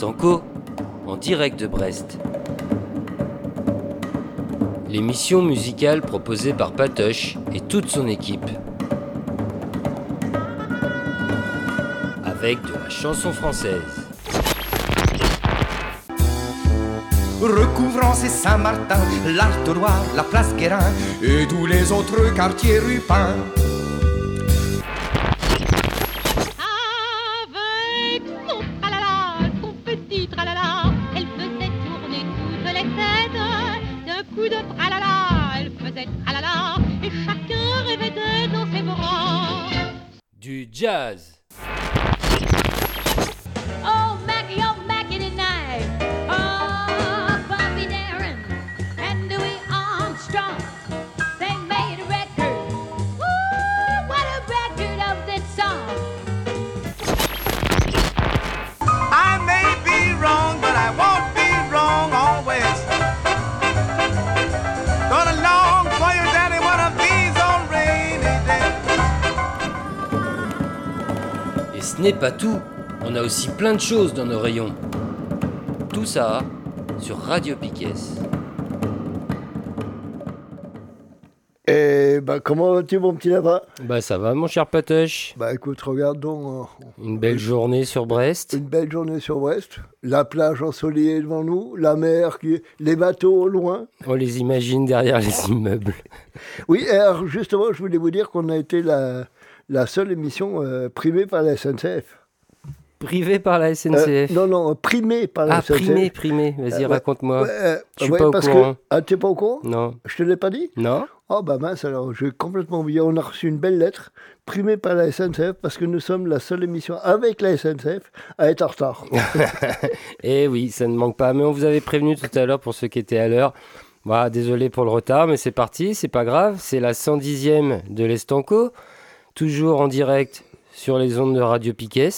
l'Estanco, en direct de Brest. L'émission musicale proposée par Patoche et toute son équipe. Avec de la chanson française. recouvrant ces Saint-Martin, l'Artois, la place Guérin et tous les autres quartiers rupins. Pas tout, on a aussi plein de choses dans nos rayons. Tout ça sur Radio Piquet. Et bah, comment vas-tu, mon petit lapin? Bah ça va mon cher Patoche Bah écoute, regarde donc, euh, Une belle journée sur Brest. une belle journée sur Brest, la plage ensoleillée devant nous, la mer, qui... les bateaux au loin. On les imagine derrière les immeubles. Oui, alors justement, je voulais vous dire qu'on a été la, la seule émission euh, primée par la SNCF. Privé par la Euh, SNCF. non, non, primée par la ah, SNCF. primé, primé. Vas-y, Euh, raconte-moi. Euh, Je suis ouais, pas au parce courant. Que... Ah, t'es pas au courant? Non. Je te l'ai pas dit? Non Oh bah mince alors, j'ai complètement oublié. On a reçu une belle lettre primée par la SNCF parce que nous sommes la seule émission avec la SNCF à être en retard. Eh oui, ça ne manque pas. Mais on vous avait prévenu tout à l'heure pour ceux qui étaient à l'heure. Voilà, désolé pour le retard, mais c'est parti, c'est pas grave. C'est la 110e de l'Estanco, toujours en direct sur les ondes de Radio Piquet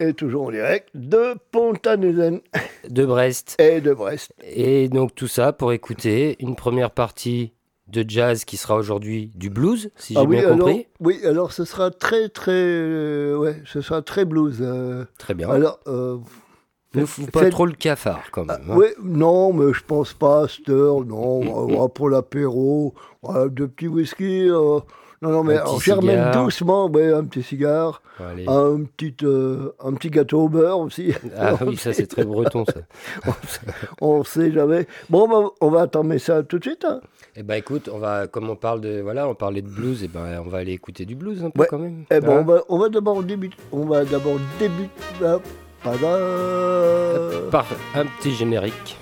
Et toujours en direct de Pontanusen de Brest. et de Brest. Et donc tout ça pour écouter une première partie de jazz qui sera aujourd'hui du blues, si j'ai Ah oui, bien alors, compris. oui, alors ce sera très très euh, ouais, ce sera très blues. euh. Très bien. Alors euh, ne fous pas faites- trop le cafard quand même. hein. oui, non, mais je pense pas à cette heure, non, pour l'apéro, deux petits whisky. Non, non, mais on cigare. doucement, ouais, un petit cigare, allez. un petit, euh, un petit gâteau au beurre aussi. Ah oui, ça c'est très breton ça. on sait jamais. Bon, bah, on va attendre ça tout de suite. hein. Eh ben écoute, on va comme on parle de voilà, on parlait de blues, et ben on va aller écouter du blues un peu Ouais. quand même. Eh ben, Hein on va, on va d'abord débuter. On va d'abord débuter. Par un petit générique.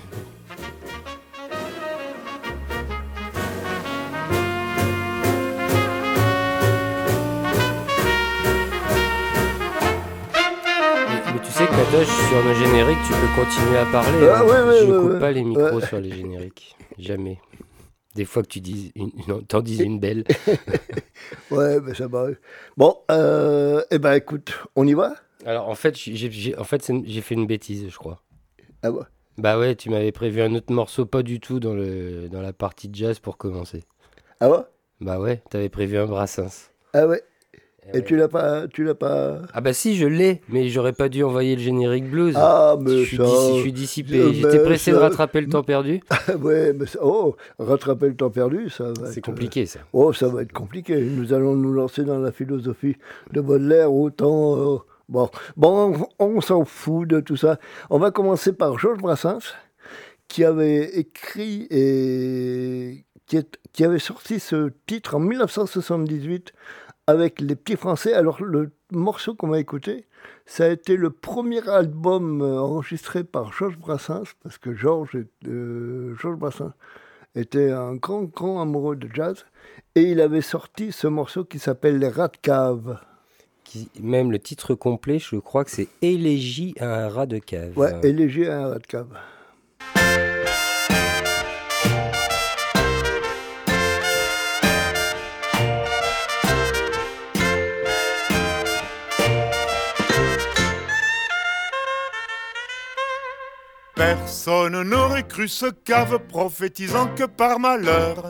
Sur nos génériques, tu peux continuer à parler. Ah hein. ouais, ouais, Je ouais, coupe pas les micros sur les génériques. Jamais. Des fois que tu dis une, t'en dises une belle. Ouais, mais ça va. Bon, euh, eh ben écoute, on y va? Alors en fait, j'ai, j'ai- en fait, c'est- j'ai fait une bêtise, je crois. Ah ouais? Bah ouais, tu m'avais prévu un autre morceau, pas du tout dans, le, dans la partie de jazz pour commencer. Ah ouais? Bah ouais, t'avais prévu un Brassens. Ah ouais. Et ouais. tu l'as pas, tu l'as pas. Ah bah si, je l'ai, mais j'aurais pas dû envoyer le générique blues. Ah je, mais suis ça. je suis dissipé. Euh, J'étais pressé de rattraper le temps perdu. ouais, mais ça... oh, rattraper le temps perdu, ça va. C'est être- compliqué ça. Oh, ça va être compliqué. Nous allons nous lancer dans la philosophie de Baudelaire autant. euh, Bon, bon, on, on s'en fout de tout ça. On va commencer par Georges Brassens, qui avait écrit et qui, est- qui avait sorti ce titre en 1978 avec les Petits Français. Alors, le morceau qu'on va écouter, ça a été le premier album euh, enregistré par Georges Brassens, parce que Georges, euh, Georges Brassens était un grand, grand amoureux de jazz. Et il avait sorti ce morceau qui s'appelle Les Rats de Cave. Qui, même le titre complet, je crois que c'est Élégie à un rat de cave. Ouais, élégié à un rat de cave. Personne n'aurait cru ce cave prophétisant que par malheur.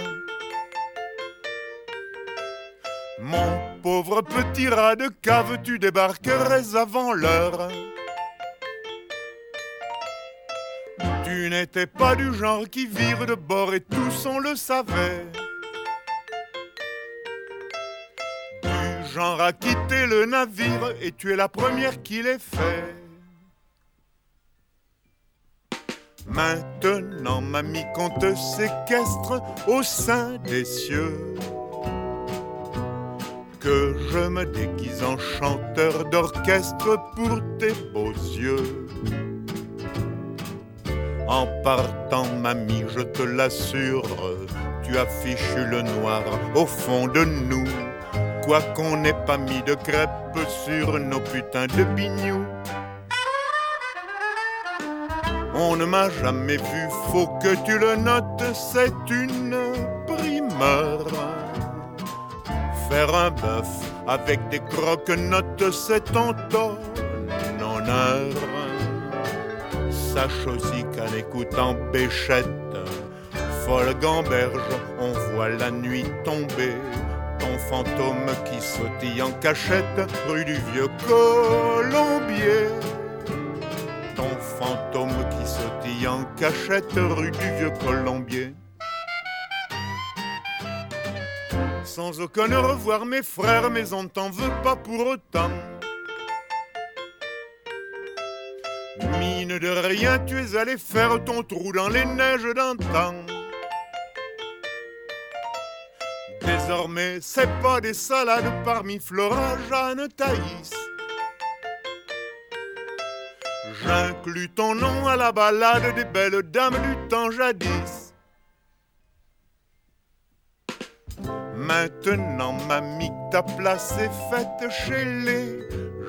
Mon pauvre petit rat de cave, tu débarquerais avant l'heure. n'étais pas du genre qui vire de bord et tous on le savait. Du genre à quitter le navire et tu es la première qui l'ait fait. Maintenant, mamie, qu'on te séquestre au sein des cieux. Que je me déguise en chanteur d'orchestre pour tes beaux yeux. En partant, mamie, je te l'assure, tu affiches le noir au fond de nous. Quoi qu'on n'ait pas mis de crêpes sur nos putains de bignous. On ne m'a jamais vu, faut que tu le notes, c'est une primeur. Faire un bœuf avec des croque-notes, c'est ton ton honneur. Sache aussi qu'en écoutant Béchette, folle gamberge, on voit la nuit tomber. Ton fantôme qui sautille en cachette, rue du vieux Colombier fantôme qui sautille en cachette rue du vieux Colombier. Sans aucun au revoir mes frères, mais on t'en veut pas pour autant. Mine de rien, tu es allé faire ton trou dans les neiges d'antan. Désormais, c'est pas des salades parmi Flora, Jeanne, Thaïs. J'inclus ton nom à la balade des belles dames du temps jadis. Maintenant, mamie, ta place est faite chez les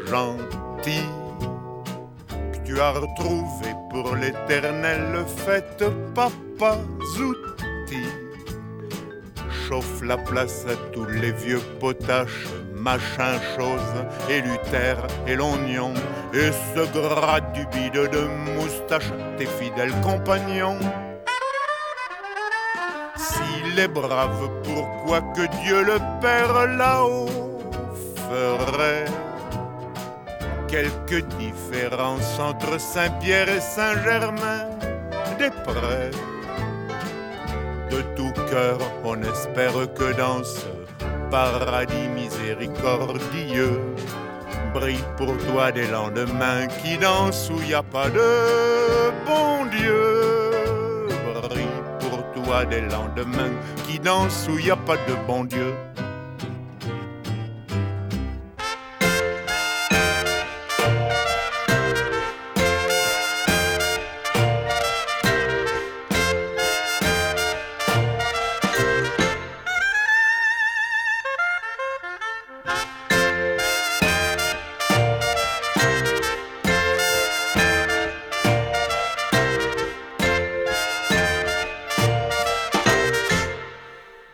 gentils. Tu as retrouvé pour l'éternelle fête, papa Zouti. Chauffe la place à tous les vieux potaches machin chose, et Luther et l'oignon, et ce gras du bide de moustache, tes fidèles compagnons. S'il est brave, pourquoi que Dieu le Père là-haut ferait quelques différences entre Saint-Pierre et Saint-Germain? Des Prés De tout cœur, on espère que dans ce paradis miséricordieux. Brille pour toi des lendemains qui dansent où y a pas de bon Dieu. Brille pour toi des lendemains qui dansent où y a pas de bon Dieu.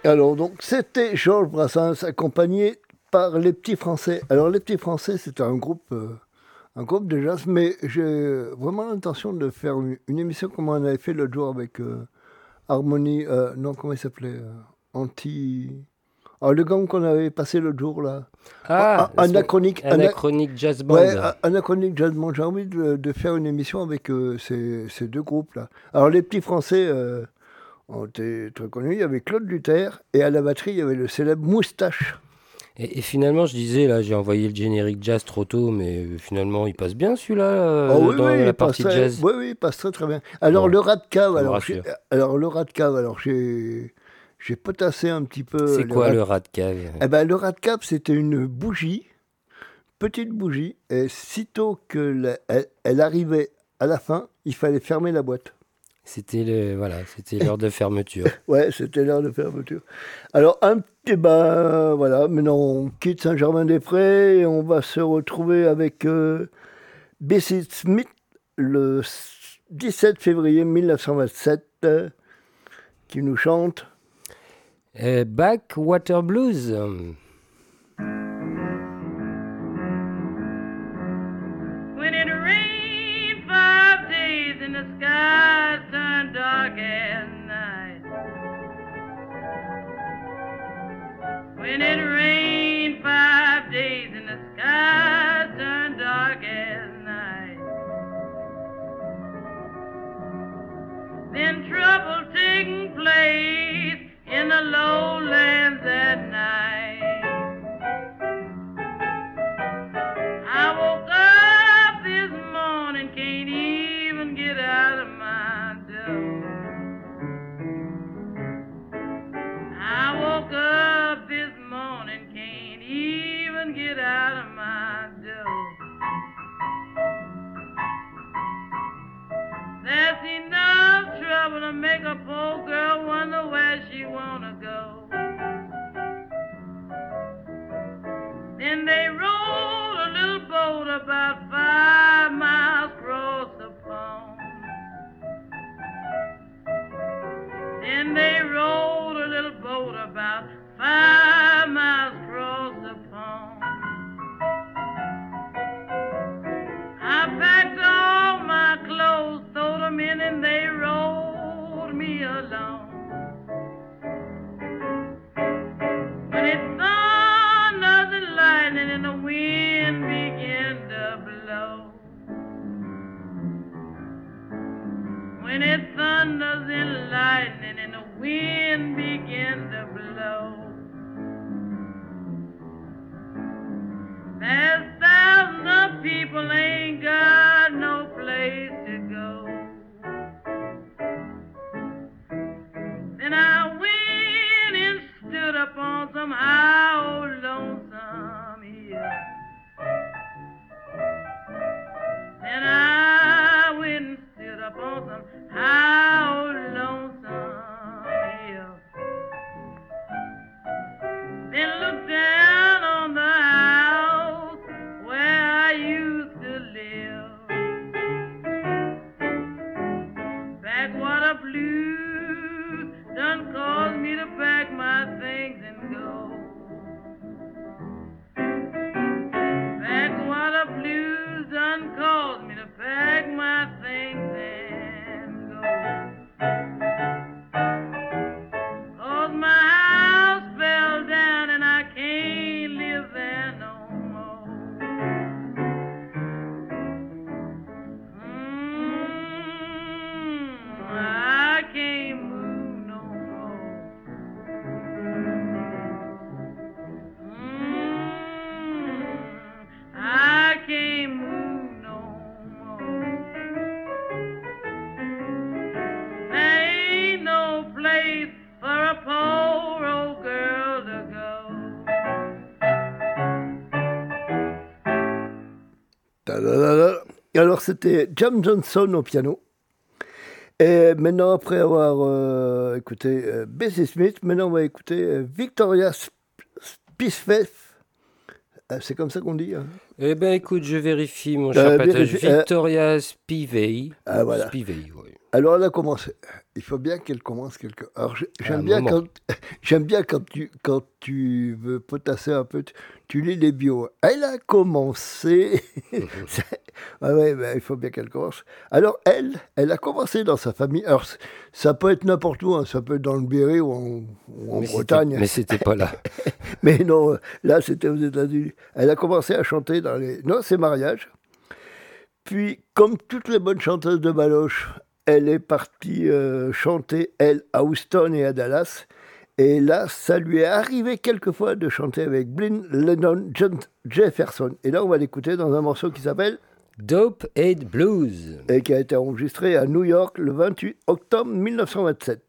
Alors, donc, c'était Georges Brassens accompagné par les Petits Français. Alors, les Petits Français, c'était un groupe, euh, un groupe de jazz, mais j'ai vraiment l'intention de faire une, une émission comme on avait fait l'autre jour avec euh, Harmonie, euh, non, comment il s'appelait euh, Anti. Ah, le gang qu'on avait passé l'autre jour, là. Ah, Ah, anachronique. ana- Anachronique Jazz Band. Ouais, Anachronique Jazz Band. J'ai envie de, de faire une émission avec euh, ces, ces deux groupes-là. Alors, les petits Français euh, ont été très connus. Il y avait Claude Luther et à la batterie, il y avait le célèbre Moustache. Et, et finalement, je disais, là, j'ai envoyé le générique jazz trop tôt, mais euh, finalement, il passe bien celui-là, Oh oui, dans oui, la partie très- jazz. Oui, oui, il passe très très bien. Alors, Bon, le rat de cave, alors, j'ai- alors le rat de cave, alors j'ai j'ai potassé un petit peu. C'est quoi rat- le rat de cave? Eh ben, le rat de cave, c'était une bougie, petite bougie, et sitôt que la- elle, elle arrivait à la fin, il fallait fermer la boîte. C'était le, voilà, c'était l'heure de fermeture. Ouais, c'était l'heure de fermeture. Alors, un petit, ben, voilà, maintenant on quitte Saint-Germain-des-Prés et on va se retrouver avec euh, Bessie Smith le s- 17 février 1927 euh, qui nous chante. Euh, Backwater Blues. and trouble taking place in the lowlands at night. make a poor girl wonder where she wanna go. Then they rowed a little boat about five miles across the pond. Then they rowed a little boat about five. Wind began to blow. There's thousands of people ain't got no place to go. Then I went and stood up on some high Alors c'était Jam Johnson au piano. Et maintenant, après avoir euh, écouté euh, Bessie Smith, maintenant on va écouter euh, Victoria Sp- Spivey. Euh, C'est comme ça qu'on dit. hein Eh ben écoute, je vérifie, mon cher Victoria Spivey. Ah, voilà. Spivey, oui. Alors elle a commencé. Il faut bien qu'elle commence quelque. Alors j'aime bien moment. quand j'aime bien quand tu quand tu veux potasser un peu, tu, tu lis les bios. Elle a commencé. C'est- ah ouais, ben, il faut bien qu'elle commence. Alors elle, elle a commencé dans sa famille. Alors ça peut être n'importe où, hein, ça peut être dans le Berry ou en, ou en Mais Bretagne. Mais c'était pas là. Mais non, là, c'était aux États-Unis. Elle a commencé à chanter dans les noces et mariages. Puis, comme toutes les bonnes chanteuses de Baloche, elle est partie euh, chanter, elle, à Houston et à Dallas. Et là, ça lui est arrivé quelquefois de chanter avec Blin Lennon Jefferson. Et là, on va l'écouter dans un morceau qui s'appelle Dope Head Blues. et qui a été enregistré à New York le 28 octobre 1927.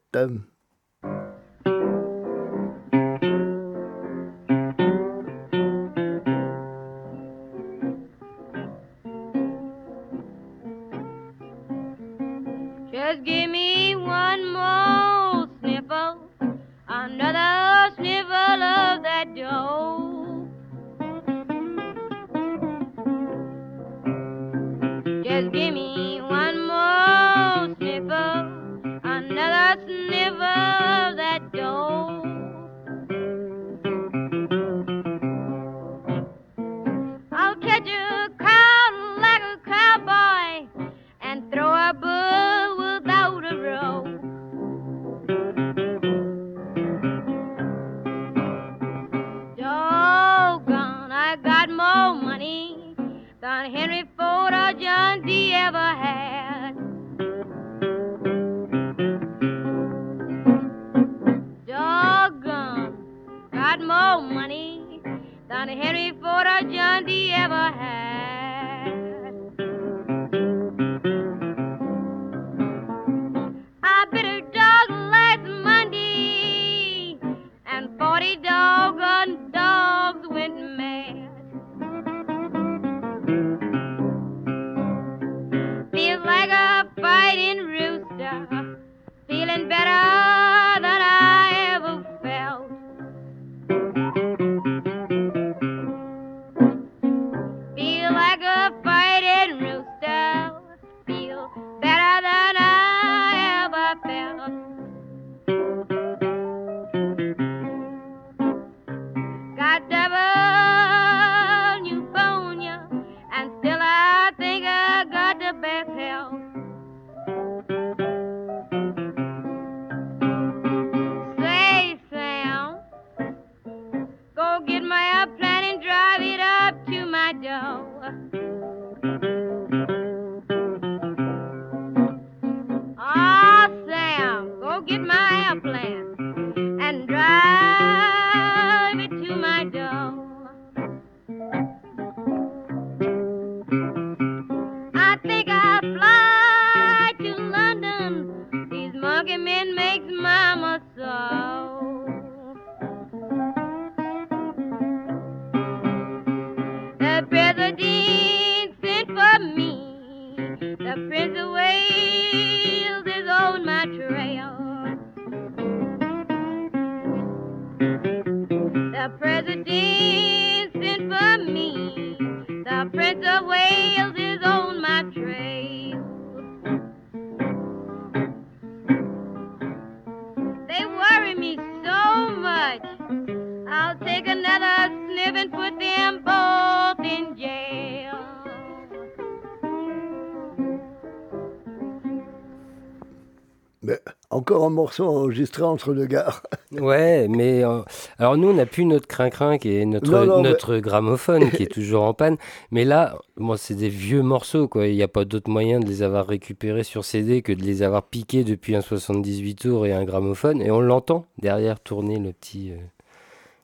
Mais encore un morceau enregistré entre deux gares. Ouais, mais euh, alors nous, on n'a plus notre crin-crin qui est notre, Non, non, mais- notre gramophone qui est toujours en panne. Mais là, moi, c'est des vieux morceaux, quoi. Il n'y a pas d'autre moyen de les avoir récupérés sur CD que de les avoir piqués depuis un 78 tours et un gramophone. Et on l'entend derrière tourner le petit, euh,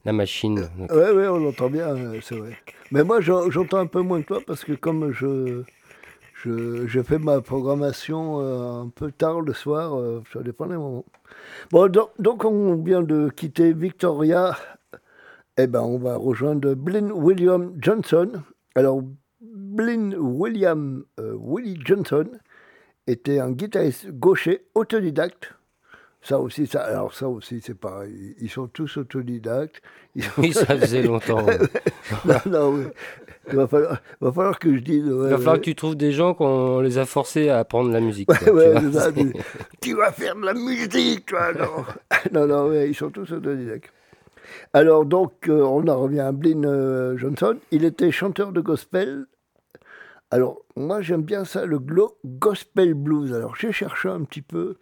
la machine. Oui, oui, on l'entend bien, euh, c'est vrai. Mais moi, j'en- j'entends un peu moins que toi parce que comme je, je, je fais ma programmation euh, un peu tard le soir, euh, ça dépend des moments. Bon, donc, on vient de quitter Victoria. Eh ben, on va rejoindre Blin William Johnson. Alors, Blin William euh, Willie Johnson était un guitariste gaucher autodidacte. Ça aussi, ça, alors ça aussi, c'est pareil. Ils sont tous autodidactes. Ils sont- oui, ça faisait longtemps. ouais. non, non, oui. Il va falloir, va falloir que je dise. ouais, Il va falloir ouais. que tu trouves des gens qu'on les a forcés à apprendre la musique. Quoi, tu vois. ça, vas faire de la musique, toi, non Non, non, ils sont tous autodidactes. Alors, donc, euh, on en revient à Blin euh, Johnson. Il était chanteur de gospel. Alors, moi, j'aime bien ça, le glo- gospel blues. Alors, j'ai cherché un petit peu.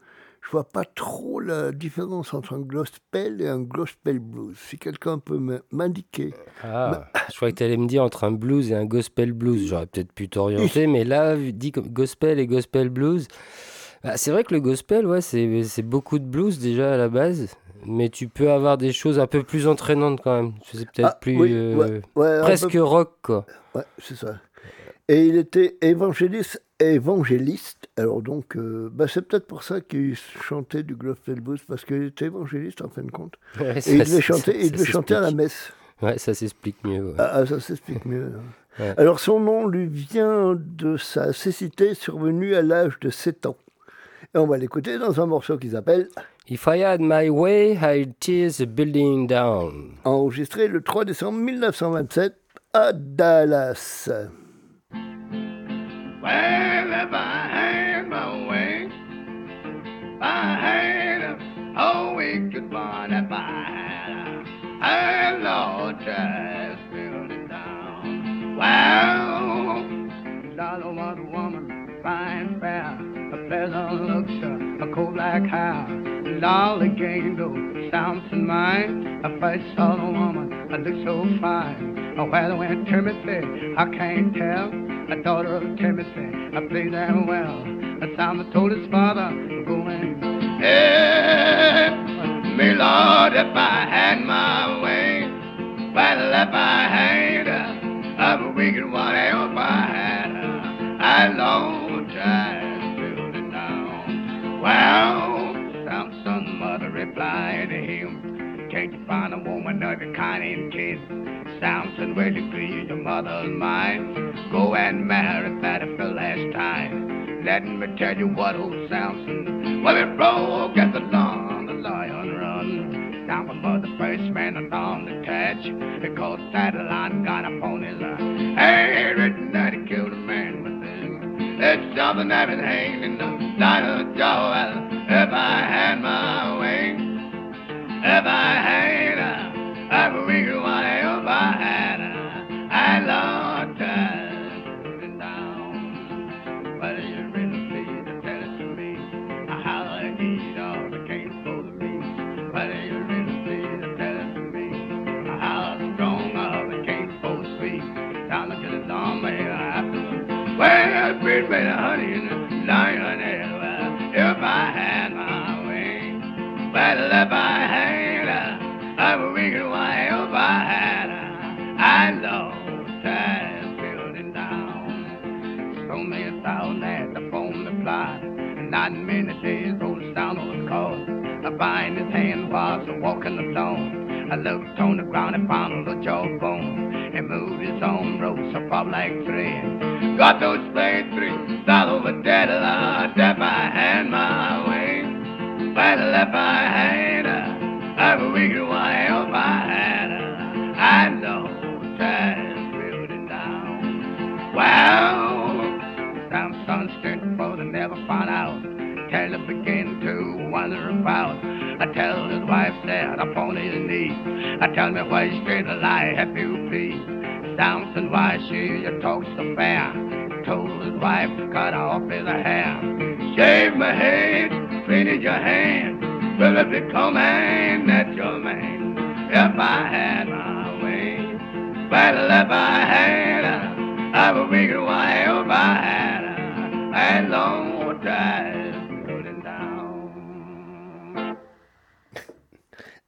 Je vois pas trop la différence entre un gospel et un gospel blues. Si quelqu'un peut m'indiquer. Ah, je croyais que tu allais me dire entre un blues et un gospel blues. J'aurais peut-être pu t'orienter, mais là, dit comme gospel et gospel blues, bah, c'est vrai que le gospel, ouais, c'est beaucoup de blues déjà à la base, mais tu peux avoir des choses un peu plus entraînantes quand même. C'est peut-être Ah, plus oui, euh, ouais, peu presque rock, quoi. Ouais, c'est ça. Et il était évangéliste, évangéliste. Alors donc, euh, bah, c'est peut-être pour ça qu'il chantait du blues, parce qu'il était évangéliste en fin de compte. Ouais, Et ça, il devait ça- chanter, il ça devait chanter à la messe. Ouais, ça s'explique mieux. ouais. Ah, ah, ça s'explique mieux. hein. Ouais. Alors son nom lui vient de sa cécité survenue à l'âge de 7 ans. Et on va l'écouter dans un morceau qui s'appelle If I had my way, I'd tear the building down. enregistré le 3 décembre 1927 à Dallas. Well, if I had my way, if I had a whole wicked one, if I had a, a Lord just build down. Well, Dollar was a woman, fine, fair, a pleasant looks, a cold black hair. the gained those sounds in mind. I first saw the woman, I looked so fine. Where went Timothy? I can't tell. A daughter of Timothy, I played that well. A sound told his father, going, Hey, me Lord, if I had my way, well, if I had a, a wicked one, if I had uh, a, a long time building down. Well, Samson's mother replied find a woman of your kind and kin? Samson, will you please your mother's mind? Go and marry Fatty for the last time. Let me tell you what old Samson, well, it broke at the lawn, the lion run. Samson was the first man on the catch because that lion got upon his eye. Hey, written that he killed a man with him. It's something that been hanging in the light jaw. If I had my way, if I had a, a wicked one, if I had a, I Lord time down. Well, you really please to tell it to me. How I need all the cane for me. Well, you really please to tell it to me. How strong all the cane for the sweet. Down to the long way, Well, fish made of honey and lying honey. If I had Uh, well, if I had a, a wicked wife, if I had a, I know time building down. So many thousand at the phone reply, and not many days old sound was called. I find his hand was walking the dawn. I looked on the ground and found a jawbone and moved his own ropes up like thread. Got those spade three, start over dead, Lord, if I had my way. But if I had a, I would wicked wife, if I had a, I know time building down. Well, down Sunset Road, I never found out. Till I began to wonder about. I tell his wife that upon his knee. I tell me why straight a lie have you be. Samson, why she you talk so fair? Told his wife to cut off his hair. Shave my head,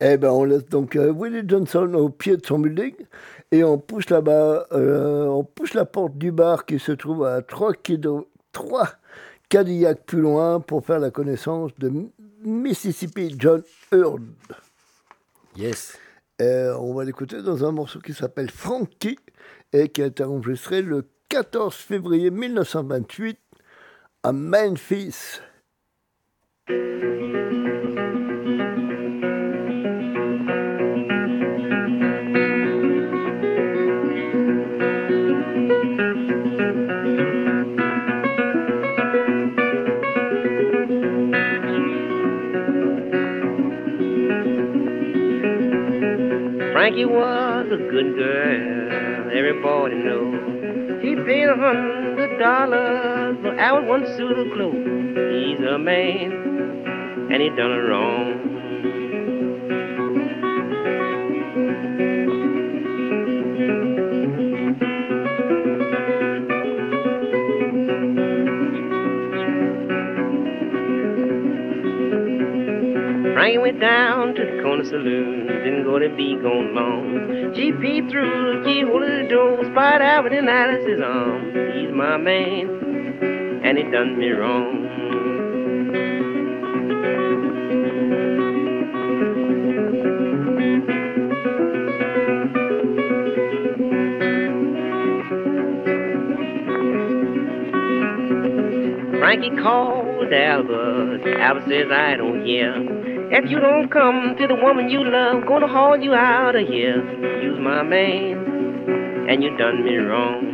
Eh ben, on laisse donc euh, Willie Johnson au pied de son building et on pousse là-bas, euh, on pousse la porte du bar qui se trouve à 3 kilo, 3 Cadillac plus loin pour faire la connaissance de Mississippi John Hurd. Yes. Euh, on va l'écouter dans un morceau qui s'appelle Frankie et qui a été enregistré le 14 février 1928 à Memphis. Frankie was a good girl, everybody knows. He paid a hundred dollars for our one suit of clothes. He's a man, and he done it wrong. Frankie went down to the corner saloon, didn't go to be gone long. GP through the keyhole of the door, spied Albert in Alice's arm. He's my man, and he done me wrong. Frankie called Albert. Albert says, I don't hear. If you don't come to the woman you love, gonna haul you out of here. You's my man, and you done me wrong.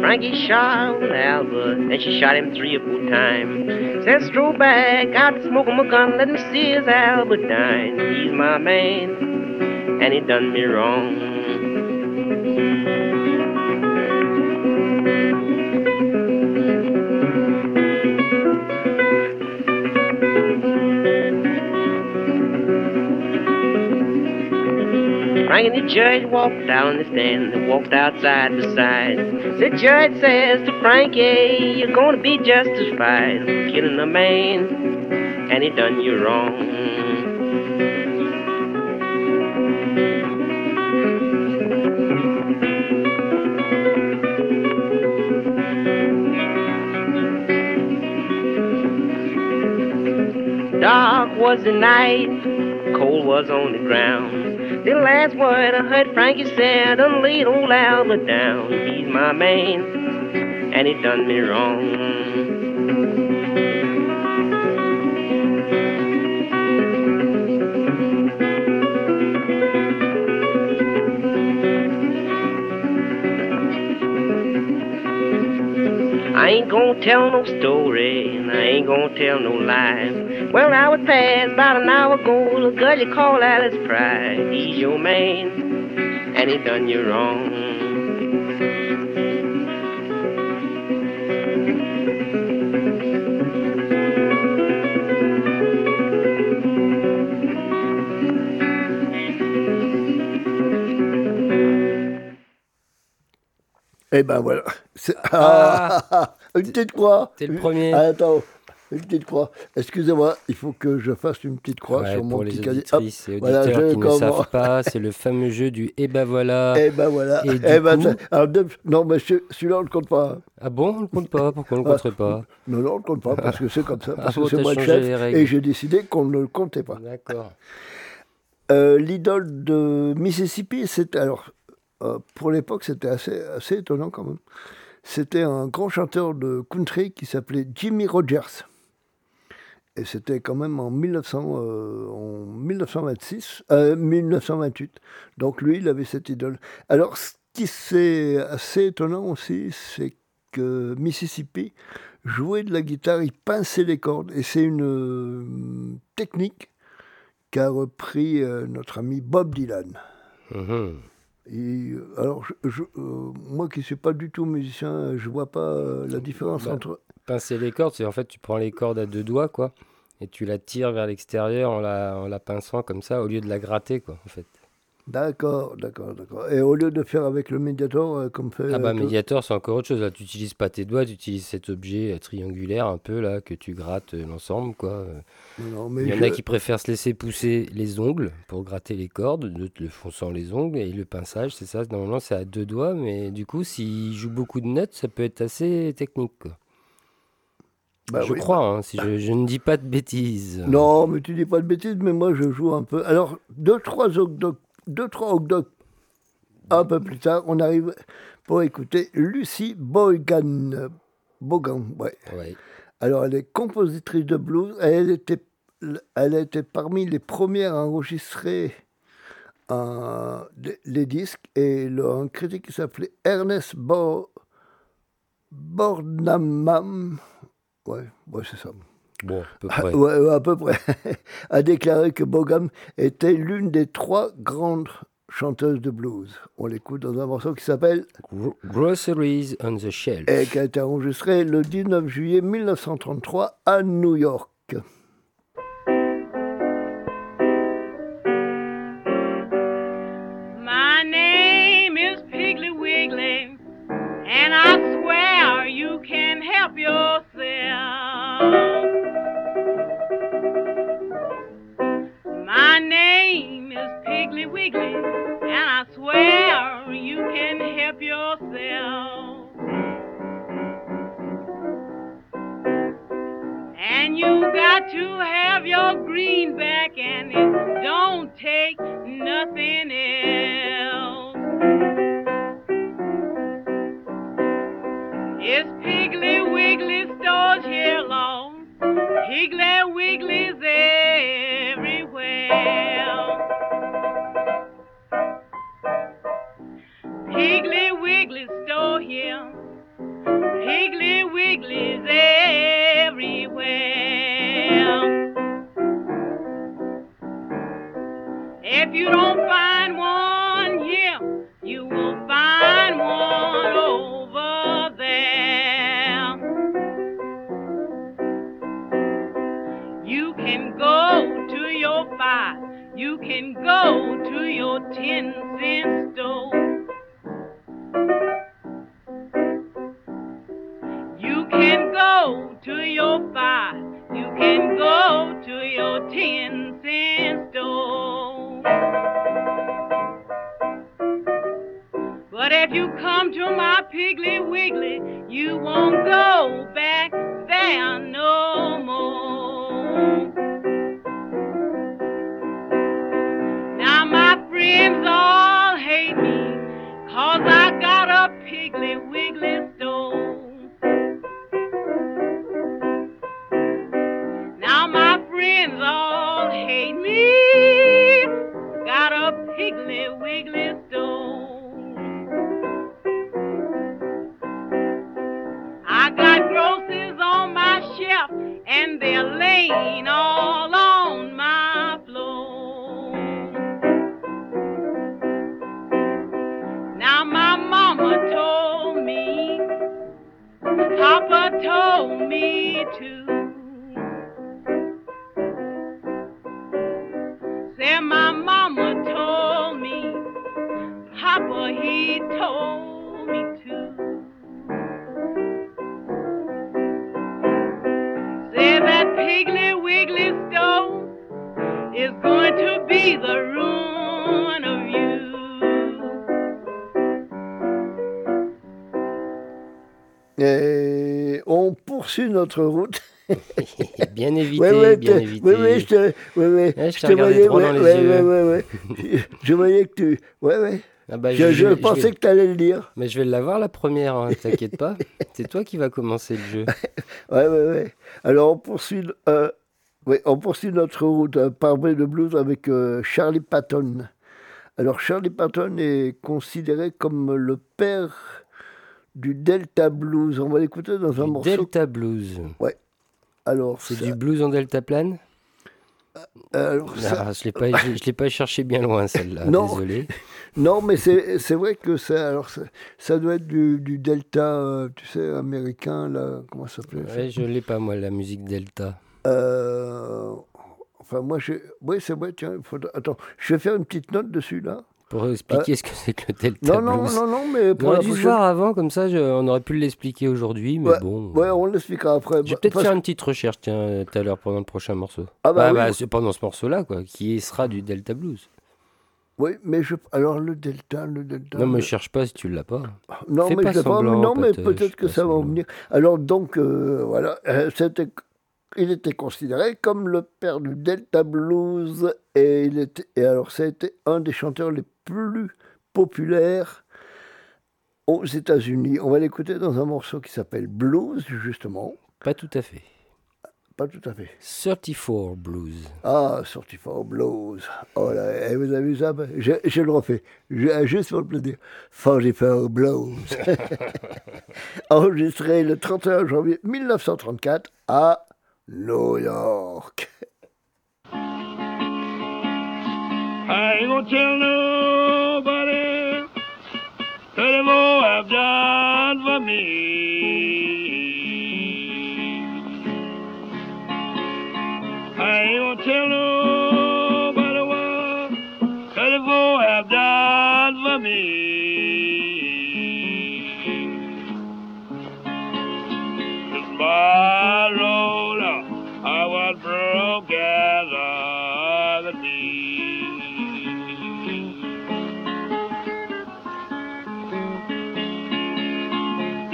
Frankie shot Albert, and she shot him three or four times. Said, stroll back, out to smoke a gun, let me see his Albert. He's my man, and he done me wrong. Frankie the judge walked down the stand and walked outside the side. The judge says to Frankie, you're gonna be justified for killing a man, and he done you wrong. Dark was the night, cold was on the ground. The last word I heard Frankie said, done laid old Albert down. He's my man, and he done me wrong. I ain't gonna tell no story, and I ain't gonna tell no lie. Well, an hour passed, about an hour ago, a girl you call Alice Pride. He's your man, and he done you wrong. Eh ben voilà. Ah, ah, ah, quoi T'es le premier. Attends une petite croix. Excusez-moi, il faut que je fasse une petite croix Ouais, sur mon pour les petit cahier. Hop. et voilà, auditeurs je qui ne savent pas, c'est le fameux jeu du et ben voilà. Eh ben voilà. Et Eh ben, coup- ça- alors, de- non, mais ce- celui-là, on ne le compte pas. Ah bon, on le compte pas Pourquoi on le Ah. compterait pas Non, non, on ne le compte pas parce que c'est comme ça. Parce Ah bon, que c'est moi le chef et j'ai décidé qu'on ne le comptait pas. D'accord. Euh, L'idole de Mississippi, c'était alors euh, pour l'époque, c'était assez, assez étonnant quand même. C'était un grand chanteur de country qui s'appelait Jimmy Rogers. Et c'était quand même en, 1900, euh, en 1926, euh, 1928. Donc lui, il avait cette idole. Alors, ce qui c'est assez étonnant aussi, c'est que Mississippi jouait de la guitare, il pinçait les cordes. Et c'est une euh, technique qu'a repris notre ami Bob Dylan. Mhm. Et, euh, alors, je- je- euh, moi qui ne suis pas du tout musicien, je ne vois pas euh, la différence Bah. entre... Pincer les cordes, c'est en fait tu prends les cordes à deux doigts quoi, et tu la tires vers l'extérieur en la, en la pinçant comme ça au lieu de la gratter quoi en fait. D'accord, d'accord, d'accord. Et au lieu de faire avec le médiator, euh, comme fait... Ah bah euh, médiator c'est encore autre chose là, tu utilises pas tes doigts, tu utilises cet objet euh, triangulaire un peu là que tu grattes euh, l'ensemble quoi. Non, mais Il y en je- a qui préfèrent se laisser pousser les ongles pour gratter les cordes, d'autres le font sans les ongles et le pinçage c'est ça, normalement c'est à deux doigts mais du coup s'il joue beaucoup de notes ça peut être assez technique quoi. Bah je oui. crois, hein, si je, je ne dis pas de bêtises. Non, mais tu dis pas de bêtises, mais moi je joue un peu. Alors, deux, trois ogdoc, deux, trois ogdoc, un peu plus tard, on arrive pour écouter Lucy Boygan. Bogan, ouais. Ouais. Alors, elle est compositrice de blues. Elle était, elle était parmi les premières à enregistrer un- les- les disques. Et le, un critique qui s'appelait Ernest Bo, Bornamam, ouais, ouais c'est ça. Bon, à peu Ah, près. ouais, ouais, à peu près, a déclaré que Bogam était l'une des trois grandes chanteuses de blues. On l'écoute dans un morceau qui s'appelle Gro- Groceries on the Shelf. et qui a été enregistré le 19 juillet 1933 à New York. My name is Piggly Wiggly, and I swear you can help yourself. Name is Piggly Wiggly, and I swear you can help yourself. And you got to have your greenback, and it don't take nothing else. It's Piggly Wiggly stores here long, Piggly Wiggly's Wiggly here, Piggly Wiggly's everywhere. If you don't find can go to your ten cent store. You can go to your five, you can go to your ten cent store. But if you come to my Piggly Wiggly, you won't go back there no more. All hate me, cause I notre route. bien évité, Ouais, ouais, bien évité. ouais, ouais, je te, ouais, je je te voyais, droit dans les yeux. je, voyais que tu, ouais, ouais. Ah bah, Je, je pensais vais- que tu allais le dire. Mais je vais l'avoir la première, hein, t'inquiète pas. C'est toi qui va commencer le jeu. Ouais, ouais, ouais. Alors, on poursuit, euh, on poursuit notre route euh, par Bray de Blues avec euh, Charlie Patton. Alors, Charlie Patton est considéré comme le père du Delta Blues. On va l'écouter dans un Du morceau. Delta Blues. Alors, C'est ça- du blues en delta plane alors, ça- Ah, Je pas, je, je l'ai pas cherché bien loin celle-là. Non. Désolé. Non, mais c'est c'est vrai que ça, alors ça, ça doit être du, du delta, euh, tu sais, américain, là, comment ça s'appelait? Ça Ouais, je l'ai pas moi la musique delta. Euh, Enfin, moi. Oui, c'est vrai, tiens, faudra- attends, je vais faire une petite note dessus, là. Pour expliquer ce que c'est que le delta Euh, Non, non, blues. non, non, mais On pour aurait la dû se voir avant, comme ça je- on aurait pu l'expliquer aujourd'hui, mais Ouais, bon. Ouais, on l'expliquera après. Je vais Bah, peut-être faire une petite recherche tiens, euh, tout à l'heure pendant le prochain morceau. Ah bah Bah, oui. c'est pendant ce morceau-là, quoi, qui sera du Delta Blues. Oui, mais je... Alors, le delta, le delta... non, me le- cherche pas si tu l'as pas. Non, Fais mais pas je sais pas, semblant, non, mais peut-être que ça va semblant. venir. Alors donc, euh, voilà, euh, c'était, il était considéré comme le père du Delta Blues et il était, et alors ça a été un des chanteurs les plus populaires aux États-Unis. On va l'écouter dans un morceau qui s'appelle Blues, justement. Pas tout à fait. Pas tout à fait. 34 Blues. Ah, sorti fort blues. Oh là, et vous avez vu ça? Ben, je, je le refais, Je- juste pour le plaisir. 44 blues. Enregistré le 31 janvier 1934 à New York. I ain't gonna tell nobody that more I've done for me. I ain't gonna tell nobody what more I've done for me.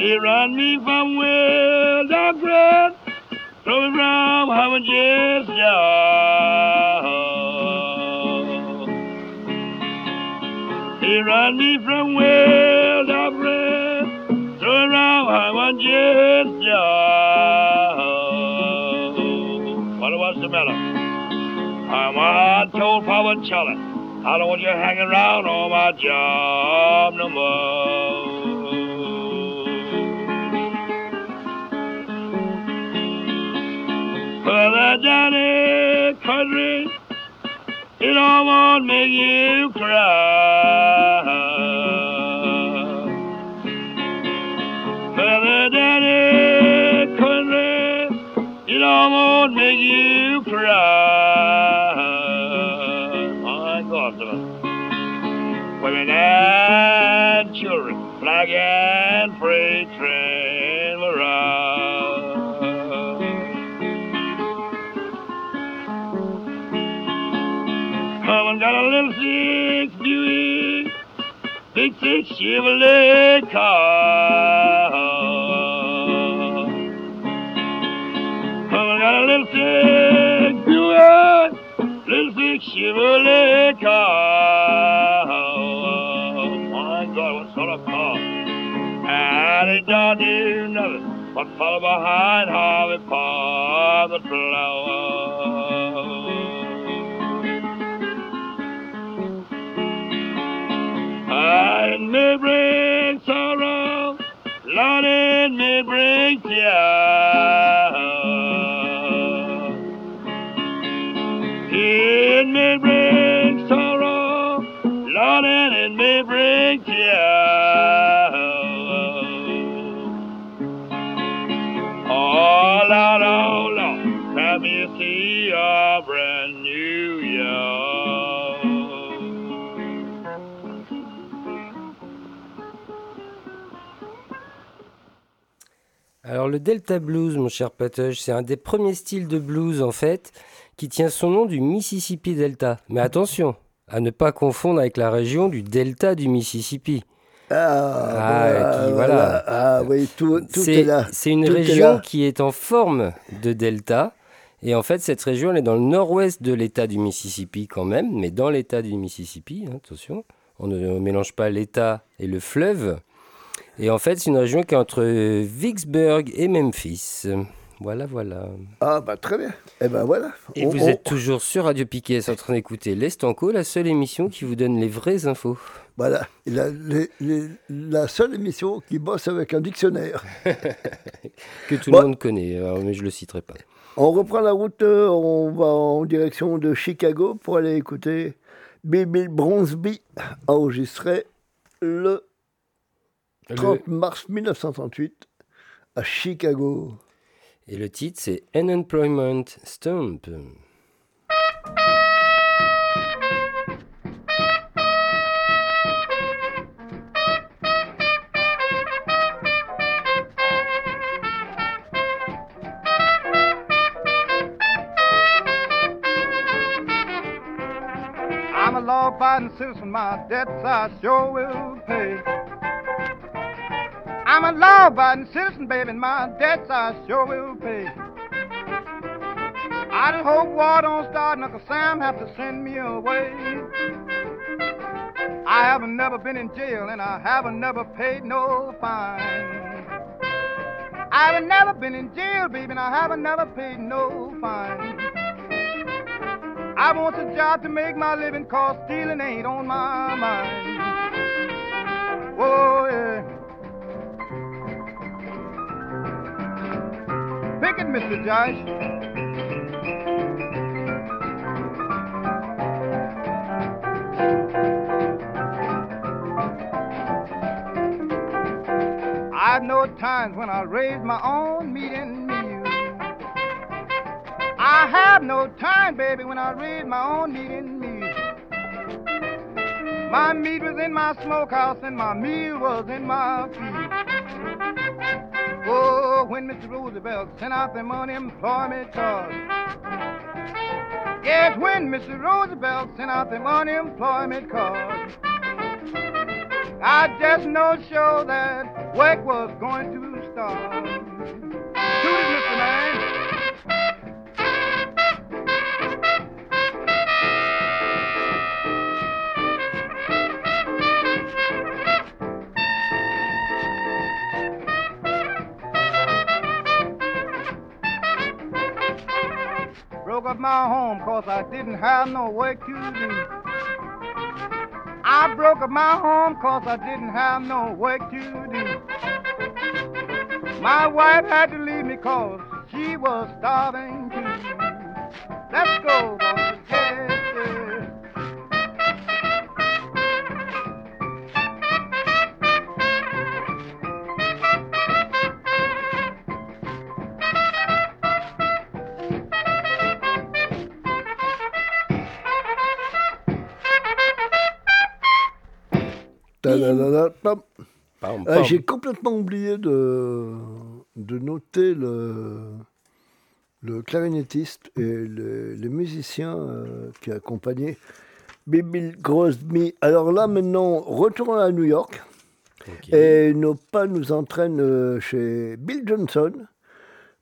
He run me from where the bread, me from heaven just He run me from where the bread, me from heaven just What was the matter? I'm on told Papa Charlie. I don't want you hanging around on my job no more. Johnny country, it all won't make you cry. Chevrolet car. Come and got a little six Buick, little six Chevrolet car. My God, what sort of car? And it don't do nothing but follow behind Harvey Park Yeah. Alors le Delta Blues, mon cher Patoche, c'est un des premiers styles de blues en fait qui tient son nom du Mississippi Delta. Mais attention, à ne pas confondre avec la région du Delta du Mississippi. Ah, Ah, voilà. Ah oui, tout, tout est, là. c'est une Tout région qui est en forme de delta. Et en fait, cette région, elle est dans le nord-ouest de l'État du Mississippi quand même, mais dans l'État du Mississippi, hein, attention, on ne mélange pas l'État et le fleuve. Et en fait, c'est une région qui est entre Vicksburg et Memphis. Voilà, voilà. Ah, bah très bien. Eh ben voilà. Et On- vous on- êtes toujours sur Radio Piquet, en train d'écouter l'Estanco, la seule émission qui vous donne les vraies infos. Voilà. La, les- les- la seule émission qui bosse avec un dictionnaire. Que tout Bon. le monde connaît, mais je le citerai pas. On reprend la route, euh, on va en direction de Chicago pour aller écouter Bill Bronsby, enregistré le 30 mars 1938 à Chicago. Et le titre, c'est Unemployment Stump. I'm a law-abiding citizen, my debts I sure will pay. I'm a law-abiding citizen, baby, and my debts I sure will pay. I just hope war don't start, Uncle Sam have to send me away. I haven't never been in jail, and I haven't never paid no fine. I haven't never been in jail, baby, and I haven't never paid no fine. I want a job to make my living, cause stealing ain't on my mind. Whoa, yeah. Pick it, Mr. Josh. I know times when I raise my own meat and meal. I have no time, baby, when I raise my own meat and meal. My meat was in my smokehouse and my meal was in my field. Oh, when Mr. Roosevelt sent out them unemployment cards. Yes, when Mr. Roosevelt sent out them unemployment cards. I just know sure that work was going to start. My home cause I didn't have no work to do. I broke up my home cause I didn't have no work to do. My wife had to leave me cause she was starving too. Let's go, boys. Euh, pam. J'ai complètement oublié de, de noter le, le clarinettiste et le- les musiciens euh, qui accompagnaient Bill Crosby. Alors là, maintenant, retournons à New York. Et nos pas nous entraînent euh, chez Bill Johnson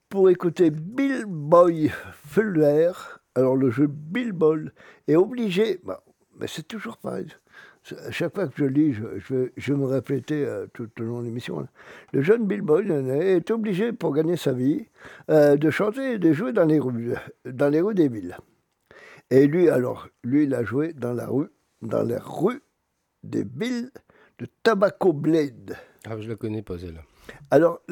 pour écouter Bill Boy Fuller. Alors le jeu Bill Ball est obligé, bah, mais c'est toujours pareil. Chaque fois que je lis, je, je vais, je me répéter euh, tout au long de l'émission. Le jeune Bill Boy est obligé, pour gagner sa vie, euh, de chanter et de jouer dans les rues, dans les rues des villes. Et lui, alors, lui, il a joué dans la rue, dans les rues des villes de Tobacco Blade. Ah, je la connais pas celle-là. Alors,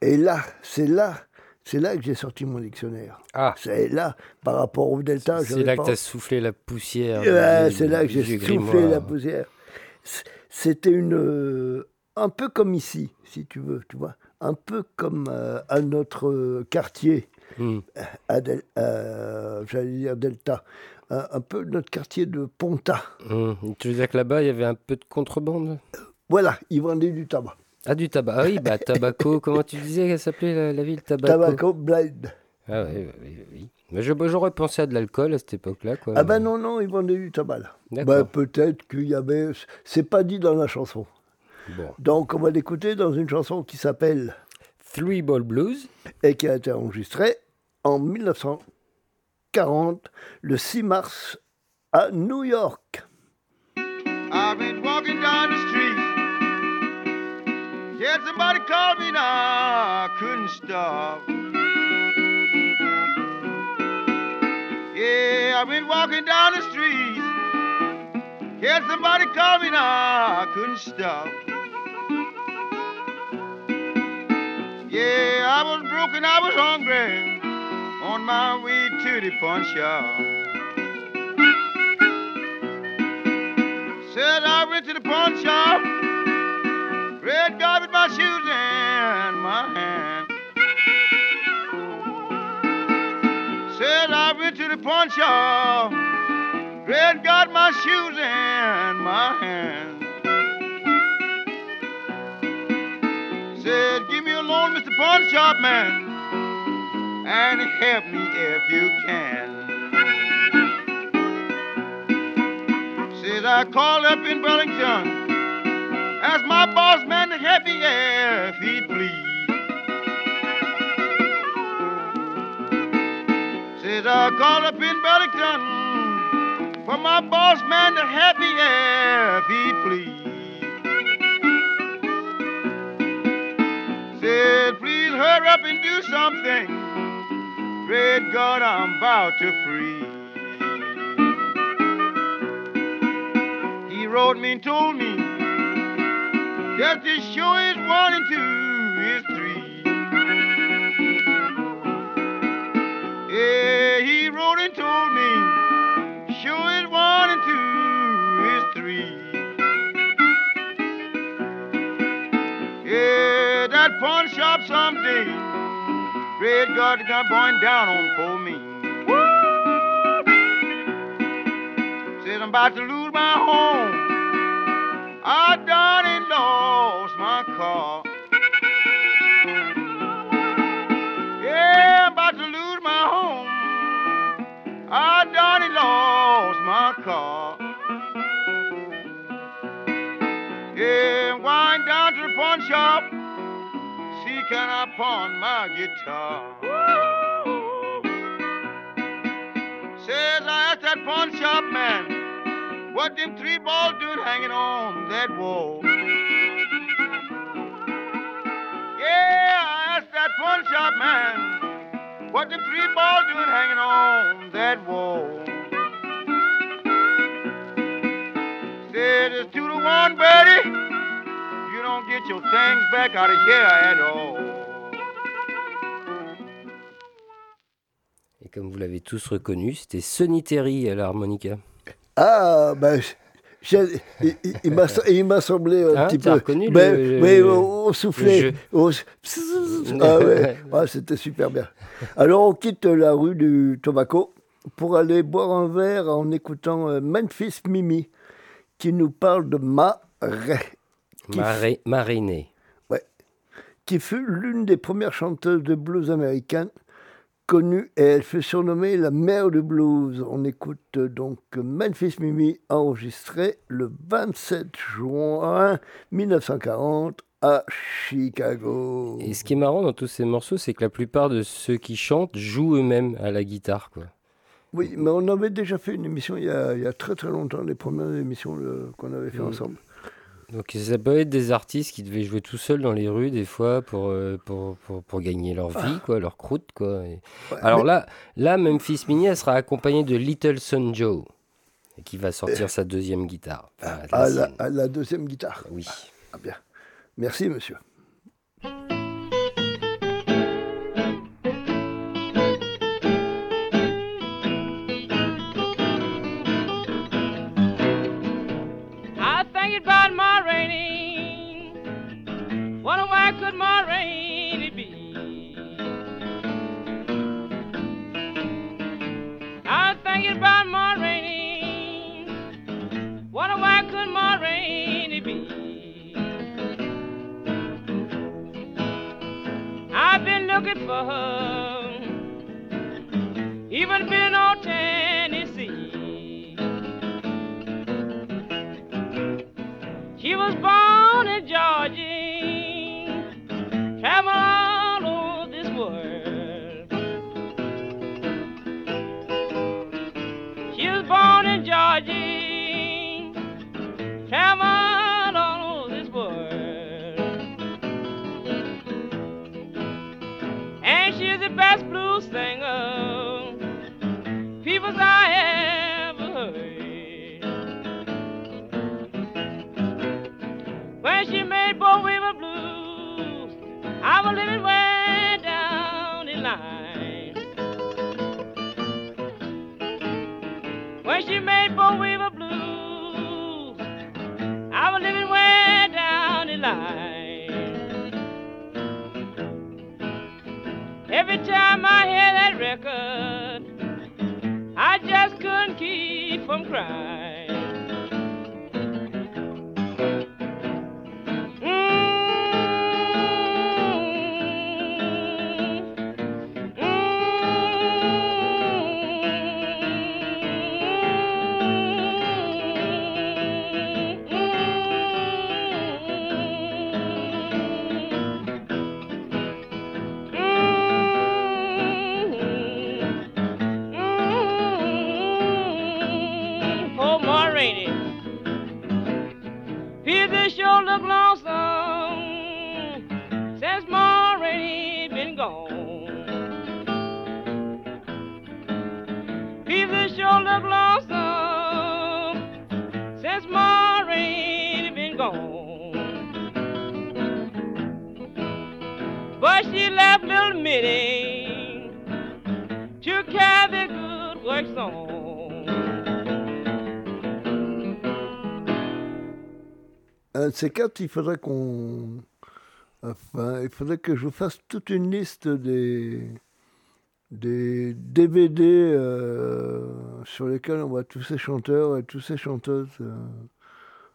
et là, c'est là, c'est là que j'ai sorti mon dictionnaire. Ah, C'est là, par rapport au delta. c'est là pas- que tu as soufflé la poussière. Ouais, du- c'est là que j'ai soufflé grimoire. la poussière. C'était une, euh, un peu comme ici, si tu veux, tu vois, un peu comme euh, à notre euh, quartier, Hmm. à Del- euh, j'allais dire Delta, un, un peu notre quartier de Ponta. Hmm. Tu veux dire que là-bas, il y avait un peu de contrebande? Voilà, ils vendaient du tabac. Ah, du tabac. Ah oui, bah, Tabaco. comment tu disais qu'elle s'appelait la, la ville Tabaco Tobacco Blade. Ah oui, oui, oui. Mais bah, j'aurais pensé à de l'alcool à cette époque-là. Ah ben non, non, ils vendaient du tabac là. Ben, peut-être qu'il y avait. C'est pas dit dans la chanson. Bon. Donc on va l'écouter dans une chanson qui s'appelle Three Ball Blues. et qui a été enregistrée en 1940, le 6 mars, à New York. Yeah, somebody called me now. I couldn't stop. Yeah, I've been walking down the street. Yeah, somebody called me now. I couldn't stop. Yeah, I was broken, I was hungry. On my way to the pawn shop. Said I went to the pawn shop, red in hand. Said I went to the pawn shop, red got my shoes in my hand. Said, give me a loan, Mr. Pawn Shop Man, and help me if you can. Says I called up in Burlington, asked my boss man to help me if he'd please. I called up in Burlington for my boss man to help me if he'd please. Said please hurry up and do something. Great God, I'm about to freeze. He wrote me and told me just as sure as one and two is three. Wrote and told me sure as one and two is three. Yeah, that pawn shop someday, great God, is gonna burn down on for me. Says I'm about to lose my home. I done and lost my car. My car. Yeah, going down to the pawn shop. See, can I pawn my guitar? Says I asked that pawn shop man, what them three balls doing hanging on that wall? Yeah, I asked that pawn shop man, what them three balls doing hanging on that wall? One, Betty. You don't get your things back out of here at all. Et comme vous l'avez tous reconnu, c'était Sonny Terry à l'harmonica. Ah, ben, il, il- il m'a il m'a semblé un Hein, petit t'as peu. reconnu Ben, le- oui, le- jeu. au- ah ouais, Ah, c'était super bien. Alors, on quitte la rue du Tobacco pour aller boire un verre en écoutant euh, Memphis Mimi qui nous parle de Ma Ray, Qui Maré- Mariné. qui fut l'une des premières chanteuses de blues américaines connue et elle fut surnommée la mère du blues. On écoute euh, donc Memphis Mimi enregistré le 27 juin 1940 à Chicago. Et ce qui est marrant dans tous ces morceaux, c'est que la plupart de ceux qui chantent jouent eux-mêmes à la guitare. Quoi. Oui, mais on avait déjà fait une émission il y a, il y a très très longtemps, les premières émissions euh, qu'on avait fait Mhm. ensemble. Donc ça peut être des artistes qui devaient jouer tout seuls dans les rues des fois pour, euh, pour, pour, pour gagner leur vie, quoi, leur croûte. Quoi. Ouais, Alors mais- là, là, Memphis Mini, elle sera accompagnée de Little Son Joe, qui va sortir sa deuxième guitare. Enfin, la à, la, à la deuxième guitare. Oui. Ah bien. Merci monsieur. Looking for her, even been on Tennessee. She was born I was living way down the line. When she made Bo Weaver blues, I was living way down the line. Every time I hear that record, I just couldn't keep from crying. De ces quatre, il faudrait qu'on. Enfin, il faudrait que je vous fasse toute une liste des, des DVD euh, sur lesquels on voit tous ces chanteurs et toutes ces chanteuses euh,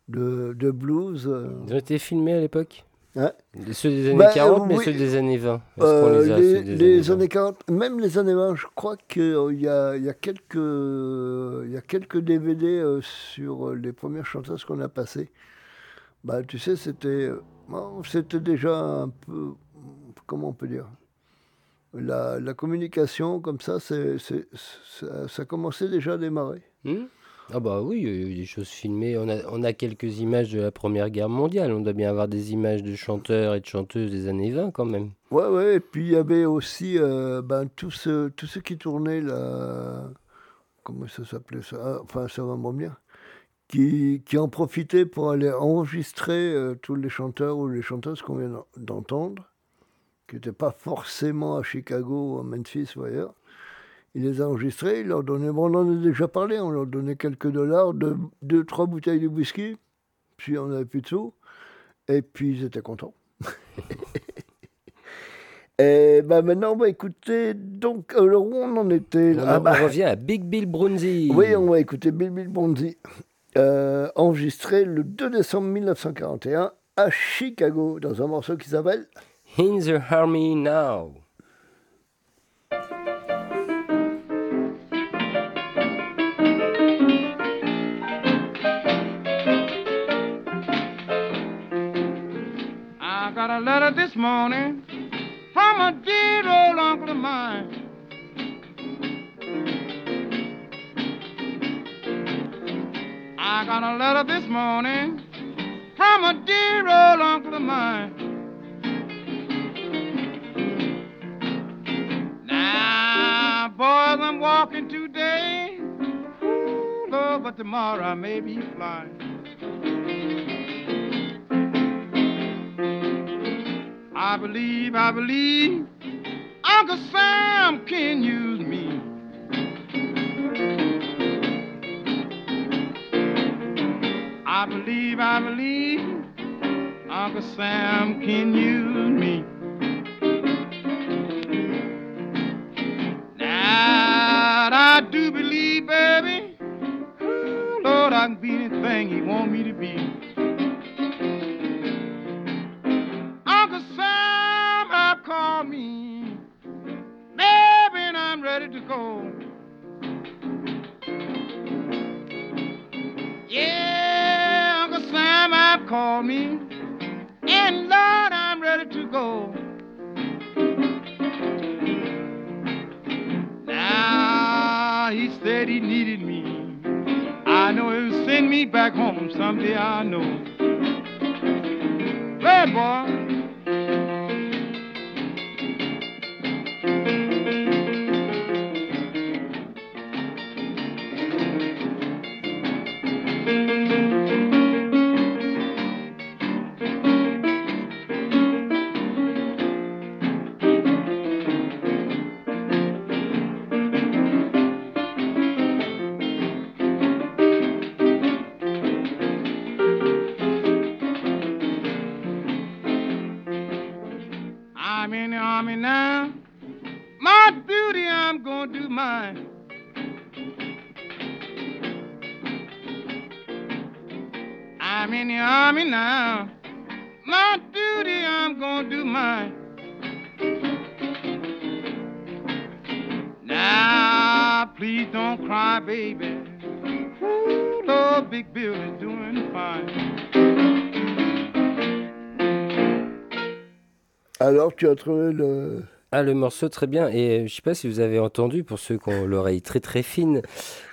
de, de blues. euh. Ils ont été filmés à l'époque Ouais. Ceux des années Bah, 40, euh, mais oui. ceux des années 20. Est-ce qu'on Euh, les a, les ceux des les années années 40, même les années 20, je crois qu'il y a, il y, a quelques, il y a quelques DVD sur les premières chanteuses qu'on a passées. Bah, tu sais, c'était, euh, bon, c'était déjà un peu, comment on peut dire, la, la communication comme ça, c'est, ça, ça commençait déjà à démarrer. 20 Hmm? Ah bah oui, il y a eu des choses filmées. On a, on a quelques images de la Première Guerre mondiale. On doit bien avoir des images de chanteurs et de chanteuses des années 20 quand même. Ouais, ouais, et puis il y avait aussi euh, ben, tout, ce, tout ce qui tournait là. Comment ça s'appelait ça? Enfin, ça va me revenir. Qui, qui en profitaient pour aller enregistrer euh, tous les chanteurs ou les chanteuses qu'on vient d'en- d'entendre, qui n'étaient pas forcément à Chicago ou à Memphis ou ailleurs. Ils les enregistraient, ils leur donnaient, bon, on en a déjà parlé, on leur donnait quelques dollars, deux, deux trois bouteilles de whisky, puis on n'avait plus de sous, et puis ils étaient contents. Et ben maintenant, on va écouter. Donc, alors où on en était On, là? Ah, bah, on revient à Big Bill Brunzi. Oui, on va écouter Bill Bill Bonzi, euh, enregistré le 2 décembre 1941 à Chicago, dans un morceau qui s'appelle In the Army Now. I got a letter this morning from a dear old uncle of mine. I got a letter this morning from a dear old uncle of mine. Now, boys, I'm walking today. Ooh, Lord, but tomorrow I may be flying. I believe, I believe Uncle Sam can use me. I believe, I believe Uncle Sam can use me. Now I do believe, baby, ooh, Lord, I can be anything He want me to be. Uncle Sam have called me, baby, and I'm ready to go. Called me, and Lord, I'm ready to go. Now he said he needed me. I know he'll send me back home someday. I know. Red boy. Le. Ah, le morceau, très bien. Et euh, je sais pas si vous avez entendu, pour ceux qui ont l'oreille très très fine,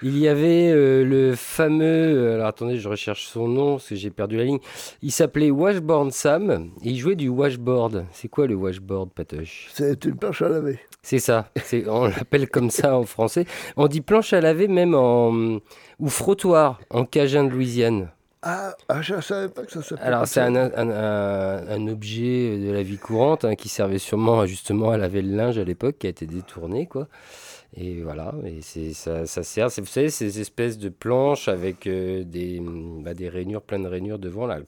il y avait euh, le fameux. euh, Alors attendez, je recherche son nom parce que j'ai perdu la ligne. Il s'appelait Washboard Sam et il jouait du washboard. C'est quoi le washboard, Patoche? C'est une planche à laver. C'est ça. C'est, on l'appelle comme ça en français. On dit planche à laver même en. ou frottoir en Cajun de Louisiane. Ah, ah, je ne savais pas que ça s'appelait. Alors, c'est un, un- un- un objet de la vie courante hein, qui servait sûrement justement à laver le linge à l'époque, qui a été détourné, quoi. Et voilà, et ça, ça sert, vous savez, ces espèces de planches avec euh, des, bah, des rainures, plein de rainures devant, là,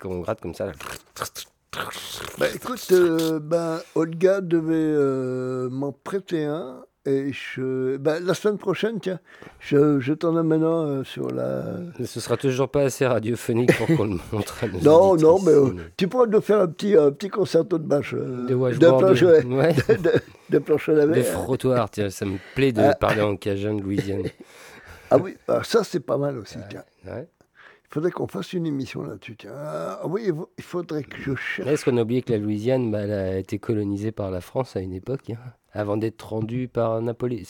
quand on gratte comme ça. Là. Bah, écoute, euh, ben, Olga devait euh, m'en prêter un. Et je, ben, la semaine prochaine, tiens, je, je t'en amène un euh, sur la. Mais Ce sera toujours pas assez radiophonique pour qu'on le montre à nos Non, non, mais euh, tu pourras nous faire un petit, un petit concerto de bâche. euh, De de washboard, planche, de- ouais, de, de- de à laver. Des frottoirs, tiens, ça me plaît de Ah. parler en Cajun de Louisiane. Ah oui, ah, ça c'est pas mal aussi. tiens. Ouais. Il faudrait qu'on fasse une émission là-dessus. Ah oui, il faudrait que je cherche. Est-ce qu'on a oublié que la Louisiane, bah, elle a été colonisée par la France à une époque, hein, avant d'être rendue par Napoléon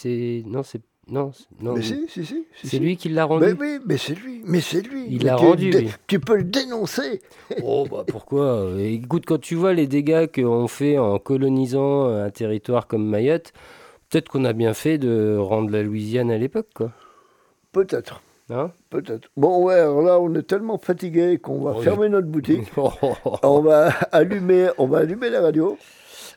non, c'est non, non. Mais si, si, si. c'est lui qui l'a rendu. Mais oui, mais c'est lui, mais c'est lui. Il l'a rendu, dé-. Tu peux le dénoncer. Oh bah pourquoi? Écoute, quand tu vois les dégâts qu'on fait en colonisant un territoire comme Mayotte, peut-être qu'on a bien fait de rendre la Louisiane à l'époque, quoi. Peut-être. Hein Peut-être. Bon, ouais, alors là, on est tellement fatigué qu'on va Oh, fermer notre boutique. Oh, on va allumer, on va allumer la radio.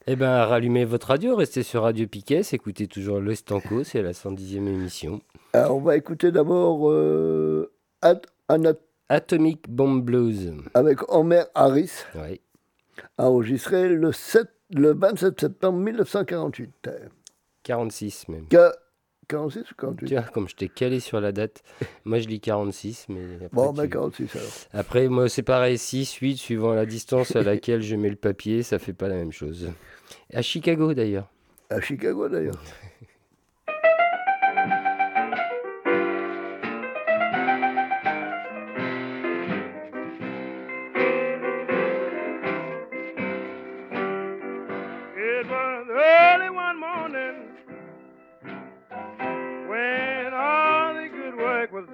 Eh ben, rallumez votre radio, restez sur Radio Piquet, écoutez toujours l'Estanco, c'est la 110e émission. Alors, on va écouter d'abord euh, Anat- Atomic Bomb Blues. avec Homer Harris, Ouais. enregistré le, 7, le 27 septembre 1948. 46 même. 46 ou 48 Tu vois, comme je t'ai calé sur la date, moi je lis 46, mais après, Bon, tu- ben 46 alors. après moi c'est pareil, 6, 8, suivant la distance à laquelle je mets le papier, ça fait pas la même chose. À Chicago d'ailleurs. À Chicago d'ailleurs.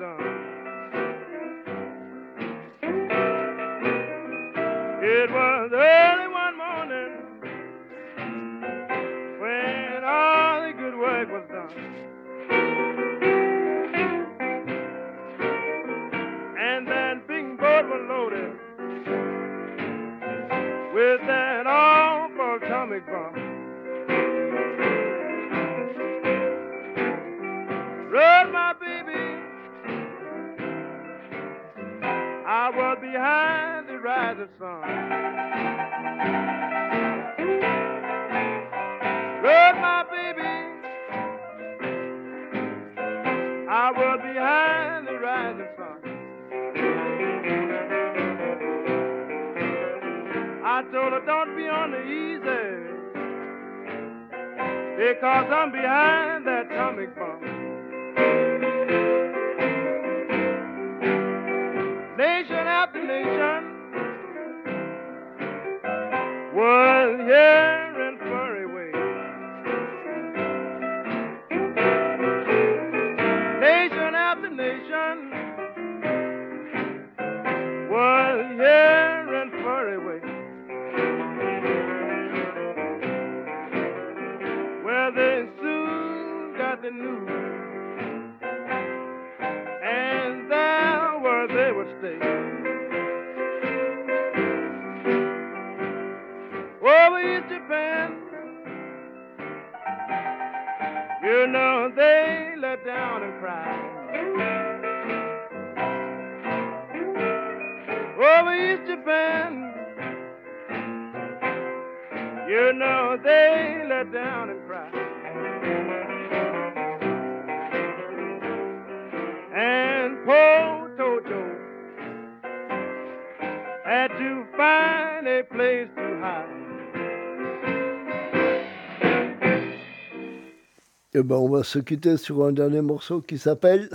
done. It was early one morning when all the good work was done. And that big boat was loaded with that awful atomic bomb. Behind the rising sun. Run, my baby. I was behind the rising sun. I told her, don't be on the easy. Because I'm behind that atomic bomb. Va se quitter sur un dernier morceau qui s'appelle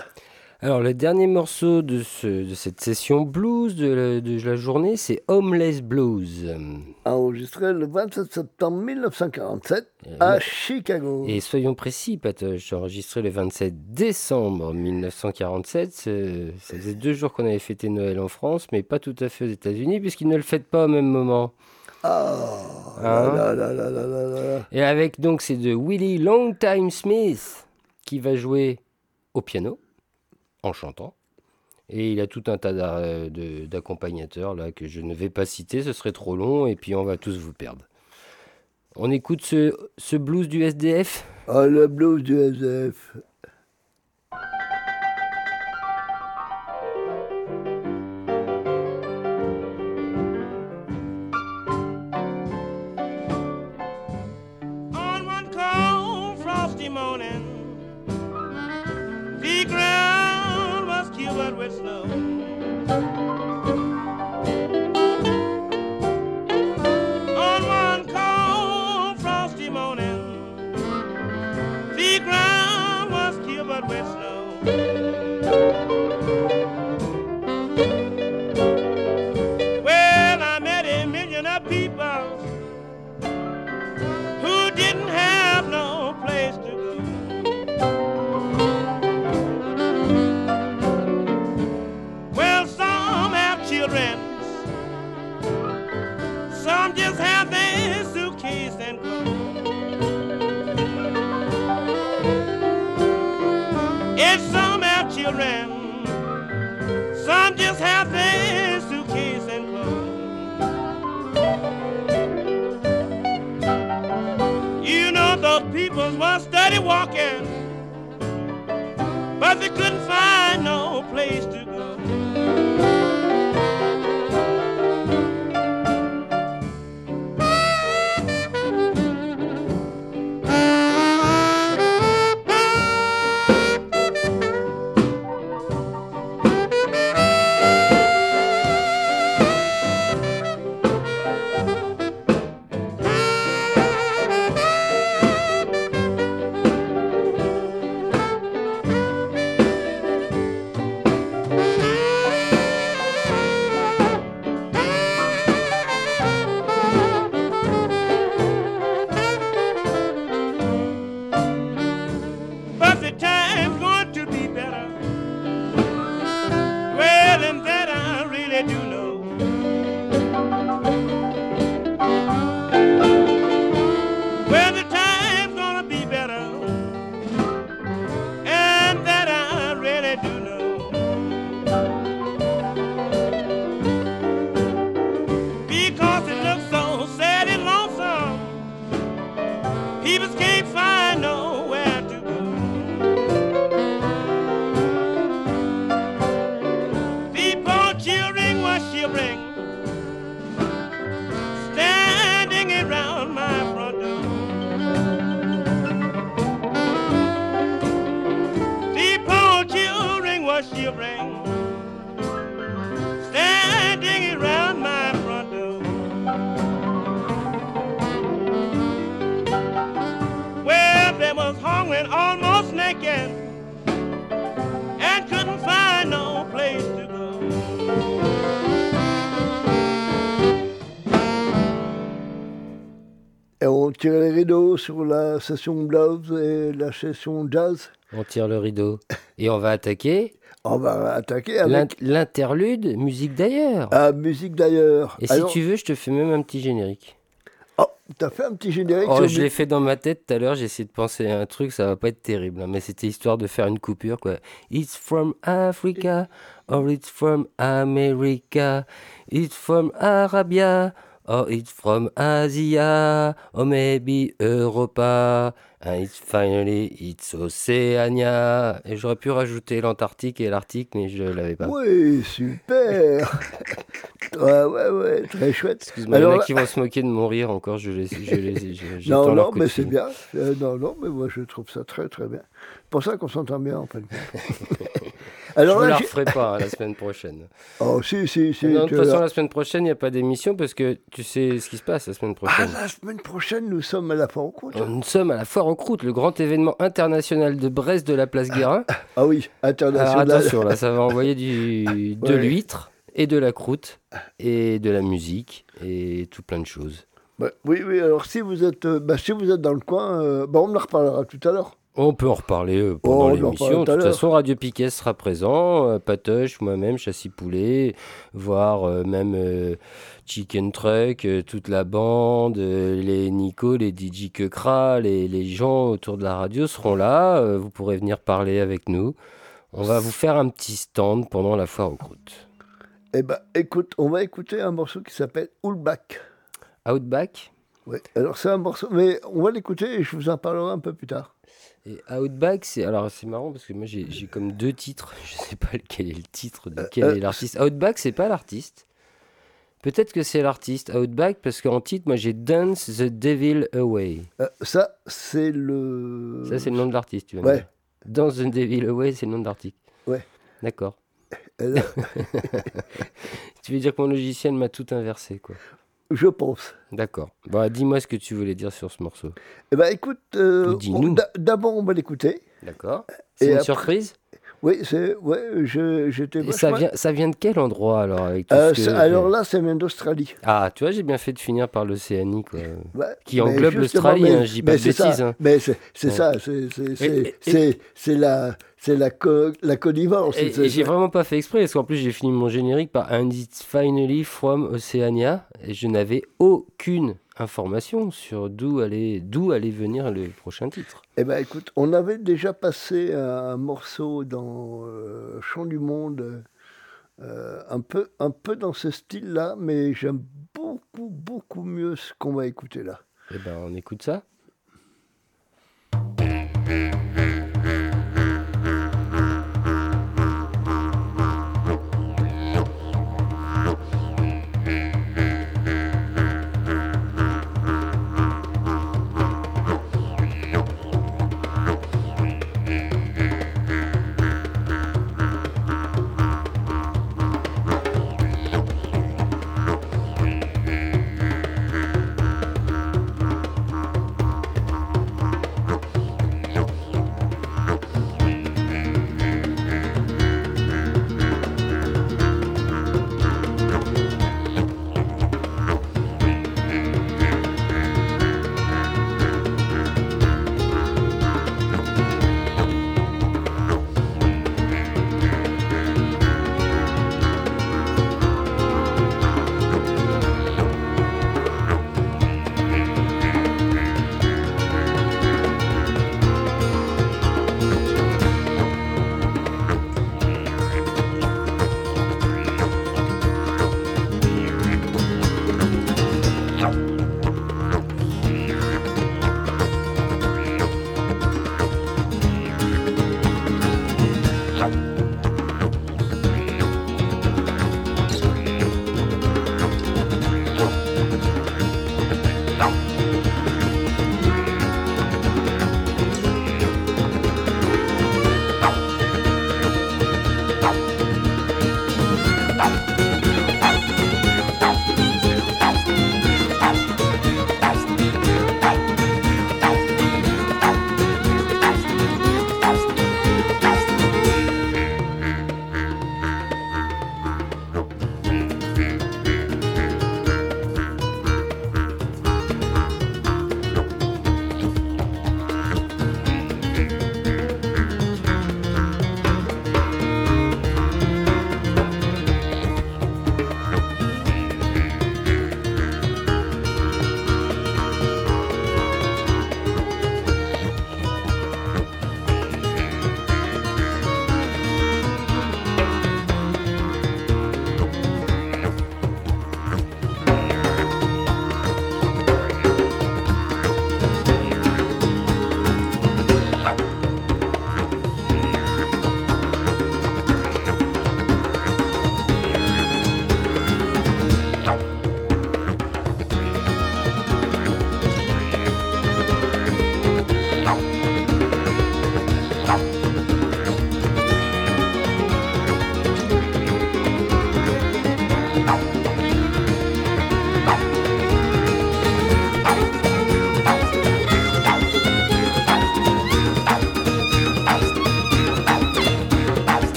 Alors, le dernier morceau de, ce, de cette session blues de la, de la journée, c'est Homeless Blues. enregistré le 27 septembre 1947 à Chicago. Et soyons précis, Patoche, enregistré le 27 décembre 1947. c'est- Ça faisait deux jours qu'on avait fêté Noël en France, mais pas tout à fait aux États-Unis, puisqu'ils ne le fêtent pas au même moment. Là, là, là, là, là, là. Et avec donc, c'est de Willie Longtime Smith qui va jouer au piano en chantant. Et il a tout un tas d'accompagnateurs là que je ne vais pas citer, ce serait trop long et puis on va tous vous perdre. On écoute ce, ce blues du SDF Ah, le blues du SDF. Snow. Walking, but they couldn't find no place to do know. Sur la session blues et la session jazz. On tire le rideau. Et on va attaquer On va attaquer avec l'interlude musique d'ailleurs. la musique d'ailleurs. Et si tu veux, je te fais même un petit générique. Oh, t'as fait un petit générique Oh, je l'ai fait dans ma tête tout à l'heure, j'ai essayé de penser à un truc, ça va pas être terrible, hein, mais c'était histoire de faire une coupure quoi. It's from Africa, or it's from America, it's from Arabia, Oh, it's from Asia, or maybe Europa, and it's finally, it's Oceania. Et j'aurais pu rajouter l'Antarctique et l'Arctique, mais je l'avais pas. Oui, super. ouais, ouais, ouais, très chouette. Excuse-moi, il y en a qui vont se moquer de mon rire encore, je les, je les, je- Non, non, mais c'est bien. Euh, non, non, mais moi je trouve ça très très bien. pour ça qu'on s'entend bien en fait. Alors je ne la referai pas la semaine prochaine. oh si, si, si. non, de toute façon, la semaine prochaine, il n'y a pas d'émission parce que tu sais ce qui se passe la semaine Ah, prochaine. la semaine prochaine, nous sommes à la fin en croûte. Nous sommes à la foire aux croûtes, le grand événement international de Brest de la place Guérin. Ah oui, international. attention, là, ça va envoyer du, de Ouais. l'huître et de la croûte et de la musique et tout plein de choses. Bah, oui, oui, alors si vous êtes, euh, bah, si vous êtes dans le coin, euh, bah, on en reparlera tout à l'heure. On peut en reparler euh, Oh, pendant en l'émission. De toute façon, Radio Piquet sera présent, euh, Patoche, moi-même, Châssis Poulet, voire euh, même euh, Chicken Truck, euh, toute la bande, les Nico, les DJ Quecra, les, les gens autour de la radio seront là. vous pourrez venir parler avec nous. On va vous faire un petit stand pendant la foire aux croûtes. Eh ben, écoute, on va écouter un morceau qui s'appelle Hullback. Outback? Oui, alors c'est un morceau, mais on va l'écouter et je vous en parlerai un peu plus tard. Et Outback, c'est alors c'est marrant parce que moi j'ai comme deux titres. Je sais pas lequel est le titre, de quel euh, est l'artiste. Outback, c'est pas l'artiste. Peut-être que c'est l'artiste Outback parce qu'en titre, moi j'ai Dance the Devil Away. Euh, ça, c'est le. Ça, c'est le nom de l'artiste, tu Ouais. Dance the Devil Away, c'est le nom de. Ouais. D'accord. Tu veux dire que mon logiciel m'a tout inversé, quoi. Je pense. D'accord. Bon, dis-moi ce que tu voulais dire sur ce morceau. Eh ben, écoute, euh, d'abord on va l'écouter. D'accord. C'est une après- surprise? Oui, ouais, je, j'étais. Et ça vient, ça vient de quel endroit alors avec tout Euh, ce que- ça- alors là, ça vient d'Australie. Ah, tu vois, j'ai bien fait de finir par l'Océanie, quoi. Qui englobe l'Australie, hein, je dis pas de c'est ça, bêtises, hein. Mais c'est, c'est Ouais. ça, c'est, c'est, la, c'est la, co- la connivence. Et, et j'ai vraiment pas fait exprès, parce qu'en plus j'ai fini mon générique par And it's finally from Oceania, et je n'avais aucune information sur d'où allait, d'où allait venir le prochain titre. Eh ben, écoute, on avait déjà passé un morceau dans euh, Chant du Monde, euh, un, peu, un peu dans ce style-là, mais j'aime beaucoup, beaucoup mieux ce qu'on va écouter là. Eh ben, on écoute ça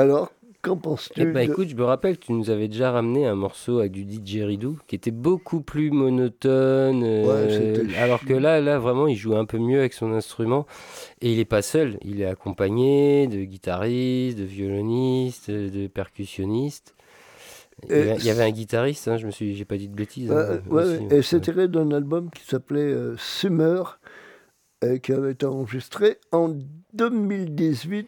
Alors, qu'en penses-tu Eh ben, de- écoute, je me rappelle que tu nous avais déjà ramené un morceau avec du didgeridoo qui était beaucoup plus monotone. euh, Ouais, alors que là, là, vraiment, il joue un peu mieux avec son instrument. Et il est pas seul. Il est accompagné de guitaristes, de violonistes, de percussionnistes. Il y Et avait- il y avait un guitariste, hein, je me suis, j'ai pas dit de bêtises. Euh, hein, ouais, aussi, ouais. Et ouais. c'est tiré d'un album qui s'appelait euh, Summer, euh, qui avait été enregistré en 2018.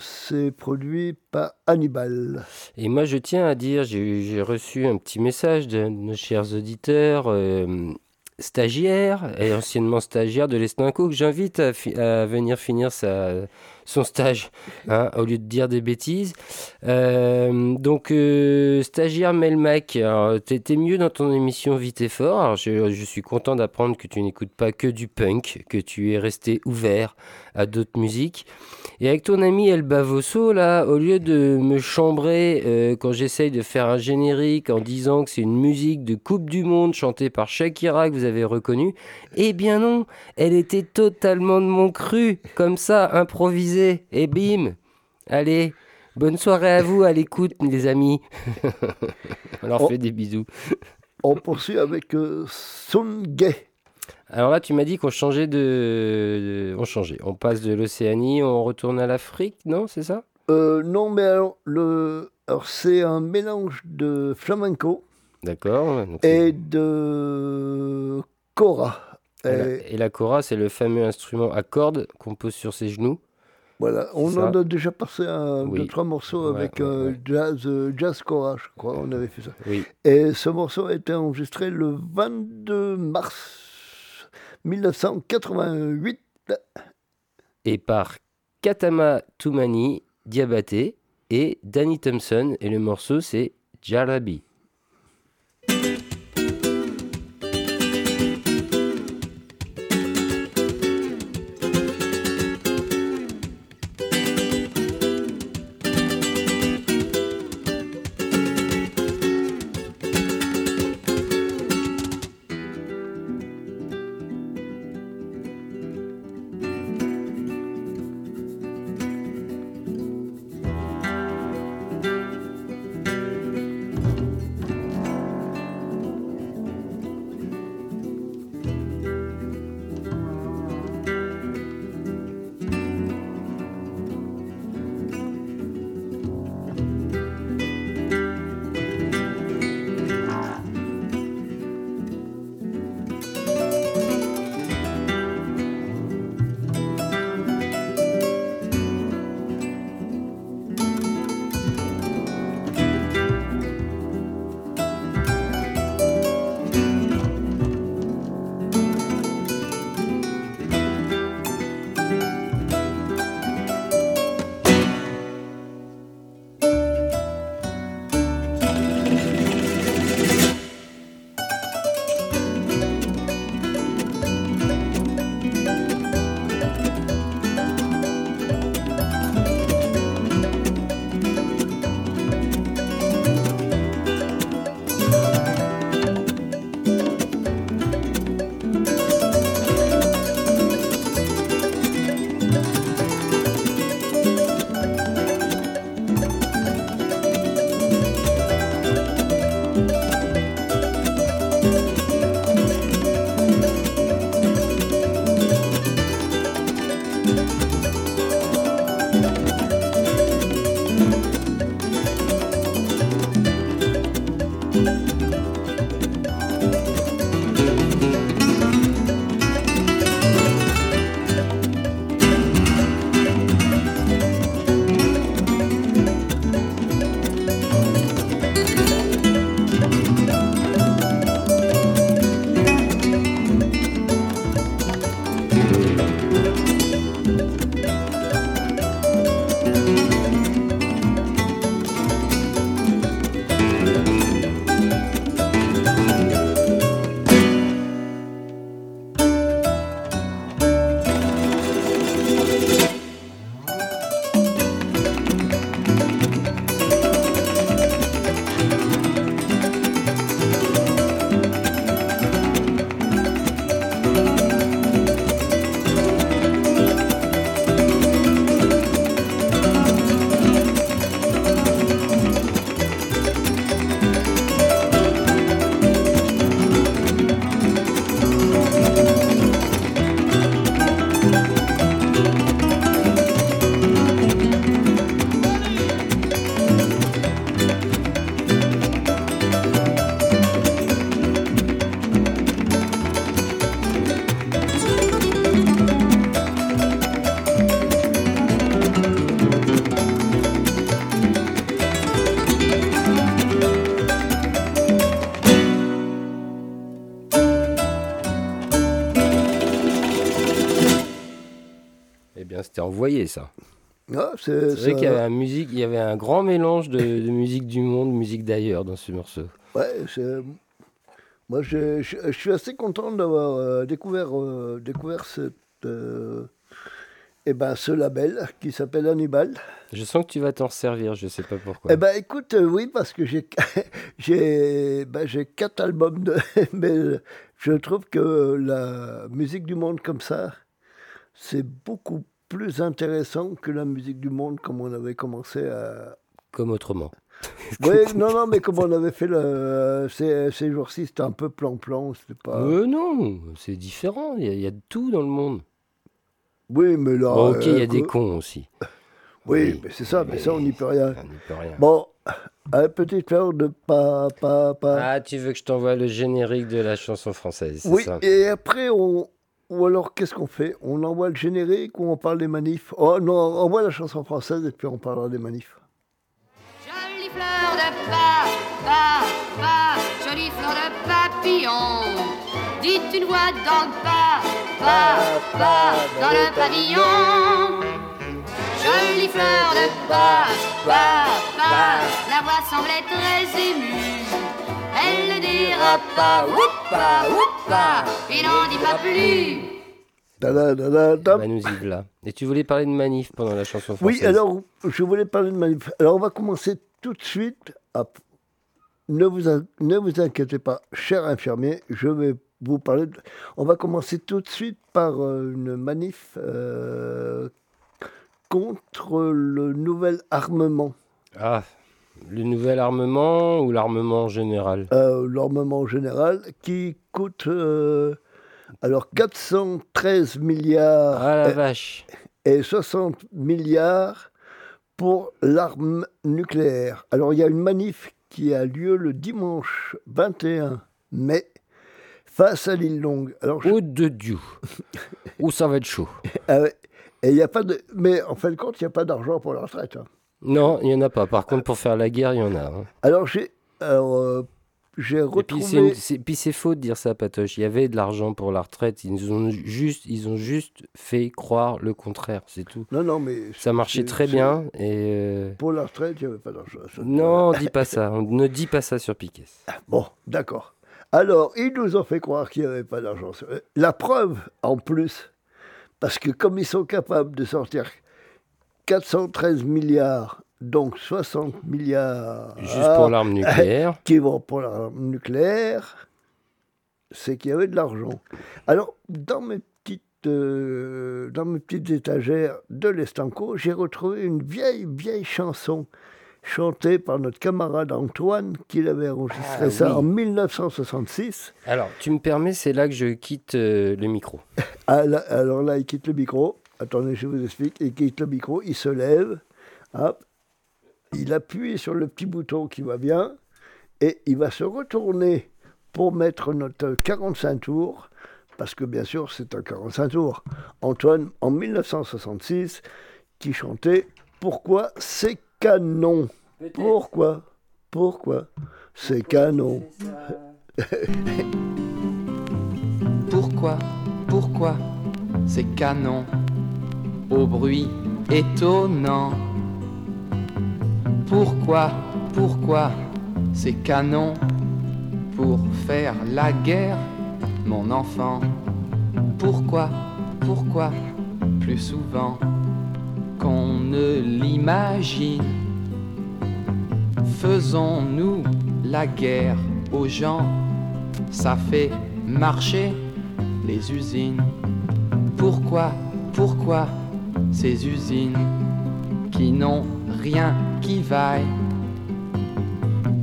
C'est produit par Hannibal. Et moi, je tiens à dire, j'ai reçu un petit message de nos chers auditeurs euh, stagiaires et anciennement stagiaires de l'Estinco que j'invite à, venir finir son stage, hein, au lieu de dire des bêtises. Euh, donc, euh, stagiaire Melmac, t'étais mieux dans ton émission Vite et Fort. Je suis content d'apprendre que tu n'écoutes pas que du punk, que tu es resté ouvert à d'autres musiques. Et avec ton ami El Bavosso, là, au lieu de me chambrer euh, quand j'essaye de faire un générique en disant que c'est une musique de Coupe du Monde chantée par Shakira que vous avez reconnue, eh bien non, elle était totalement de mon cru, comme ça, improvisée, et bim Allez, bonne soirée à vous à l'écoute, les amis. On leur fait des bisous. On poursuit avec euh, Sun Gay. Alors là, tu m'as dit qu'on changeait de... On changeait. On passe de l'Océanie, on retourne à l'Afrique, non C'est ça? Euh, non, mais alors, le... alors c'est un mélange de flamenco D'accord. et de kora. Et la, Et et la kora, c'est le fameux instrument à cordes qu'on pose sur ses genoux. voilà, on ça. en a déjà passé un, Oui. deux, trois morceaux Ouais, avec ouais, euh, ouais. jazz, euh, jazz kora, je crois, on avait fait ça. Oui. Et ce morceau a été enregistré le 22 mars 1988. Et par Katama Toumani, Diabaté et Danny Thompson. Et le morceau, c'est Jarabi. C'était envoyé, ça. Ah, c'est vrai ça- qu'il y avait un musique, il y avait un grand mélange de, de musique du monde, musique d'ailleurs dans ce morceau. Ouais, c'est- moi je, je- je suis assez content d'avoir euh, découvert, euh, découvert cette, euh, eh ben, ce label qui s'appelle Hannibal. Je sens que tu vas t'en servir, je sais pas pourquoi. Eh ben écoute, euh, oui, parce que j'ai j'ai ben, j'ai quatre albums de. Mais je trouve que la musique du monde comme ça, c'est beaucoup plus intéressant que la musique du monde comme on avait commencé à. Comme autrement. Oui, non, non, mais comme on avait fait le, ces, ces jours-ci, c'était un peu plan-plan, c'était pas. Euh, non, c'est différent, il y, a, il y a de tout dans le monde. Oui, mais là. Bon, ok, il y euh, a des cons aussi. Oui, Oui, mais c'est ça, mais mais ça, on n'y peut rien. On n'y peut rien. Bon, un petit fleur de pas, pas, pas. Ah, tu veux que je t'envoie le générique de la chanson française, Oui, ça? et après, on. Ou alors, qu'est-ce qu'on fait? On envoie le générique ou on parle des manifs? Oh non, on envoie la chanson française et puis on parlera des manifs. Jolie fleur de pas, pas, pas, jolie fleur de papillon. Dites une voix dans le pas, pas, pas, dans le pavillon. Jolie fleur de pas, pas, pas, la voix semblait très émue. Elle ne dira pas, oupa, oupa, et n'en dit pas plus. Ta-da-da-da-da. Bah, nous y. Et tu voulais parler de manif pendant la chanson française Oui, alors, je voulais parler de manif. Alors, on va commencer tout de suite. à- Ne, vous, in- ne vous inquiétez pas, cher infirmier, je vais vous parler. de- On va commencer tout de suite par euh, une manif euh, contre le nouvel armement. Ah, le nouvel armement ou l'armement en général? Euh, l'armement général qui coûte euh, alors 413 milliards Ah la et- vache et 60 milliards pour l'arme nucléaire. Alors il y a une manif qui a lieu le dimanche 21 mai face à l'île Longue. Alors je- Oh de Dieu Où ça va être chaud ah ouais. et il y a pas de mais en fin de compte il n'y a pas d'argent pour la retraite. hein. Non, il n'y en a pas. Par contre, pour faire la guerre, il y en a. hein. Alors j'ai alors, euh, j'ai Et puis retrouvé c'est puis faux de dire ça, Patoche. Il y avait de l'argent pour la retraite. Ils ont juste, ils ont juste fait croire le contraire, c'est tout. non non mais Ça marchait très bien. Et euh, Pour la retraite, il n'y avait pas d'argent. Non, dis pas ça. On ne dit pas ça sur Piquet. Bon, d'accord. Alors, ils nous ont fait croire qu'il n'y avait pas d'argent. Euh, La preuve, en plus, parce que comme ils sont capables de sortir 413 milliards, donc 60 milliards Juste pour l'arme nucléaire. qui vont pour l'arme nucléaire, c'est qu'il y avait de l'argent. Alors, dans mes petites, euh, dans mes petites étagères de l'Estanco, j'ai retrouvé une vieille, vieille chanson chantée par notre camarade Antoine, qui avait enregistré Ah, ça oui. en 1966. Alors, tu me permets, c'est là que je quitte euh, le micro. Ah, alors là, il quitte le micro. Attendez, je vous explique. Il quitte le micro, il se lève, hop, il appuie sur le petit bouton qui va bien, et il va se retourner pour mettre notre 45 tours, parce que bien sûr, c'est un 45 tours. Antoine, en 1966, qui chantait Pourquoi c'est canon? Pourquoi? Pourquoi c'est canon? Pourquoi, pourquoi ces canons au bruit étonnant. Pourquoi, pourquoi ces canons pour faire la guerre, mon enfant? Pourquoi, pourquoi plus souvent qu'on ne l'imagine? Faisons-nous la guerre aux gens? Ça fait marcher les usines. Pourquoi, pourquoi ces usines qui n'ont rien qui vaille.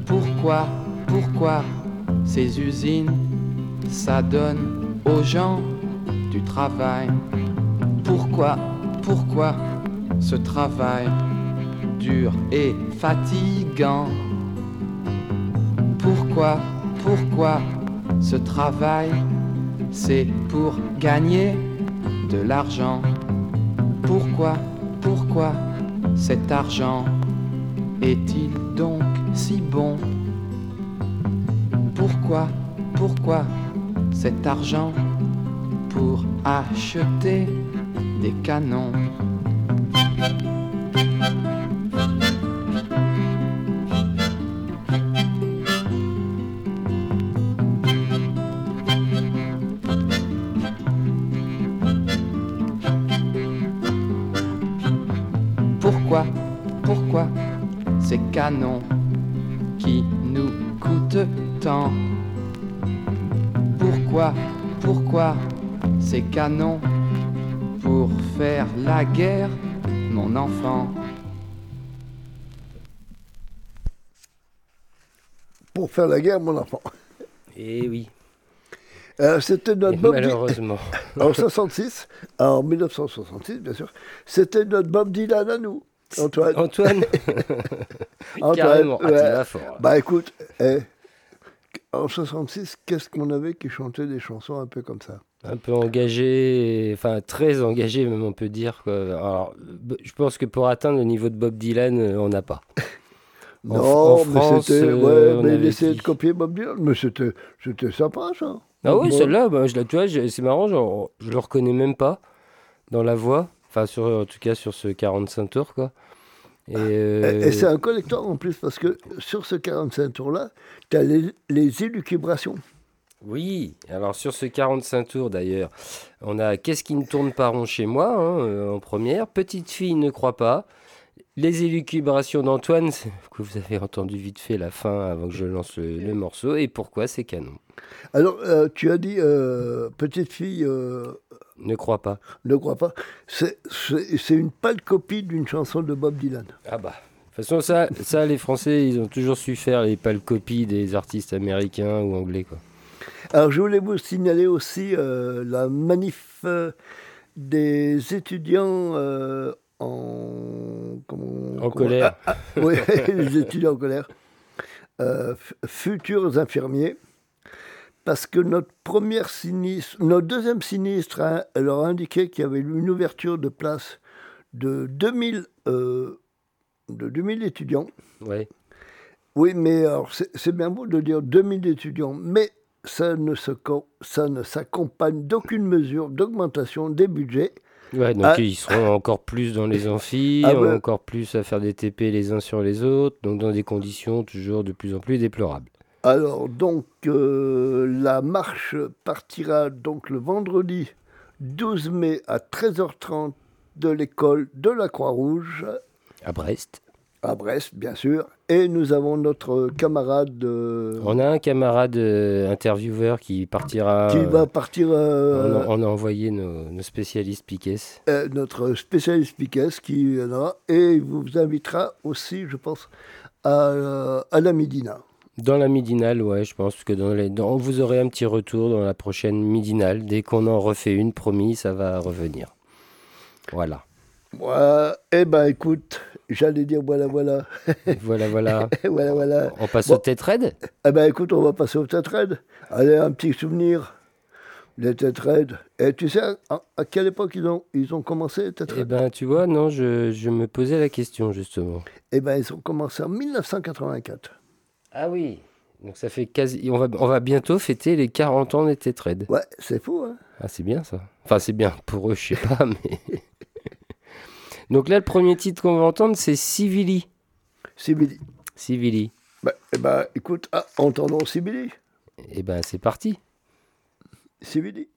Pourquoi, pourquoi ces usines ça donne aux gens du travail? Pourquoi, pourquoi ce travail dur et fatigant? Pourquoi, pourquoi ce travail, c'est pour gagner de l'argent? Pourquoi, pourquoi cet argent est-il donc si bon? Pourquoi, pourquoi cet argent pour acheter des canons? Ces canons pour faire la guerre, mon enfant Pour faire la guerre, mon enfant. Et oui, Euh, C'était notre et Bob Dylan. malheureusement. En 66, en 1966, bien sûr. C'était notre Bob Dylan à nous, Antoine. Antoine, Antoine, carrément. Ah, ouais. fort. Bah écoute, eh, en 66, qu'est-ce qu'on avait qui chantait des chansons un peu comme ça? Un peu engagé, et- enfin très engagé même on peut dire. Quoi. Alors, je pense que pour atteindre le niveau de Bob Dylan, euh, on n'a pas. En Non, en mais France, c'était. euh, ouais, on mais il essayait de copier Bob Dylan. Mais c'était c'était sympa, ça. Ah oui, Bon. celle-là, bah, je tu vois, je- c'est marrant, genre, je le reconnais même pas dans la voix. Enfin, sur, en tout cas sur ce 45 tours, quoi. Et, Et, euh, et c'est un collector en plus, parce que sur ce 45 tours-là, tu as les, les élucubrations. Oui, alors sur ce 45 tours d'ailleurs, on a Qu'est-ce qui ne tourne pas rond chez moi hein, euh, en première, Petite fille ne croit pas, Les élucubrations d'Antoine, que vous avez entendu vite fait la fin avant que je lance le, le morceau, et pourquoi c'est canon? Alors, euh, tu as dit, euh, petite fille, euh, Ne crois pas. ne crois pas. C'est une pâle copie d'une chanson de Bob Dylan. Ah bah. De toute façon, ça, ça, les Français, ils ont toujours su faire les pâles copies des artistes américains ou anglais, quoi. Alors, je voulais vous signaler aussi euh, la manif euh, des étudiants euh, en. comment- En comment- colère. Ah, ah, oui, les étudiants en colère. Euh, futurs infirmiers. Parce que notre première sinistre, notre deuxième sinistre hein, leur a indiqué qu'il y avait une ouverture de place de 2000, euh, de 2000 étudiants. Ouais. Oui, mais c'est bien beau de dire 2000 étudiants, mais ça ne s'accompagne d'aucune mesure d'augmentation des budgets. Ouais, donc Ah. ils seront encore plus dans les amphis, Ah encore plus à faire des TP les uns sur les autres, donc dans des conditions toujours de plus en plus déplorables. Alors donc euh, la marche partira donc le vendredi 12 mai à 13h30 de l'école de la Croix-Rouge À Brest. À Brest, bien sûr, et nous avons notre camarade euh, On a un camarade euh, intervieweur qui partira. qui va partir. euh, on, a, on a envoyé nos, nos spécialistes Piquet. notre spécialiste Piquet qui viendra et il vous invitera aussi, je pense, à, à la Midina. Dans la midinale, ouais, je pense que dans les, dans- vous aurez un petit retour dans la prochaine midinale. Dès qu'on en refait une, promis, ça va revenir. Voilà. Ouais, eh ben écoute, j'allais dire voilà, voilà, voilà, voilà. voilà, voilà. On passe Bon. au tête raide Eh ben écoute, on va passer au tête raide. Allez, un petit souvenir. Les têtes raides. Et tu sais, à, à quelle époque ils ont, ils ont commencé les têtes Eh ben, tu vois, non, je, je me posais la question, justement. Eh ben ils ont commencé en 1984. Ah oui. Donc ça fait quasi. On va, on va bientôt fêter les 40 ans des têtes raides. Ouais, c'est fou, hein Ah, c'est bien ça. Enfin, c'est bien pour eux, je sais pas, mais. Donc là, le premier titre qu'on va entendre, c'est Civili. Sibili. Civili. Bah, eh ben écoute, ah, entendons Sibili. Eh ben, c'est parti. Sibili.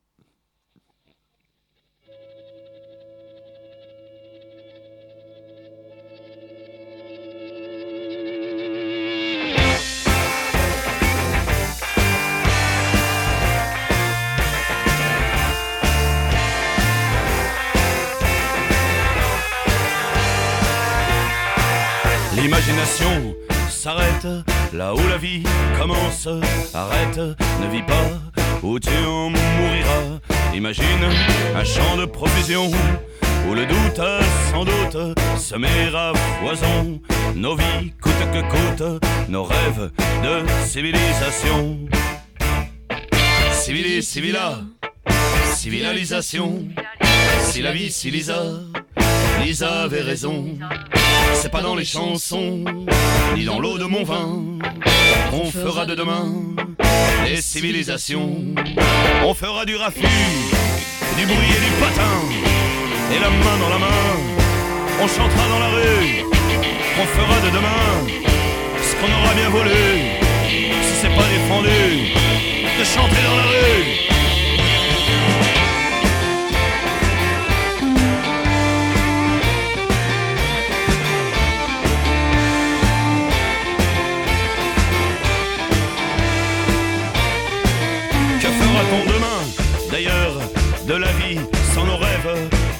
S'arrête là où la vie commence. Arrête, ne vis pas où tu en mouriras. Imagine un champ de profusion où le doute sans doute semera foison. Nos vies coûte que coûte, nos rêves de civilisation. Civili, civila, civilisation. Si la vie, si Lisa avait raison. C'est pas dans les chansons, ni dans l'eau de mon vin, qu'on fera de demain des civilisations. On fera du raffut, du bruit et du patin, et la main dans la main, On chantera dans la rue, on fera de demain ce qu'on aura bien volé. Si c'est pas défendu de chanter dans la rue.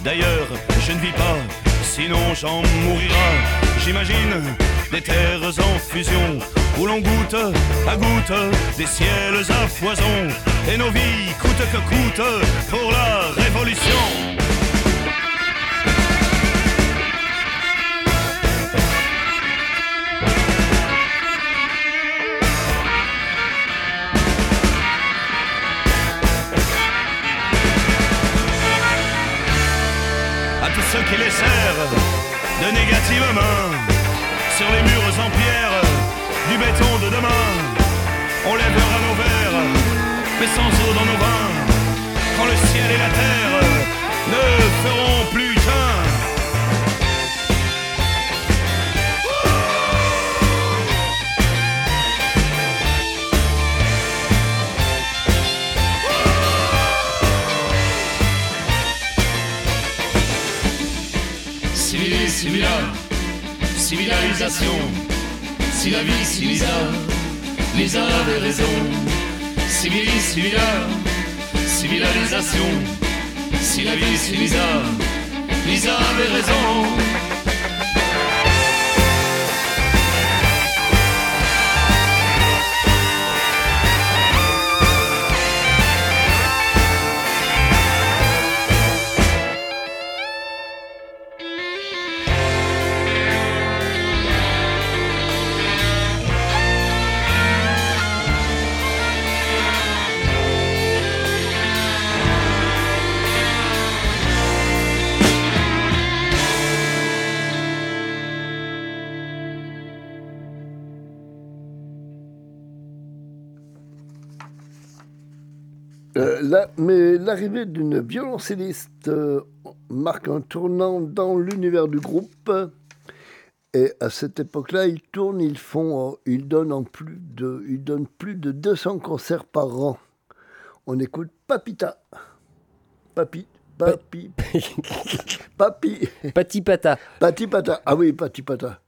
D'ailleurs, je ne vis pas, sinon j'en mourira. J'imagine des terres en fusion où l'on goûte à goutte des ciels à foison. Et nos vies coûte que coûte pour la révolution. Mains sur les murs en pierre du béton de demain. On lèvera nos verres, mais sans eau dans nos vins, quand le ciel et la terre ne feront plus civilisation. Si la vie, si Lisa, Lisa avait raison. Civilis, civila, civilisation. Si la vie, si Lisa, Lisa avait raison. Mais l'arrivée d'une violoncelliste euh, marque un tournant dans l'univers du groupe. Et à cette époque-là, ils tournent, ils font, euh, ils donnent en plus de, ils donnent plus de 200 concerts par an. On écoute Papita. Papi, papi, papi. Pati pata. Pati pata. Ah oui, pati pata.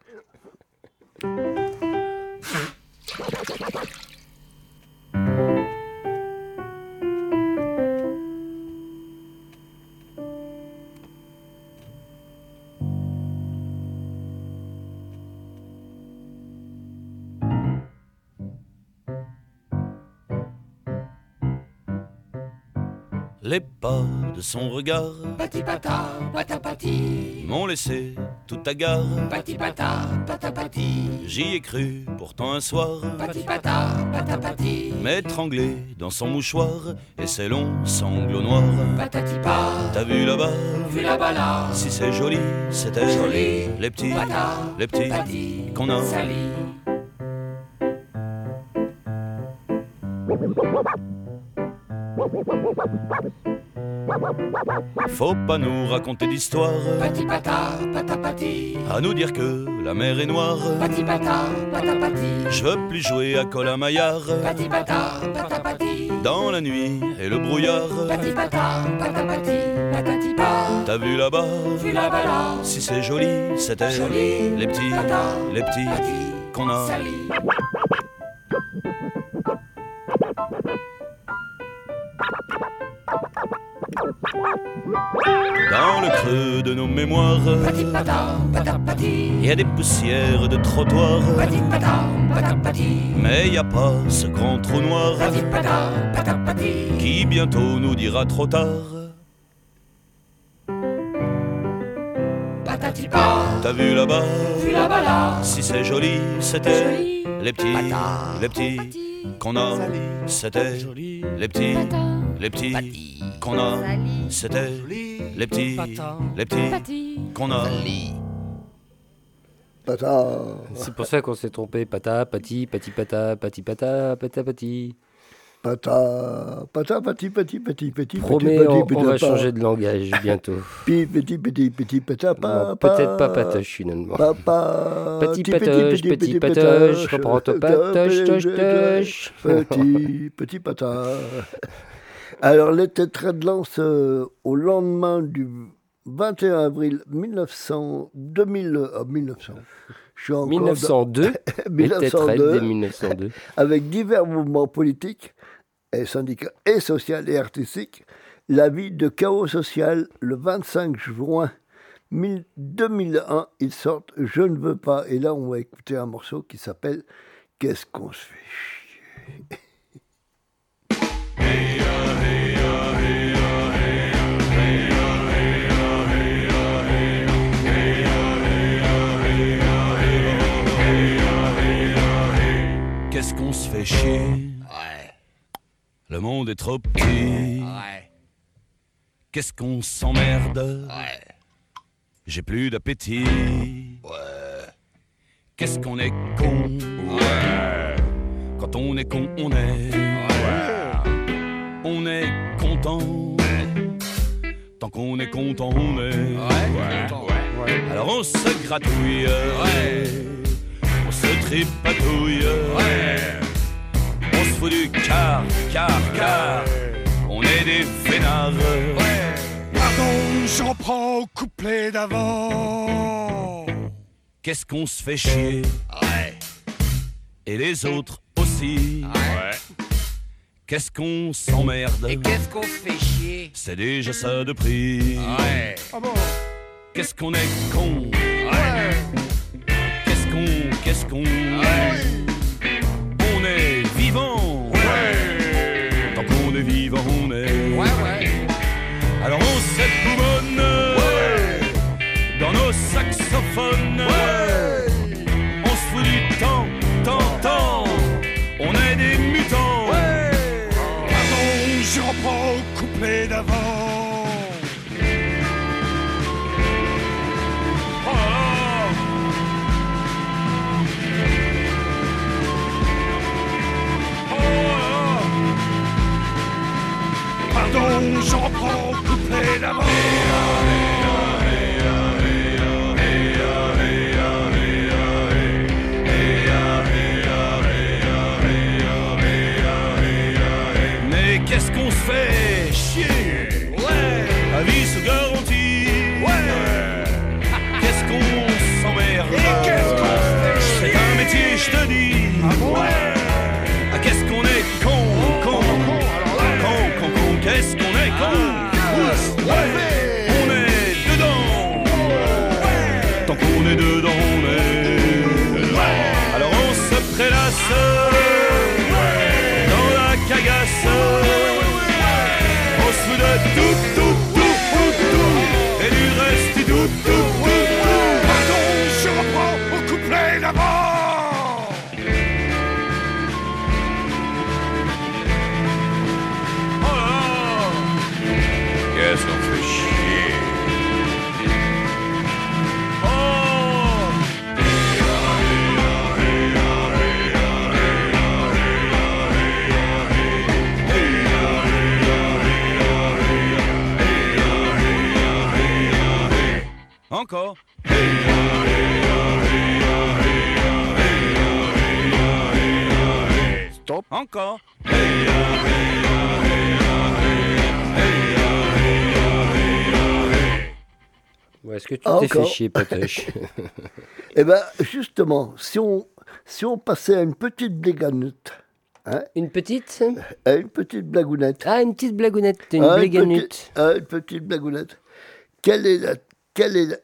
Les pas de son regard Pati pata, pata pati. m'ont laissé toute ta gare. Pati pata, pata pati. J'y ai cru, pourtant un soir, Pati pata, pata pati. m'étrangler dans son mouchoir et ses longs sanglots noirs. Patati pa. T'as vu là-bas? Vu là-bas là. Si c'est joli, c'était Joli. les petits, Pata. les petits Pati. qu'on a. Sali. Faut pas nous raconter d'histoire, Pati pata, pata pati. à nous dire que la mer est noire. Pati pata, pata pati. Je veux plus jouer à Colin Maillard Pati pata, pata pati. dans la nuit et le brouillard. Pati pata, pata pati. Patati pa. T'as vu là-bas? Vu là-bas là. Si c'est joli, c'était Joli. les petits, Pata. les petits qu'on a. Sali. Dans le creux de nos mémoires, il y a des poussières de trottoir. Mais y a pas ce grand trou noir qui bientôt nous dira trop tard. T'as vu là-bas? Là. Si c'est joli, c'était les petits, les petits qu'on a. C'était les petits, les petits qu'on a. C'était les petits, les petits qu'on a. Pata. C'est pour ça qu'on s'est trompé. Pata, pati, pati pata, pati pata, pata pati. Pata, pata, petit, petit, petit, petit, Promets, petit, on, petit, on va petit, changer de langage bientôt. Petit, petit, petit, petit, pata, pa, Peut-être pas pa, patoche finalement. Papa, Petit patoche, petit patoche, reprends ton patoche, toche, toche. Petit, petit pata. Alors, l'été de lance euh, au lendemain du 21 avril 1900, 2000, euh, 1900. Je suis encore dans- 1902, était 1902, dès 1902. avec divers mouvements politiques, et syndicats et sociaux et artistiques, la vie de chaos social le 25 juin 1000 2001, ils sortent Je ne veux pas. Et là, on va écouter un morceau qui s'appelle Qu'est-ce qu'on se fait chier? Fait chier Le monde est trop petit. Qu'est-ce qu'on s'emmerde? J'ai plus d'appétit. Qu'est-ce qu'on est con? Quand on est con, on est. On est content. Tant qu'on est content, on est. Alors on se gratouille. On se tripatouille. On se fout du car, car, car. On est des fainéants. Pardon, j'en prends au couplet d'avant. Qu'est-ce qu'on se fait chier? Et les autres aussi. Qu'est-ce qu'on s'emmerde? Et qu'est-ce qu'on se fait chier? C'est déjà ça de prix. Ah bon? Qu'est-ce qu'on est con? Qu'est-ce qu'on, qu'est-ce qu'on On Vivant, on est. Ouais, ouais. Alors on se boumonne Dans nos saxophones. On se fout du temps, temps, temps Pardon, j'en Encore Ouais, Est-ce que tu t'es fait chier, patoche Eh bien, justement, si on, si on passait à une petite blagounette, hein, Une petite? À une petite blagounette, Ah, une petite blagounette, une Ah, blagounette. petite- ah, une petite blagounette. Quelle est la, quelle est la,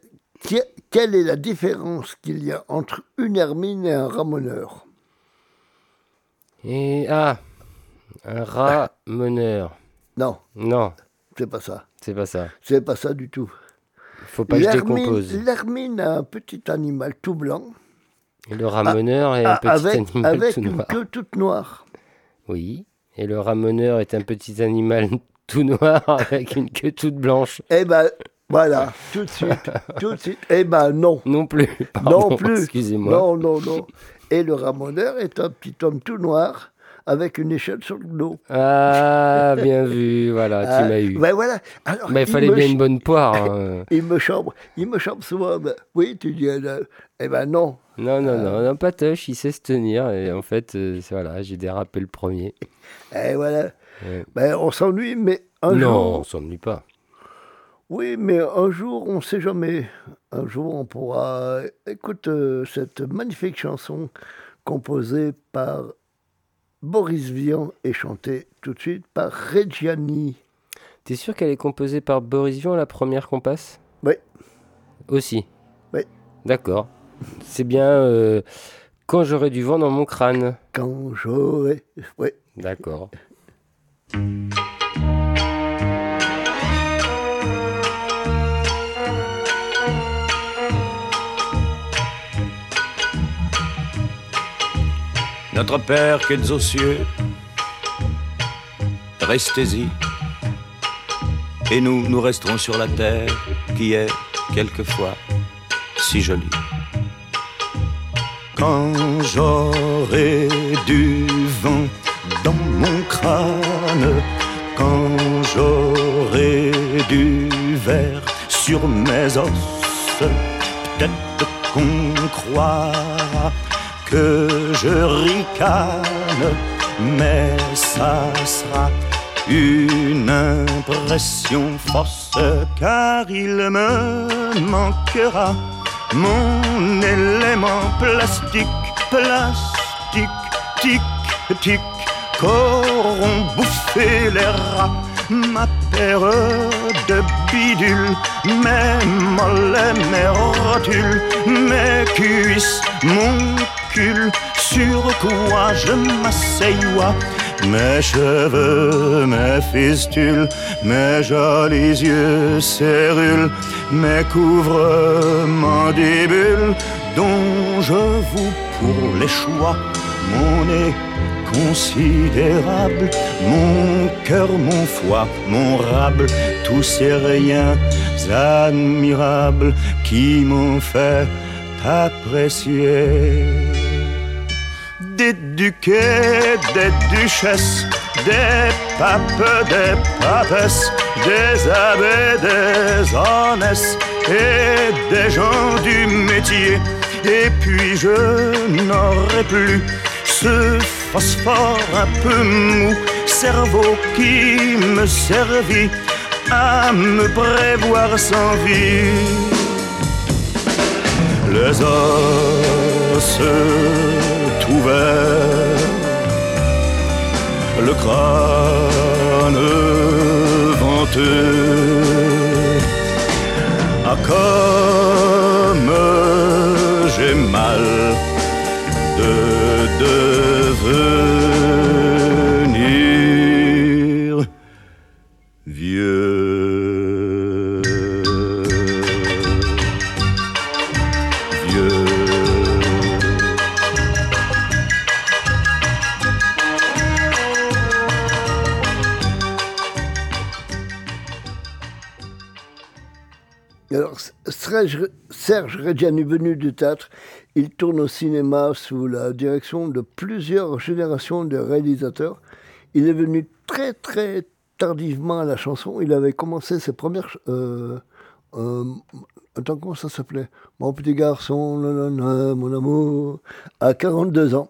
quelle est la différence qu'il y a entre une hermine et un ramoneur? Et ah, un rat meneur. Non, Non, c'est pas ça. c'est pas ça. C'est pas ça du tout. Faut pas que je décompose. L'hermine a un petit animal tout blanc, Et le rameneur est un ah, petit avec, animal avec tout une noir. queue toute noire. Oui. Et le rameneur est un petit animal tout noir avec une queue toute blanche. Eh ben, voilà, tout de suite, tout de suite. Eh ben non, Non plus. Pardon, non plus. Excusez-moi. Non, non, non. Et le ramoneur est un petit homme tout noir avec une échelle sur le dos. Ah, bien vu, voilà, Ah, tu m'as eu. ben voilà. Alors, Mais il fallait bien une bonne poire. hein. Il me chambre, il me chambre souvent. ben, oui, tu dis, euh, eh ben non. Non, non, non, non, pas touche, il sait se tenir. Et en fait, euh, voilà, j'ai dérapé le premier. Et voilà. Ouais. Ben, on s'ennuie, mais un non, jour. on s'ennuie pas. Oui, mais un jour, on ne sait jamais. Un jour, on pourra. Écoute euh, cette magnifique chanson composée par Boris Vian et chantée tout de suite par Reggiani. T'es sûr qu'elle est composée par Boris Vian, la première qu'on passe? Oui. Aussi Oui. D'accord. C'est bien euh, Quand j'aurai du vent dans mon crâne. Quand j'aurai. Oui. D'accord. Notre Père qui êtes aux cieux, restez-y. Et nous, nous resterons sur la terre qui est quelquefois si jolie. Quand j'aurai du vent dans mon crâne, quand j'aurai du verre sur mes os, peut-être qu'on croira que je ricane, mais ça sera une impression fausse, car il me manquera mon élément plastique, plastique, tic, tic, qu'auront bouffé les rats. Ma paire de bidules, mes mollets, mes rotules, mes cuisses, mon sur quoi je m'asseyois. Mes cheveux, mes fistules, mes jolis yeux cérules, mes couvre mandibules, dont je vous pour les choix. Mon nez considérable, mon cœur, mon foie, mon rable, tous ces riens admirables qui m'ont fait apprécier duquets, des duchesses, des papes, des papesses, des abbés, des honnêtes et des gens du métier. Et puis je n'aurai plus ce phosphore un peu mou, cerveau qui me servit à me prévoir sans vie. Les os le crâne venteux. Ah, comme j'ai mal de devenir Serge, Serge Reggiani, venu du théâtre, il tourne au cinéma sous la direction de plusieurs générations de réalisateurs. Il est venu très très tardivement à la chanson. Il avait commencé ses premières... Euh, euh, attends, comment ça s'appelait? Mon petit garçon, mon amour, à 42 ans.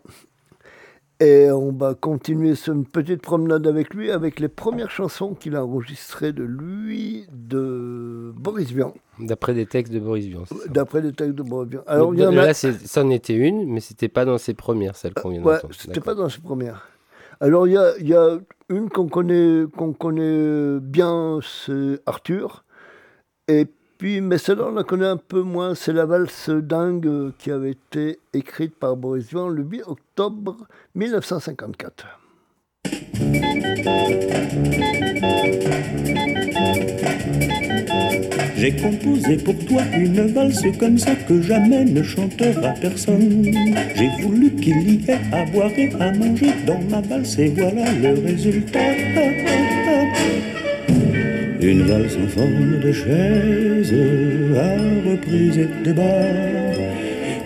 Et on va continuer sur une petite promenade avec lui, avec les premières chansons qu'il a enregistrées de lui, de Boris Vian. D'après des textes de Boris Vian. D'après les textes de Boris Vian. Alors, il y Mais en là, a. ça en était une, mais c'était pas dans ses premières, celle qu'on vient Ouais, d'entendre. c'était pas dans ses premières. Alors, il y a, y a une qu'on connaît, qu'on connaît bien, c'est Arthur. Et puis, mais celle-là, on la connaît un peu moins. C'est la valse dingue euh, qui avait été écrite par Boris Vian le 8 octobre 1954. J'ai composé pour toi une valse comme ça que jamais ne chantera personne. J'ai voulu qu'il y ait à boire et à manger dans ma valse et voilà le résultat. Une valse en forme de chaise à reprise et de.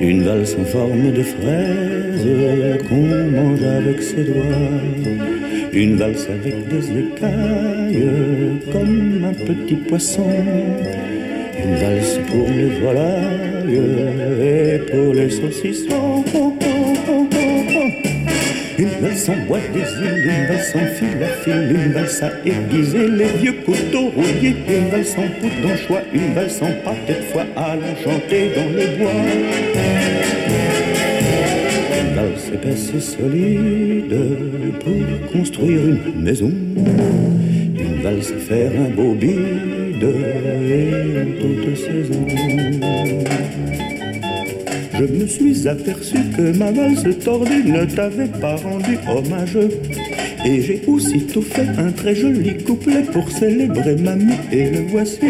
Une valse en forme de fraise qu'on mange avec ses doigts. Une valse avec des écailles comme un petit poisson. Une valse pour les volailles et pour les saucissons. Une valse en bois des îles, une valse en fil à fil, une valse à aiguiser les vieux couteaux rouillés, une valse en poudre d'anchois, une valse en pâté de foie la chanter dans les bois. Une valse épaisse et solide pour construire une maison. Une valse faire un beau bide et toute saison. Je me suis aperçu que ma valse tordue ne t'avait pas rendu hommage. Et j'ai aussitôt fait un très joli couplet pour célébrer mamie. Et le voici.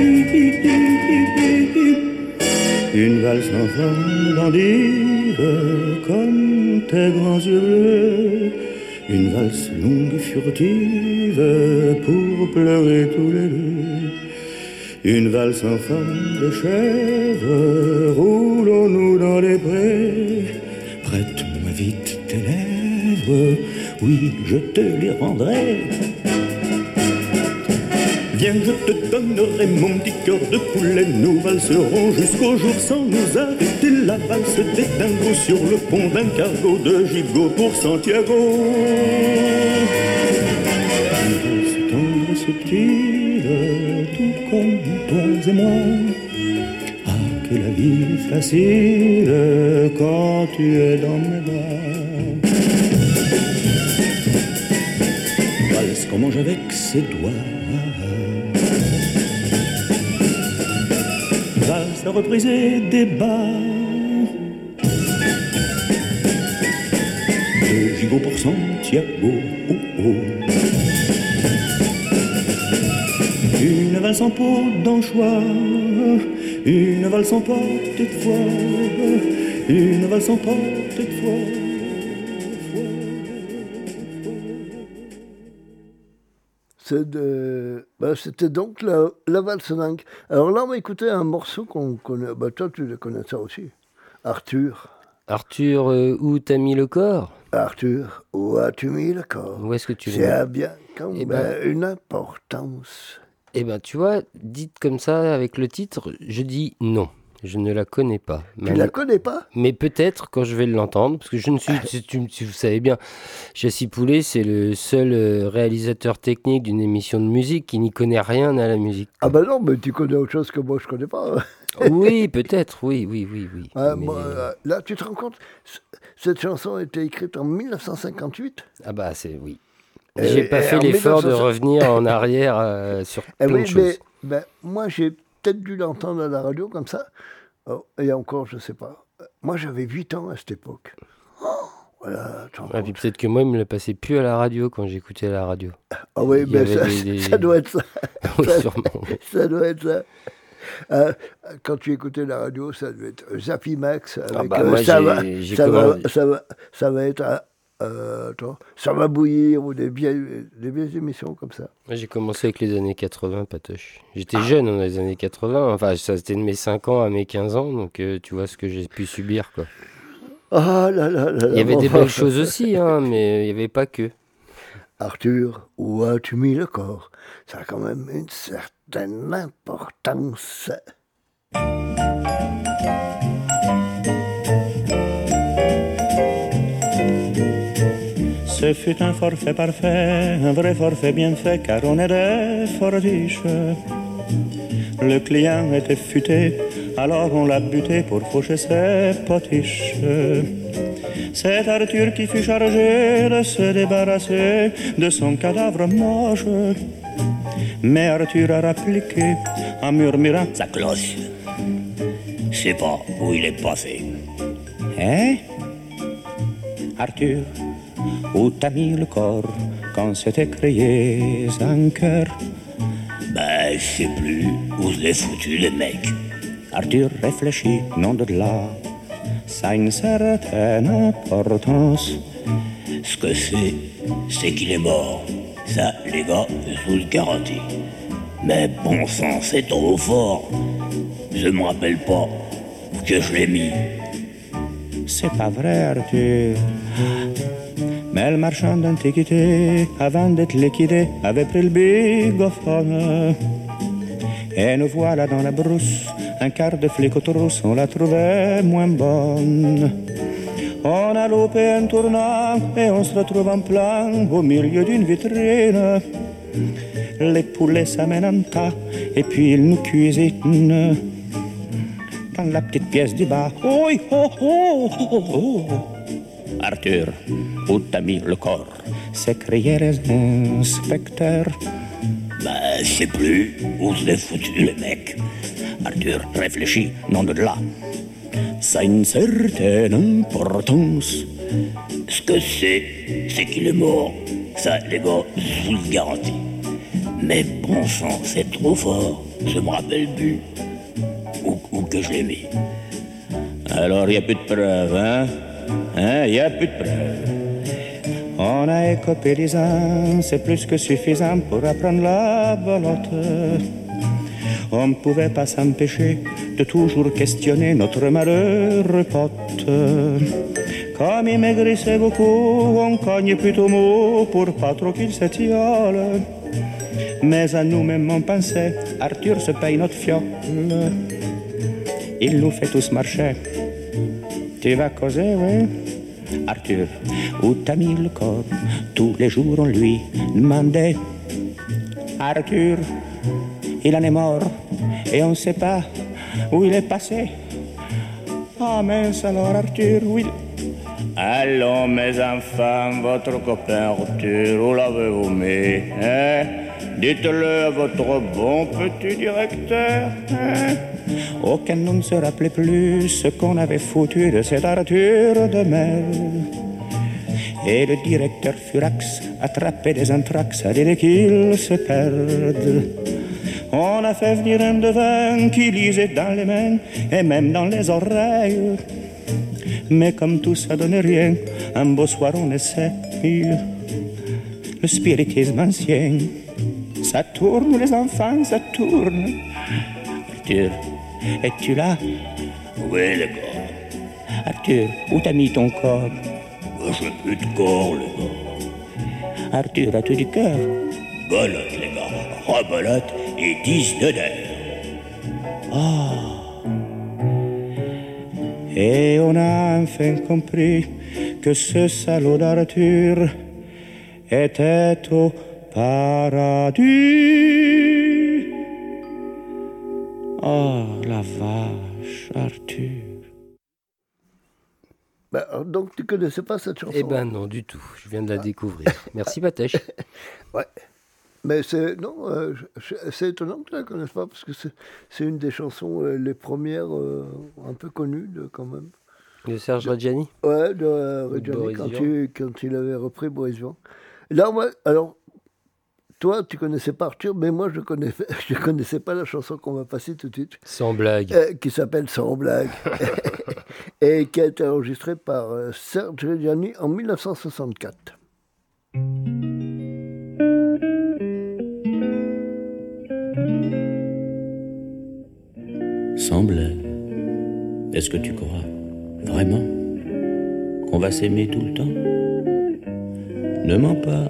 Une valse en forme d'endive, comme tes grands yeux bleus. Une valse longue et furtive pour pleurer tous les deux. Une valse en forme de chèvre, roulons-nous dans les prés. Prête-moi vite tes lèvres, oui, je te les rendrai. Viens, je te donnerai mon petit cœur de poulet. Nous valserons jusqu'au jour sans nous arrêter. La valse des dingos sur le pont d'un cargo de gigot pour Santiago. Et moi. Ah, que la vie facile quand tu es dans mes bras. Valse qu'on mange avec ses doigts. Valse à repriser des bas. De gigot pour Santiago. Valse en peau d'anchois, une valse en porte de foie, une valse en porte de foie. C'est de- bah, C'était donc la, la valse dingue. Alors là, on va écouter un morceau qu'on connaît. Bah, toi, tu le connais ça aussi. Arthur. Arthur, euh, où t'as mis le corps? Arthur, où as-tu mis le corps? Où est-ce que tu C'est l'as à bien quand Eh même ben- une importance. Eh ben, tu vois, dites comme ça avec le titre, je dis non. Je ne la connais pas. Tu Mais- la connais pas? Mais peut-être quand je vais l'entendre, parce que je ne suis, si, tu- si vous savez bien, Chassis Poulet, c'est le seul euh, réalisateur technique d'une émission de musique qui n'y connaît rien à la musique. Ah bah non, mais tu connais autre chose que moi, je connais pas. oui, peut-être, oui, oui, oui, oui. Ah, Mais- euh, là, tu te rends compte, cette chanson a été écrite en 1958. Ah bah c'est oui. Et- J'ai pas fait l'effort de 1960 revenir en arrière euh, sur Eh plein oui, de choses. mais ben, moi, j'ai peut-être dû l'entendre à la radio comme ça. Oh, et encore, je sais pas. Moi, j'avais 8 ans à cette époque. Oh, voilà, Ah, puis peut-être que moi, il me le passait plus à la radio quand j'écoutais la radio. Ah oui, avait ça, des- des- ça doit être ça. Oui, ça, sûrement. ça doit être ça. Euh, quand tu écoutais la radio, ça devait être Zappy Max. Avec, Ah bah, euh, moi, ça, va, va, ça, va, ça va être. Euh, attends, ça va bouillir ou des vieilles, des vieilles émissions comme ça. Moi, j'ai commencé avec les années 80, Patoche. J'étais jeune dans les années 80. Enfin, ça c'était de mes 5 ans à mes 15 ans. Donc, euh, tu vois ce que j'ai pu subir, quoi. Ah là là là Il y avait des belles choses aussi, hein, mais il n'y avait pas que. Arthur, où as-tu mis le corps? Ça a quand même une certaine importance. Ce fut un forfait parfait, un vrai forfait bien fait, car on est des fortiches. Le client était futé, alors on l'a buté pour faucher ses potiches. C'est Arthur qui fut chargé de se débarrasser de son cadavre moche. Mais Arthur a rappliqué en murmurant Sa cloche. Je sais pas où il est passé. Hein? Arthur, où t'as mis le corps quand s'était créé un cœur Ben, je sais plus où je l'ai foutu, le mec. Arthur réfléchit, non de là. Ça a une certaine importance. Ce que c'est, c'est qu'il est mort. Ça, les gars, je vous le garantis. Mais bon sang, c'est trop fort. Je me rappelle pas où que je l'ai mis. c'est pas vrai, Arthur. Mais le marchand d'antiquité, avant d'être liquidé, avait pris le bigophone. Et nous voilà dans la brousse, un quart de flic on la trouvait moins bonne. On a loupé un tournant et on se retrouve en plein au milieu d'une vitrine. Les poulets s'amènent en tas et puis ils nous cuisinent. Dans la petite pièce du bas, oh, oh, oh. Arthur, où t'as mis le corps s'écriaient les inspecteurs. Bah, je sais plus où l'ai foutu, le mec. Arthur réfléchit, non de là. Ça a une certaine importance. Ce que c'est, c'est qu'il est mort. Ça, les gars, je vous le garantis. Mais bon sang, c'est trop fort. Je me rappelle plus où, où que je l'ai mis. Alors, il a plus de preuves, hein? Hein, il a plus de preuves. On a écopé les uns, c'est plus que suffisant pour apprendre la belote. On ne pouvait pas s'empêcher de toujours questionner notre malheureux pote. Comme il maigrissait beaucoup, on cogne plutôt mot pour pas trop qu'il s'étiole. Mais à nous-mêmes on pensait, Arthur se paye notre fiole. Il nous fait tous marcher. Tu vas causer, oui Arthur, où t'as mis le corps? Tous les jours on lui demandait. Arthur, il en est mort et on ne sait pas où il est passé. Ah mince alors Arthur, où il... Allons mes enfants, votre copain Arthur, où l'avez-vous mis hein? Dites-le à votre bon petit directeur. Hein? Aucun nom ne se rappelait plus ce qu'on avait foutu de cet Arthur de mer. Et le directeur Furax attrapait des anthrax à dès qu'il se perde. On a fait venir un devin qui lisait dans les mains et même dans les oreilles. Mais comme tout ça donnait rien, un beau soir on essaie le spiritisme ancien. Ça tourne les enfants, ça tourne. Es-tu là? Oui, les gars. Arthur, où t'as mis ton corps? J'ai plus de corps, les gars. Arthur, as-tu du cœur? Belote, les gars. Rebolote et 10 de. Ah Et on a enfin compris que ce salaud d'Arthur était au paradis. Oh, la vache, Arthur. Bah, donc tu connaissais pas cette chanson Eh ben non, du tout. Je viens de la découvrir. Merci, Patèche. Ouais. Mais c'est non, euh, c'est étonnant que tu la connaisses pas parce que c'est une des chansons euh, les premières euh, un peu connues de, quand même. De Serge Reggiani Ouais, de euh, Reggiani quand, Vian. tu- quand il avait repris Boris Vian. Là, moi, alors, toi, tu connaissais pas Arthur, mais moi, je connaissais, je connaissais pas la chanson qu'on va passer tout de suite. Sans blague. Euh, qui s'appelle Sans blague. et qui a été enregistrée par euh, Serge Reggiani en 1964. Semblait. Est-ce que tu crois vraiment qu'on va s'aimer tout le temps? Ne mens pas.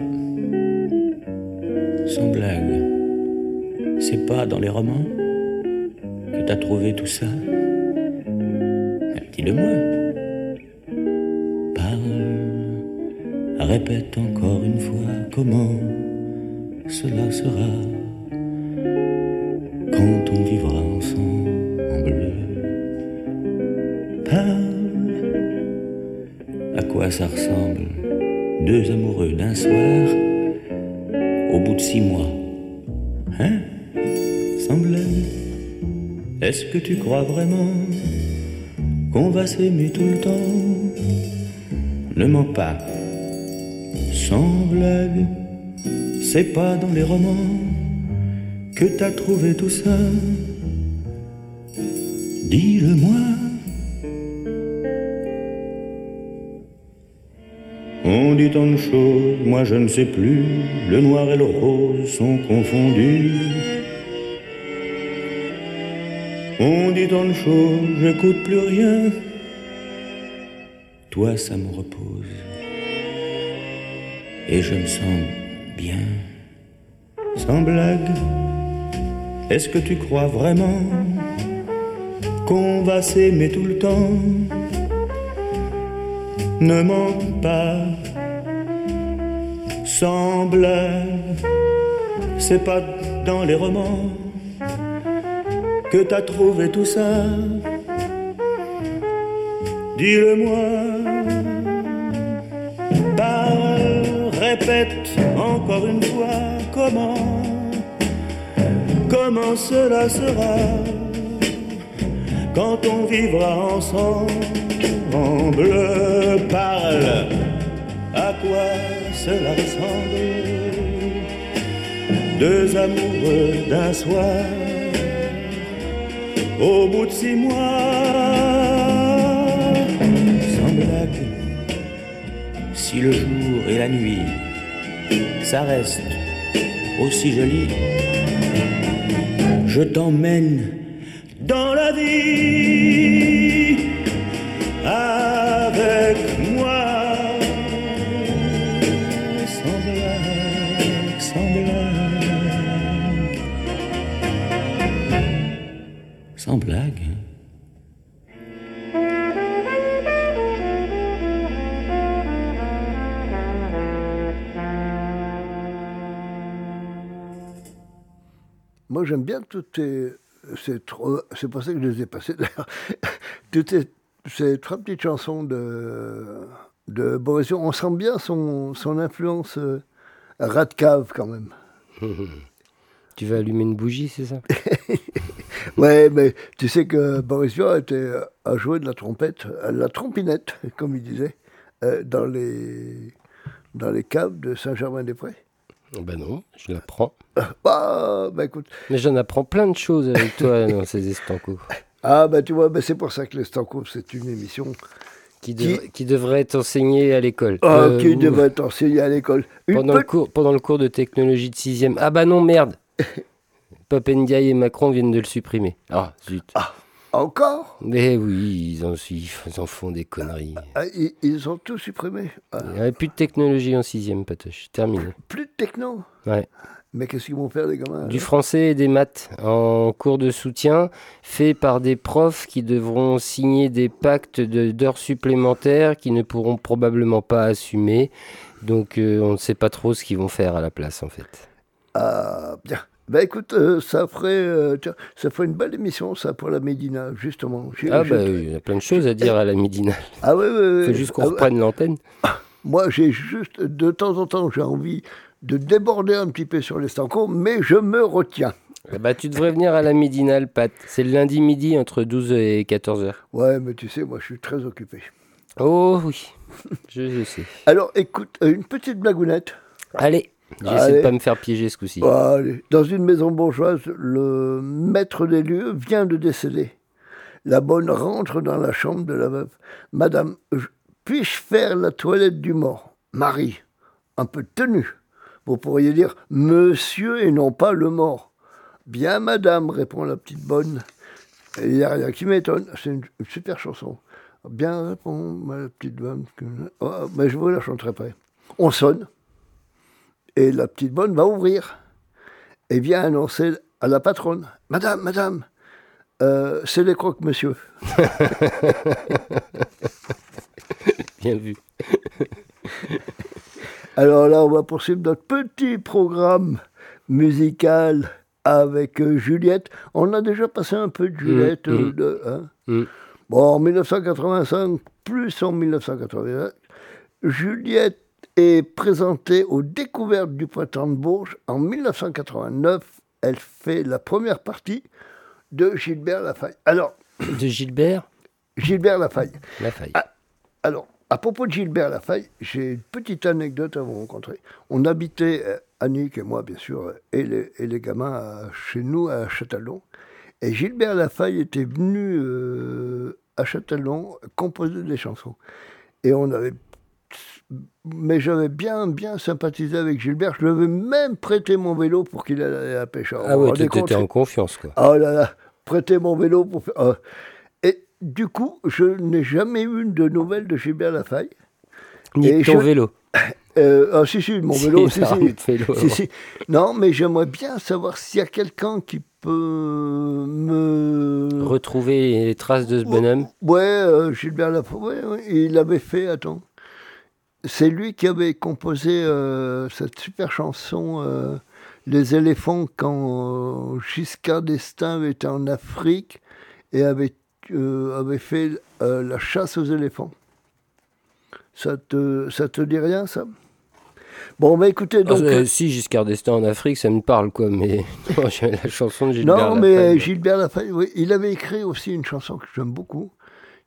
Sans blague. C'est pas dans les romans que t'as trouvé tout ça? Dis-le-moi. Parle. Répète encore une fois comment cela sera quand on vivra ensemble. Parle. À quoi ça ressemble? Deux amoureux d'un soir au bout de six mois. Hein? Semblait. Est-ce que tu crois vraiment qu'on va s'aimer tout le temps? Ne mens pas. Sans blague, c'est pas dans les romans que t'as trouvé tout ça. Dis-le-moi. On dit tant de choses, moi je ne sais plus. Le noir et le rose sont confondus. On dit tant de choses, j'écoute plus rien. toi ça me repose. Et je me sens bien, sans blague. Est-ce que tu crois vraiment qu'on va s'aimer tout le temps? Ne mens pas, blague. C'est pas dans les romans que t'as trouvé tout ça. Dis-le-moi, parle, répète encore une fois comment, comment cela sera quand on vivra ensemble. Parle, à quoi cela ressemble? Deux amoureux d'un soir. Au bout de six mois, sans blague, si le jour et la nuit, ça reste aussi joli, je t'emmène dans la vie Moi, j'aime bien toutes ces. trois- C'est pour ça que je les ai passées d'ailleurs. Toutes ces, ces trois petites chansons de, de Boris Vian. On sent bien son, son influence euh, rat de cave quand même. Tu vas allumer une bougie, c'est ça? Ouais, mais tu sais que Boris Vian était, a joué de la trompette, euh, la trompinette, comme il disait, euh, dans, les, dans les caves de Saint-Germain-des-Prés. Ben non, je l'apprends. Ah, bah écoute. Mais j'en apprends plein de choses avec toi dans ces estancos. Ah, bah tu vois, bah, c'est pour ça que les Stanko, c'est une émission Qui, dev- qui devrait être enseignée à l'école. Ah, Euh, qui ou- devrait être enseignée à l'école. Pendant le, cours, pendant le cours de technologie de 6 Ah bah non, merde Pop Ndiaye et Macron viennent de le supprimer. Ah, zut. Encore Mais oui, ils en, ils en font des conneries. Ah, ils, ils ont tout supprimé. Ah, Il n'y avait plus de technologie en 6 Patoche. Terminé. plus de techno. Ouais. Mais qu'est-ce qu'ils vont faire, les gamins Du alors français et des maths en cours de soutien, fait par des profs qui devront signer des pactes de- d'heures supplémentaires qui ne pourront probablement pas assumer. Donc euh, on ne sait pas trop ce qu'ils vont faire à la place en fait. Ah, bien. Bah écoute, euh, ça ferait, euh, tiens, ça ferait une belle émission, ça, pour la Médina, justement. J'ai- Ah bah oui, il y a plein de choses à dire à la midinale. Ah ouais, ouais. Faut juste qu'on Ah ouais. reprenne l'antenne. Moi, j'ai juste, de temps en temps, j'ai envie de déborder un petit peu sur les stancos, mais je me retiens. Ah Bah tu devrais venir à la midinale, Pat. C'est le lundi midi entre 12 et 14 heures. Ouais, mais tu sais, moi, je suis très occupé. Oh oui, je, je sais. Alors, écoute, euh, une petite blagounette. Allez, j'essaie de pas me faire piéger ce coup-ci. Dans une maison bourgeoise, le maître des lieux vient de décéder. La bonne rentre dans la chambre de la veuve. Madame, je- puis-je faire la toilette du mort? Marie, un peu de tenue. Vous pourriez dire monsieur et non pas le mort. Bien, madame, répond la petite bonne. Il n'y a rien qui m'étonne. C'est une, super chanson. Bien, répond ma petite bonne. Oh, mais je vous la chanterai après. On sonne. Et la petite bonne va ouvrir et vient annoncer à la patronne Madame, madame, euh, c'est les croques, monsieur. Bien vu. Alors là, on va poursuivre notre petit programme musical avec euh, Juliette. On a déjà passé un peu de Juliette. Mm, euh, de- hein. Mm. Bon, en 1985, plus en 1981, Juliette est présentée aux découvertes du printemps de Bourges. En 1989, elle fait la première partie de Gilbert Lafaille. Alors, De Gilbert Gilbert Lafaille. Lafaille. Ah, alors, à propos de Gilbert Lafaille, j'ai une petite anecdote à vous rencontrer. On habitait, euh, Annick et moi, bien sûr, euh, et les, et les gamins à- chez nous à Châtellon. Et Gilbert Lafaille était venu euh, à Châtellon composer des chansons. Et on avait. Mais j'avais bien, bien sympathisé avec Gilbert. Je lui avais même prêté mon vélo pour qu'il aille à la pêche. Ah rendez tu étais en confiance quoi. Oh là là, prêtez mon vélo pour faire. ah. Et du coup, je n'ai jamais eu de nouvelles de Gilbert Lafaille. Ni Et ton je- vélo. Euh, ah si, si, mon vélo, si, si. vélo, Si. Non, mais j'aimerais bien savoir s'il y a quelqu'un qui peut me... Retrouver les traces de ce bonhomme. Ouais, euh, Gilbert Lafaille, ouais, ouais, il avait fait, attends, c'est lui qui avait composé euh, cette super chanson euh, Les éléphants quand euh, Giscard d'Estaing été en Afrique et avait, euh, avait fait la chasse aux éléphants. Ça te, ça te dit rien, ça? Bon, bah écoutez, donc... Ah, euh, euh, si Giscard d'Estaing en Afrique, ça me parle quoi, mais non, la chanson de Gilbert. non, mais. Gilbert Lafaille, oui, il avait écrit aussi une chanson que j'aime beaucoup,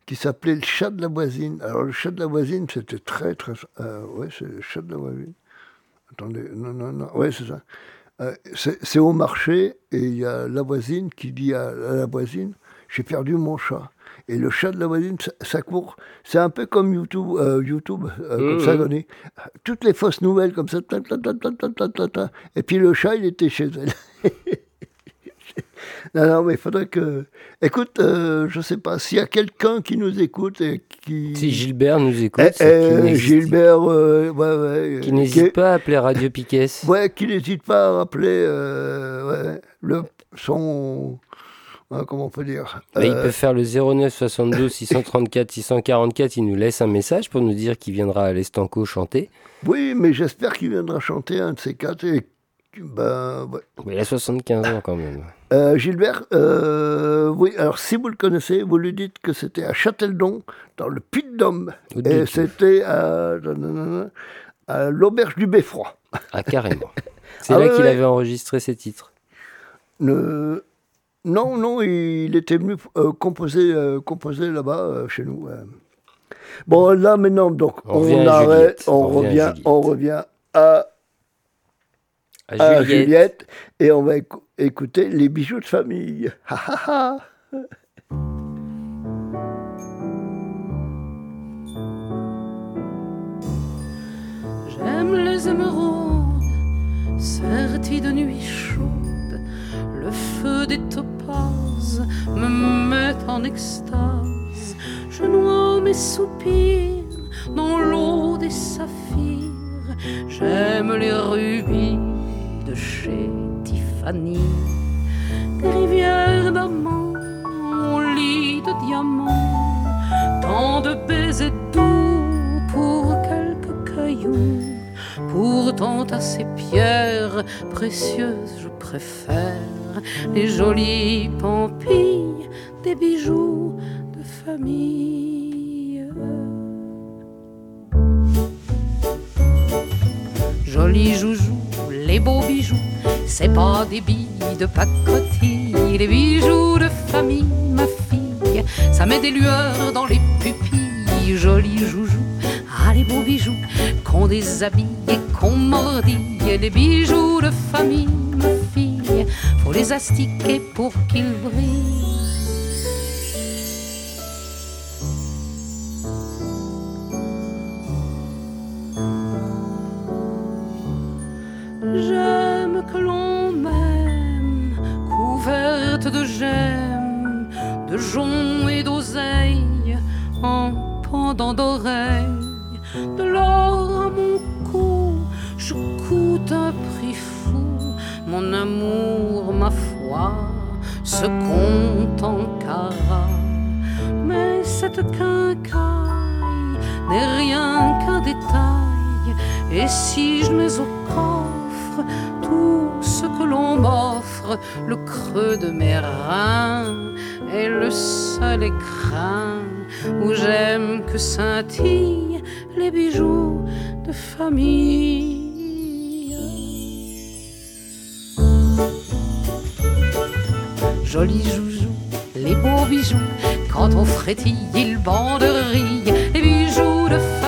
qui s'appelait Le chat de la voisine. Alors, le chat de la voisine, c'était très, très. Euh, ouais, c'est le chat de la voisine. Attendez, non, non, non, ouais, c'est ça. Euh, c'est au marché, et il y a la voisine qui dit à, à la voisine J'ai perdu mon chat. Et le chat de la voisine, ça, ça court. C'est un peu comme YouTube, euh, YouTube euh, comme Mhm. ça, on est- toutes les fausses nouvelles comme ça. ta, ta, ta. Et puis le chat, il était chez elle. non, non, mais il faudrait que. Écoute, euh, je sais pas, s'il y a quelqu'un qui nous écoute et qui. Si Gilbert nous écoute, Eh, eh, Gilbert, euh, ouais, ouais. qui euh, n'hésite pas à appeler Radio Piquet. Ouais, qui n'hésite pas à rappeler euh, ouais, le, son. comment on peut dire Bah, Il Euh, peut faire le 09 72 634 644. Il nous laisse un message pour nous dire qu'il viendra à l'Estanco chanter. Oui, mais j'espère qu'il viendra chanter un de ces quatre. Et, ouais. Mais il a 75 ans quand même. Euh, Gilbert, euh, oui, alors si vous le connaissez, vous lui dites que c'était à Châteldon, dans le Puy-de-Dôme. Et c'était à, à l'auberge du Beffroi. Ah, carrément. C'est Ah là ouais, qu'il ouais. avait enregistré ses titres. Ne- Non, non, il était venu euh, composer, euh, composer là-bas, chez nous. Bon, là maintenant, donc, On on, revient à arrête, on, On revient on revient à, À à Juliette. Juliette, et on va écou- écouter les bijoux de famille. Ha, ha, ha. J'aime les émeraudes, serties de nuit chaude. Le feu des topazes me met en extase. Je noie mes soupirs dans l'eau des saphirs. J'aime les rubis Tiffany. Des rivières d'amants au lit de diamants. Tant de baisers doux pour quelques cailloux. Pourtant à ces pierres précieuses, je préfère les jolies pampilles des bijoux de famille. Jolis joujoux, les beaux bijoux, c'est pas des billes de pacotille, les bijoux de famille, ma fille, ça met des lueurs dans les pupilles, jolis joujoux, ah les beaux bijoux, qu'on déshabille et qu'on mordille, les bijoux de famille, ma fille, faut les astiquer pour qu'ils brillent. Que l'on m'aime, couverte de gemmes, de joncs et d'oseilles, en pendant d'oreilles, de l'or à mon cou, je coûte un prix fou, mon amour, ma foi, se compte en carats. Mais cette quincaille n'est rien qu'un détail, et si je mets au coffre ce que l'on m'offre, le creux de mes reins est le seul écrin où j'aime que scintillent les bijoux de famille. Jolis joujoux, les beaux bijoux, quand on frétille, ils banderillent. Les bijoux de famille,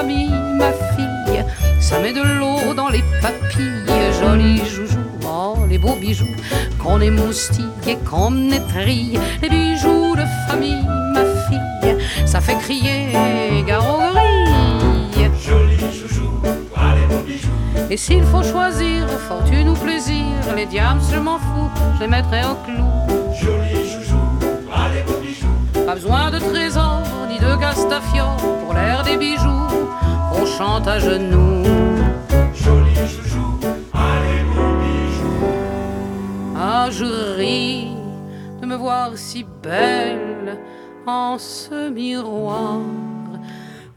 ça met de l'eau dans les papilles. Jolis joujoux, oh, les beaux bijoux, qu'on émoustille et qu'on étrille. Les bijoux de famille, ma fille, ça fait crier gare aux grilles. Jolis joujoux, les beaux bijoux. Et s'il faut choisir fortune ou plaisir, les diams, je m'en fous, je les mettrai au clou. Jolis joujoux, les beaux bijoux. Pas besoin de trésor fiore pour l'air des bijoux. On chante à genoux. Je ris de me voir si belle en ce miroir.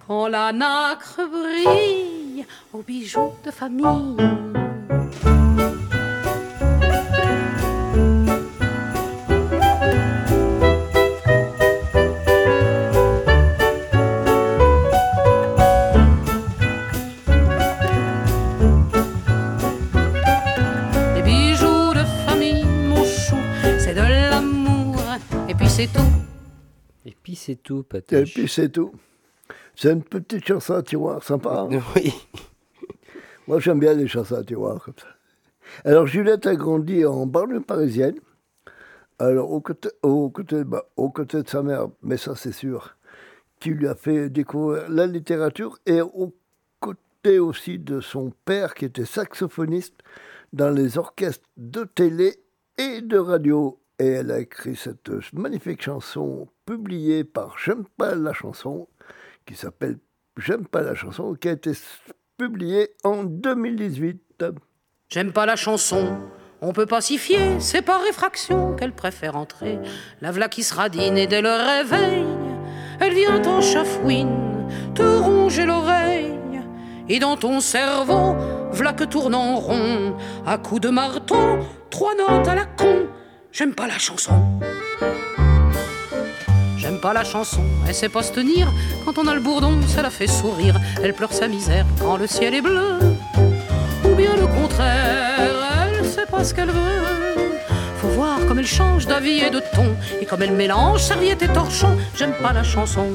Quand la nacre brille aux bijoux de famille. Et puis c'est tout. C'est une petite chanson à tiroir, sympa. hein Oui. Moi, j'aime bien les chansons à tiroir comme ça. Alors, Juliette a grandi en banlieue parisienne. Alors, au côté, au côté, bah, au côté de sa mère, mais ça, c'est sûr, qui lui a fait découvrir la littérature, et au côté aussi de son père, qui était saxophoniste dans les orchestres de télé et de radio. Et elle a écrit cette magnifique chanson publiée par J'aime pas la chanson, qui s'appelle J'aime pas la chanson, qui a été publiée en 2018. J'aime pas la chanson. On peut pas s'y fier, c'est par réfraction qu'elle préfère entrer. La v'là qui se radine dès le réveil, elle vient en chafouine te ronger l'oreille. Et dans ton cerveau, v'là que tourne en rond, à coups de marteau, trois notes à la con. J'aime pas la chanson. J'aime pas la chanson, elle sait pas se tenir. Quand on a le bourdon, ça la fait sourire. Elle pleure sa misère quand le ciel est bleu. Ou bien le contraire, elle sait pas ce qu'elle veut. Faut voir comme elle change d'avis et de ton. Et comme elle mélange serviette et torchon. J'aime pas la chanson.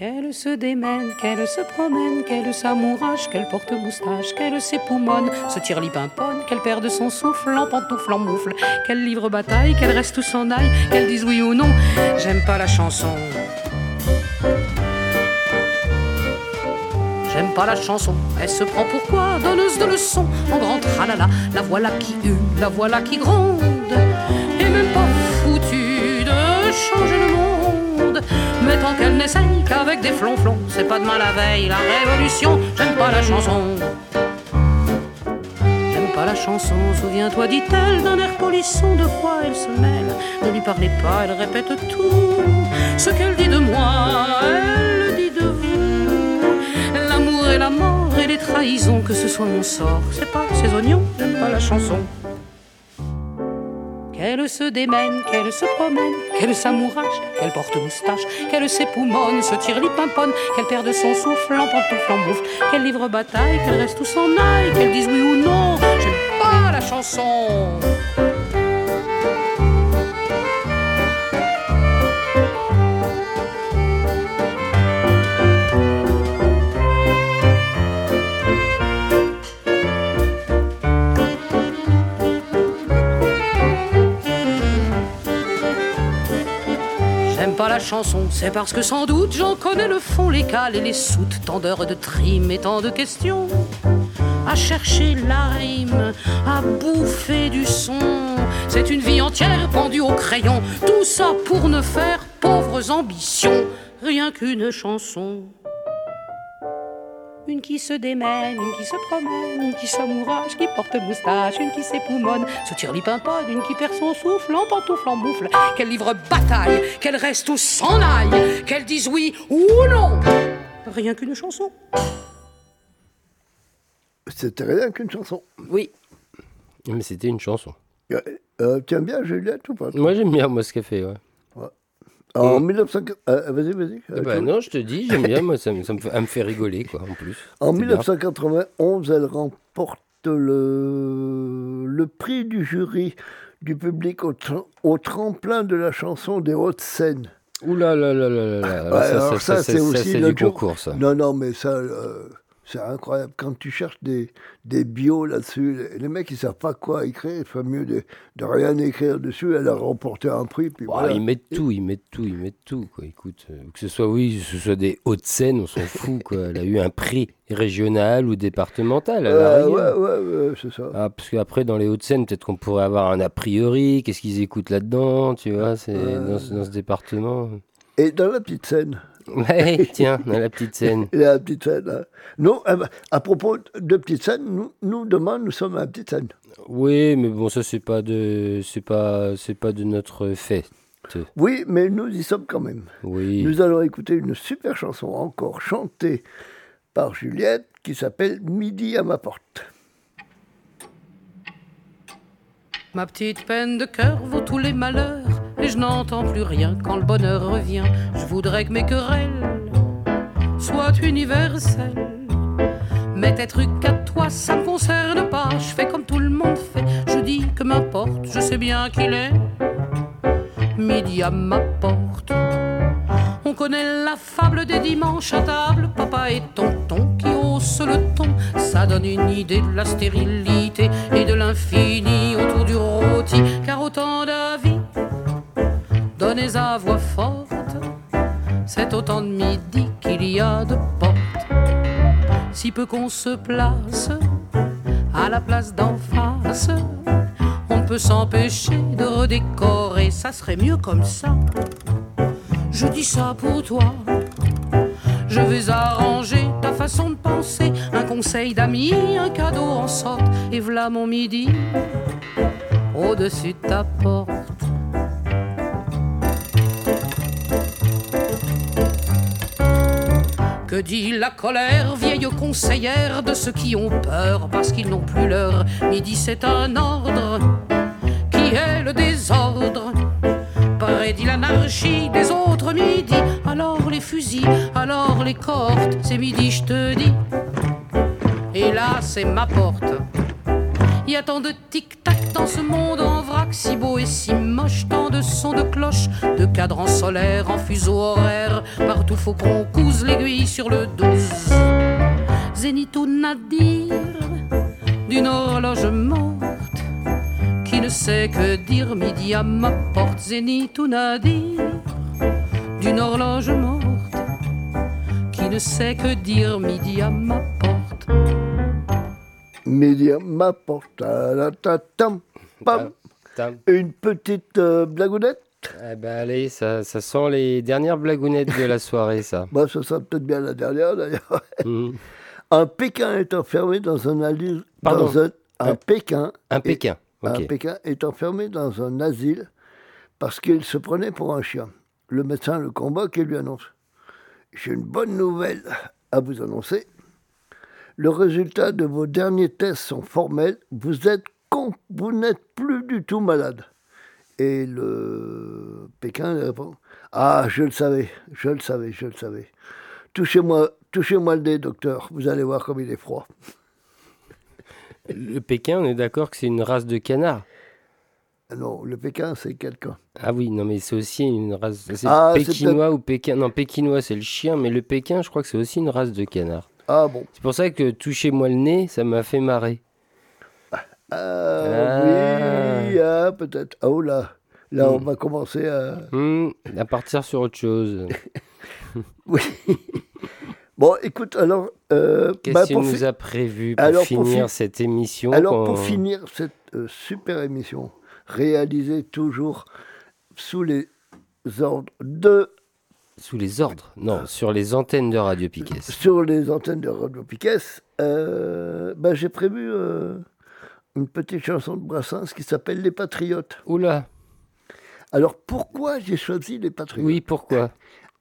Qu'elle se démène, qu'elle se promène, qu'elle s'amourage, qu'elle porte moustache, qu'elle s'époumonne, se tire lipimponne, qu'elle perde son souffle en pantoufle, en moufle, qu'elle livre bataille, qu'elle reste ou s'en aille, qu'elle dise oui ou non. J'aime pas la chanson. J'aime pas la chanson, elle se prend pourquoi Donneuse de leçons, en grand tralala, la voilà qui hue, la voilà qui gronde, et même pas foutue de changer le monde. Mais tant qu'elle n'essaye qu'avec des flonflons, c'est pas demain la veille, la révolution, j'aime pas la chanson. J'aime pas la chanson, souviens-toi, dit-elle, d'un air polisson, de quoi elle se mêle. Ne lui parlez pas, elle répète tout. Ce qu'elle dit de moi, elle le dit de vous. L'amour et la mort et les trahisons, que ce soit mon sort, c'est pas ces oignons, j'aime pas la chanson. Qu'elle se démène, qu'elle se promène, qu'elle s'amourage, qu'elle porte moustache, qu'elle s'époumonne, se tire lipimponne, qu'elle perde son souffle en pantoufle en moufle, qu'elle livre bataille, qu'elle reste ou s'en aille, qu'elle dise oui ou non, j'aime pas la chanson. C'est parce que sans doute j'en connais le fond, les cales et les soutes, tant d'heures de trim et tant de questions. À chercher la rime, à bouffer du son. C'est une vie entière pendue au crayon, tout ça pour ne faire pauvres ambitions, rien qu'une chanson. Une qui se démène, une qui se promène, une qui s'amourage, qui porte moustache, une qui s'époumonne, se tire lipimponne, une qui perd son souffle en pantoufle en moufle, qu'elle livre bataille, qu'elle reste ou s'en aille, qu'elle dise oui ou non. Rien qu'une chanson. C'était rien qu'une chanson. Oui. Mais c'était une chanson. Euh, euh, T'aimes bien Juliette ou pas Moi, j'aime bien, moi, ce qu'elle fait, ouais. En Mm. 1900... euh, vas-y, vas-y. Ben non, je te dis, j'aime bien, moi, ça me, ça me fait, me fait rigoler, quoi, en plus. En C'est bien. 1991, elle remporte le, le prix du jury du public au, au tremplin de la chanson des Hautes-Seines. Ouh là là là là là là. Ouais, ça, ça, ça, c'est aussi c'est du jour- concours, ça. Non, non, mais ça, euh, c'est incroyable. Quand tu cherches des, des bios là-dessus, les, mecs, ils savent pas quoi écrire. Il faut mieux de, de rien écrire dessus. Elle a remporté un prix. Puis Bah, voilà. Ils mettent tout, ils mettent tout, ils mettent tout, quoi. Écoute, euh, que ce soit, oui, que ce soit des hautes scènes, on s'en fout, quoi. Elle a eu un prix régional ou départemental, à Euh, ouais, ouais, ouais, c'est ça. Ah, parce qu'après, dans les Hauts-de-Seine, peut-être qu'on pourrait avoir un a priori. Qu'est-ce qu'ils écoutent là-dedans, tu vois, c'est dans, dans ce département. Et dans la petite scène. Ouais, tiens, la petite scène. La petite scène. hein. Nous, ben, à propos de petite scène, nous, nous demain, nous sommes à la petite scène. Oui, mais bon, ça c'est pas de, c'est pas, c'est pas de notre fait. Oui, mais nous y sommes quand même. Oui. Nous allons écouter une super chanson encore chantée par Juliette qui s'appelle Midi à ma porte. Ma petite peine de cœur vaut tous les malheurs et je n'entends plus rien quand le bonheur revient. Je voudrais que mes querelles soient universelles. Mais tes trucs à toi, ça me concerne pas. Je fais comme tout le monde fait. Je dis que m'importe, je sais bien qu'il est midi à ma porte. On connaît la fable des dimanches à table, papa et tonton qui haussent le ton. Ça donne une idée de la stérilité et de l'infini autour du rôti. Car autant d'avis donnés à voix forte, c'est autant de midi qu'il y a de portes. Si peu qu'on se place à la place d'en face, on peut s'empêcher de redécorer. Ça serait mieux comme ça. Je dis ça pour toi. Je vais arranger ta façon de penser. Un conseil d'amis, un cadeau en sorte. Et voilà mon midi au-dessus de ta porte. Que dit la colère, vieille conseillère de ceux qui ont peur parce qu'ils n'ont plus l'heure? Midi, c'est un ordre qui est le désordre. Prédit l'anarchie des autres midi. Alors les fusils, alors les cordes, c'est midi, je te dis. Et là, c'est ma porte. Il y a tant de tic-tac dans ce monde en vrac, si beau et si moche, tant de sons de cloche, de cadrans solaires en fuseau horaire. Partout faut qu'on couse l'aiguille sur le 12. Zénith ou nadir d'une horloge morte qui ne sait que dire midi à ma porte. Zénith ou nadir d'une horloge morte qui ne sait que dire midi à ma porte. Midi à ma porte. ta, la, ta, tam, pam. Tam. Une petite euh, blagounette Eh ben allez, ça, ça sent les dernières blagounettes de la soirée, ça. Bah, ce sera peut-être bien la dernière d'ailleurs. Mhm. Un Pékin est enfermé dans un asile. Pardon. Dans un, un Un- Pékin. Un est- Pékin. Un. Pékin est enfermé dans un asile parce qu'il se prenait pour un chien. Le médecin le combat et lui annonce J'ai une bonne nouvelle à vous annoncer. Le résultat de vos derniers tests sont formels. Vous êtes con, vous n'êtes plus du tout malade. Et le Pékin répond Ah, je le savais, je le savais, je le savais. Touchez-moi, touchez-moi le nez, docteur. Vous allez voir comme il est froid. Le Pékin, on est d'accord que c'est une race de canard. Non, le Pékin, c'est quelqu'un. Ah oui, non, mais c'est aussi une race. C'est Ah, c'est pékinois ou pékin. Non, pékinois, c'est le chien, mais le Pékin, je crois que c'est aussi une race de canard. Ah bon C'est pour ça que touchez-moi le nez, ça m'a fait marrer. Ah, oui, ah, peut-être. Oh là, là, on Hmm. va commencer à. Hmm, à partir sur autre chose. Oui. Bon, écoute, alors. euh, Qu'est-ce bah, qu'il nous fi- a prévu pour Alors, pour finir fi- cette émission Alors, pour finir cette euh, super émission, réalisée toujours sous les ordres de. Sous les ordres. Non, sur les antennes de Radio Piquet. Sur les antennes de Radio Piquet, euh, bah, j'ai prévu euh, une petite chanson de Brassens qui s'appelle Les Patriotes. Oula. Alors, pourquoi j'ai choisi Les Patriotes? Oui, pourquoi?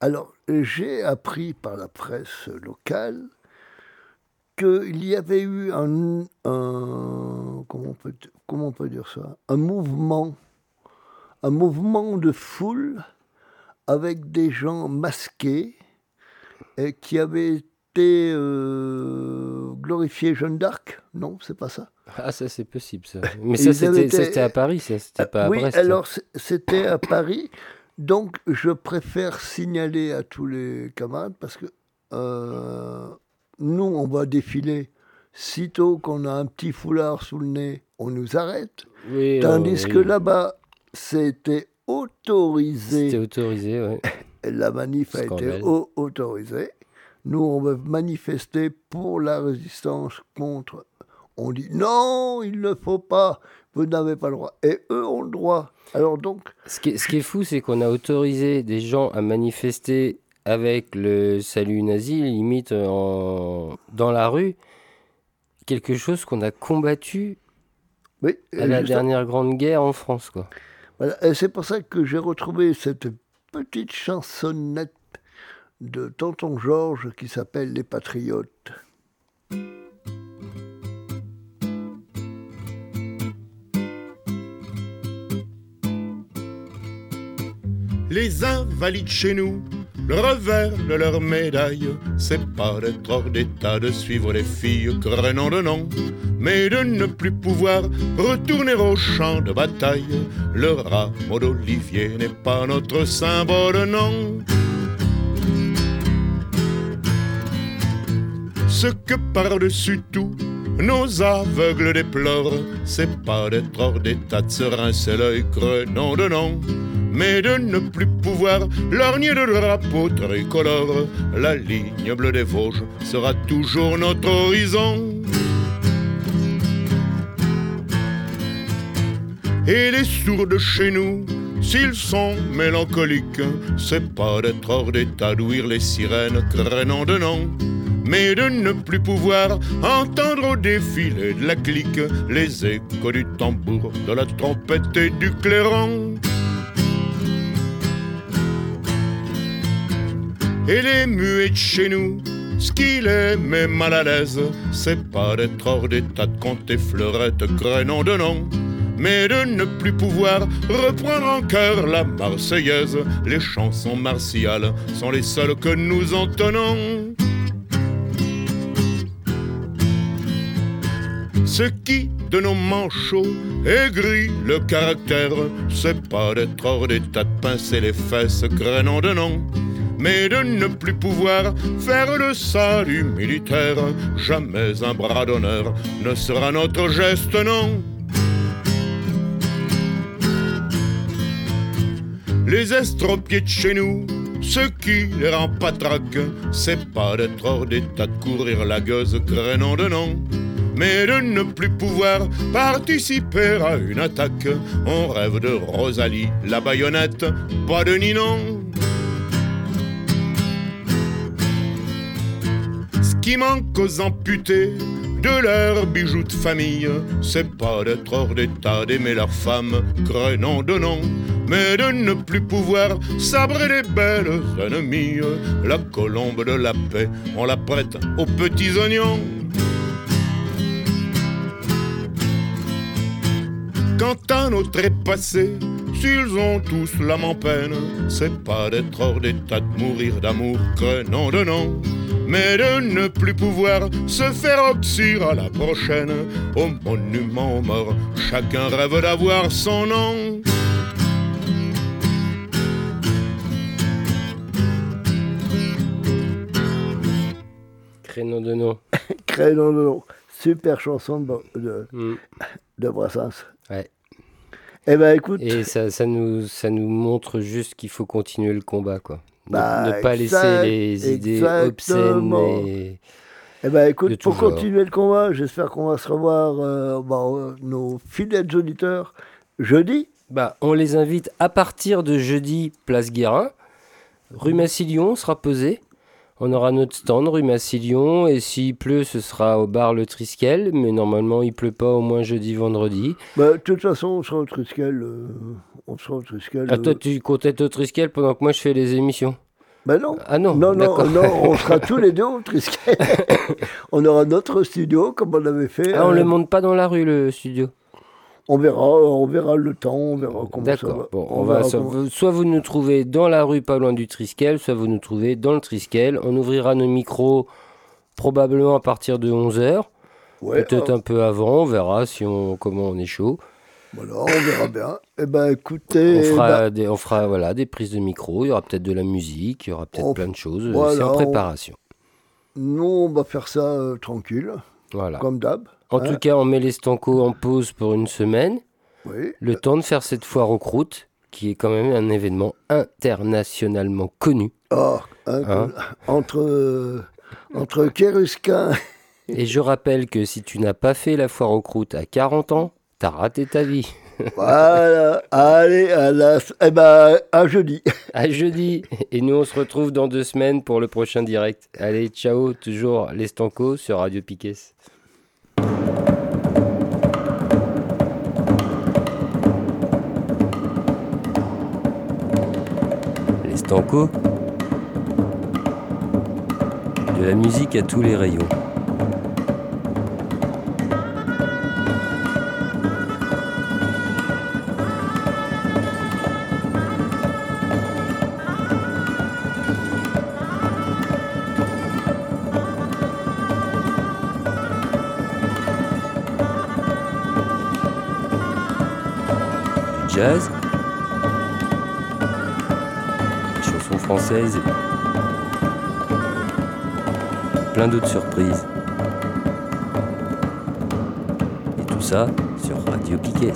Alors, j'ai appris par la presse locale qu'il y avait eu un, un- comment, on peut, comment on peut dire ça? Un mouvement, un mouvement de foule avec des gens masqués et qui avaient été euh, glorifiés Jeanne d'Arc Non, c'est pas ça. Ah, ça, c'est possible, ça. Mais ça, c'était été- à Paris, ça, c'était pas à oui, Brest. alors c'était à Paris. Donc je préfère signaler à tous les camarades parce que euh, nous, on va défiler. Sitôt qu'on a un petit foulard sous le nez, on nous arrête. Oui, Tandis que là-bas, c'était autorisé. C'était autorisé, ouais. La manif a été Scandale. autorisée. Nous, on va manifester pour la résistance contre. on dit non, il ne faut pas, vous n'avez pas le droit. Et eux ont le droit. Alors donc, Ce qui est, ce qui est fou, c'est qu'on a autorisé des gens à manifester avec le salut nazi, limite en... dans la rue, quelque chose qu'on a combattu oui, à la dernière grande guerre en France. Quoi. Et c'est pour ça que j'ai retrouvé cette petite chansonnette de Tonton Georges qui s'appelle Les Patriotes. Les invalides chez nous, le revers de leur médaille, c'est pas d'être hors d'état de suivre les filles crénant de nom, mais de ne plus pouvoir retourner au champ de bataille. Le rameau d'olivier n'est pas notre symbole, non. Ce que par-dessus tout nos aveugles déplorent, c'est pas d'être hors d'état de se rincer l'œil non de non, mais de ne plus pouvoir lorgner de drapeau tricolore. La ligne bleue des Vosges sera toujours notre horizon. Et les sourds de chez nous, s'ils sont mélancoliques, c'est pas d'être hors d'état d'ouïr les sirènes crénant de nom, mais de ne plus pouvoir entendre au défilé de la clique les échos du tambour, de la trompette et du clairon. Et les muets de chez nous, ce qui les met mal à l'aise, c'est pas d'être hors d'état de compter fleurettes crénant de nom, mais de ne plus pouvoir reprendre en cœur la Marseillaise. Les chansons martiales sont les seules que nous entonnons. Ce qui, de nos manchots, aigrit le caractère, c'est pas d'être hors d'état de pincer les fesses crénant de nom, mais de ne plus pouvoir faire le salut militaire. Jamais un bras d'honneur ne sera notre geste, non. Les estropiés de chez nous, ce qui les rend patraques, c'est pas d'être hors d'état de courir la gueuse crénant de nom, mais de ne plus pouvoir participer à une attaque. On rêve de Rosalie, la baïonnette, pas de Ninon. Qui manque aux amputés de leurs bijoux de famille, c'est pas d'être hors d'état d'aimer leur femme, crénant de nom, mais de ne plus pouvoir sabrer les belles ennemies. La colombe de la paix, on la prête aux petits oignons. Quand un autre est passé, s'ils ont tous l'âme en peine, c'est pas d'être hors d'état de mourir d'amour, crénant de nom, mais de ne plus pouvoir se faire oxyre à la prochaine. Au monument aux morts, chacun rêve d'avoir son nom. Créneau de nom. Crénon de nom. Super chanson de, de, Mm. de Brassens. Ouais. Eh ben écoute, Et ça, ça, nous, ça nous montre juste qu'il faut continuer le combat. Quoi. Ne, Bah, ne pas exact- laisser les idées obscènes et... eh ben écoute pour genre. continuer le combat, j'espère qu'on va se revoir, euh, bon, euh, nos fidèles auditeurs, jeudi. Bah, on les invite à partir de jeudi, place Guérin. Rue Massillon sera posé. On aura notre stand rue Massillon. Et s'il pleut, ce sera au bar Le Triskel. Mais normalement, il pleut pas au moins jeudi, vendredi. Bah, de toute façon, on sera au Triskel. euh, on sera au Triskel. Ah, toi, euh, tu comptais être au Triskel pendant que moi, je fais les émissions? Bah non. Ah non, Non, non, non, on sera tous les deux au Triskel. on aura notre studio comme on avait fait. Ah, on euh, le monte pas dans la rue, le studio? On verra, on verra le temps, on verra comment ça va. D'accord. Bon, on va, soit, comment- vous- soit vous nous trouvez dans la rue, pas loin du Triskel, soit vous nous trouvez dans le Triskel. On ouvrira nos micros probablement à partir de 11h. Ouais, Peut-être euh, un peu avant, on verra si on, comment on est chaud. Voilà, on verra bien. Eh ben, écoutez, On fera, bah, des, on fera voilà, des prises de micro, il y aura peut-être de la musique, il y aura peut-être On- plein de choses. voilà, C'est en on- préparation. nous, on va faire ça euh, tranquille, Voilà. comme d'hab. En tout cas, on met les stancos en pause pour une semaine. Oui. Le temps de faire cette foire aux croûtes, qui est quand même un événement internationalement connu. Ah, hein, Hein entre, euh, entre Kérusquin Et je rappelle que si tu n'as pas fait la foire aux croûtes à 40 ans, t'as raté ta vie. Voilà, allez, à la... eh ben, à jeudi. À jeudi. Et nous, on se retrouve dans deux semaines pour le prochain direct. Allez, ciao, toujours les Stancos sur Radio Piquet. De la musique à tous les rayons. Jazz. Plein d'autres surprises. Et tout ça sur Radio Piquet.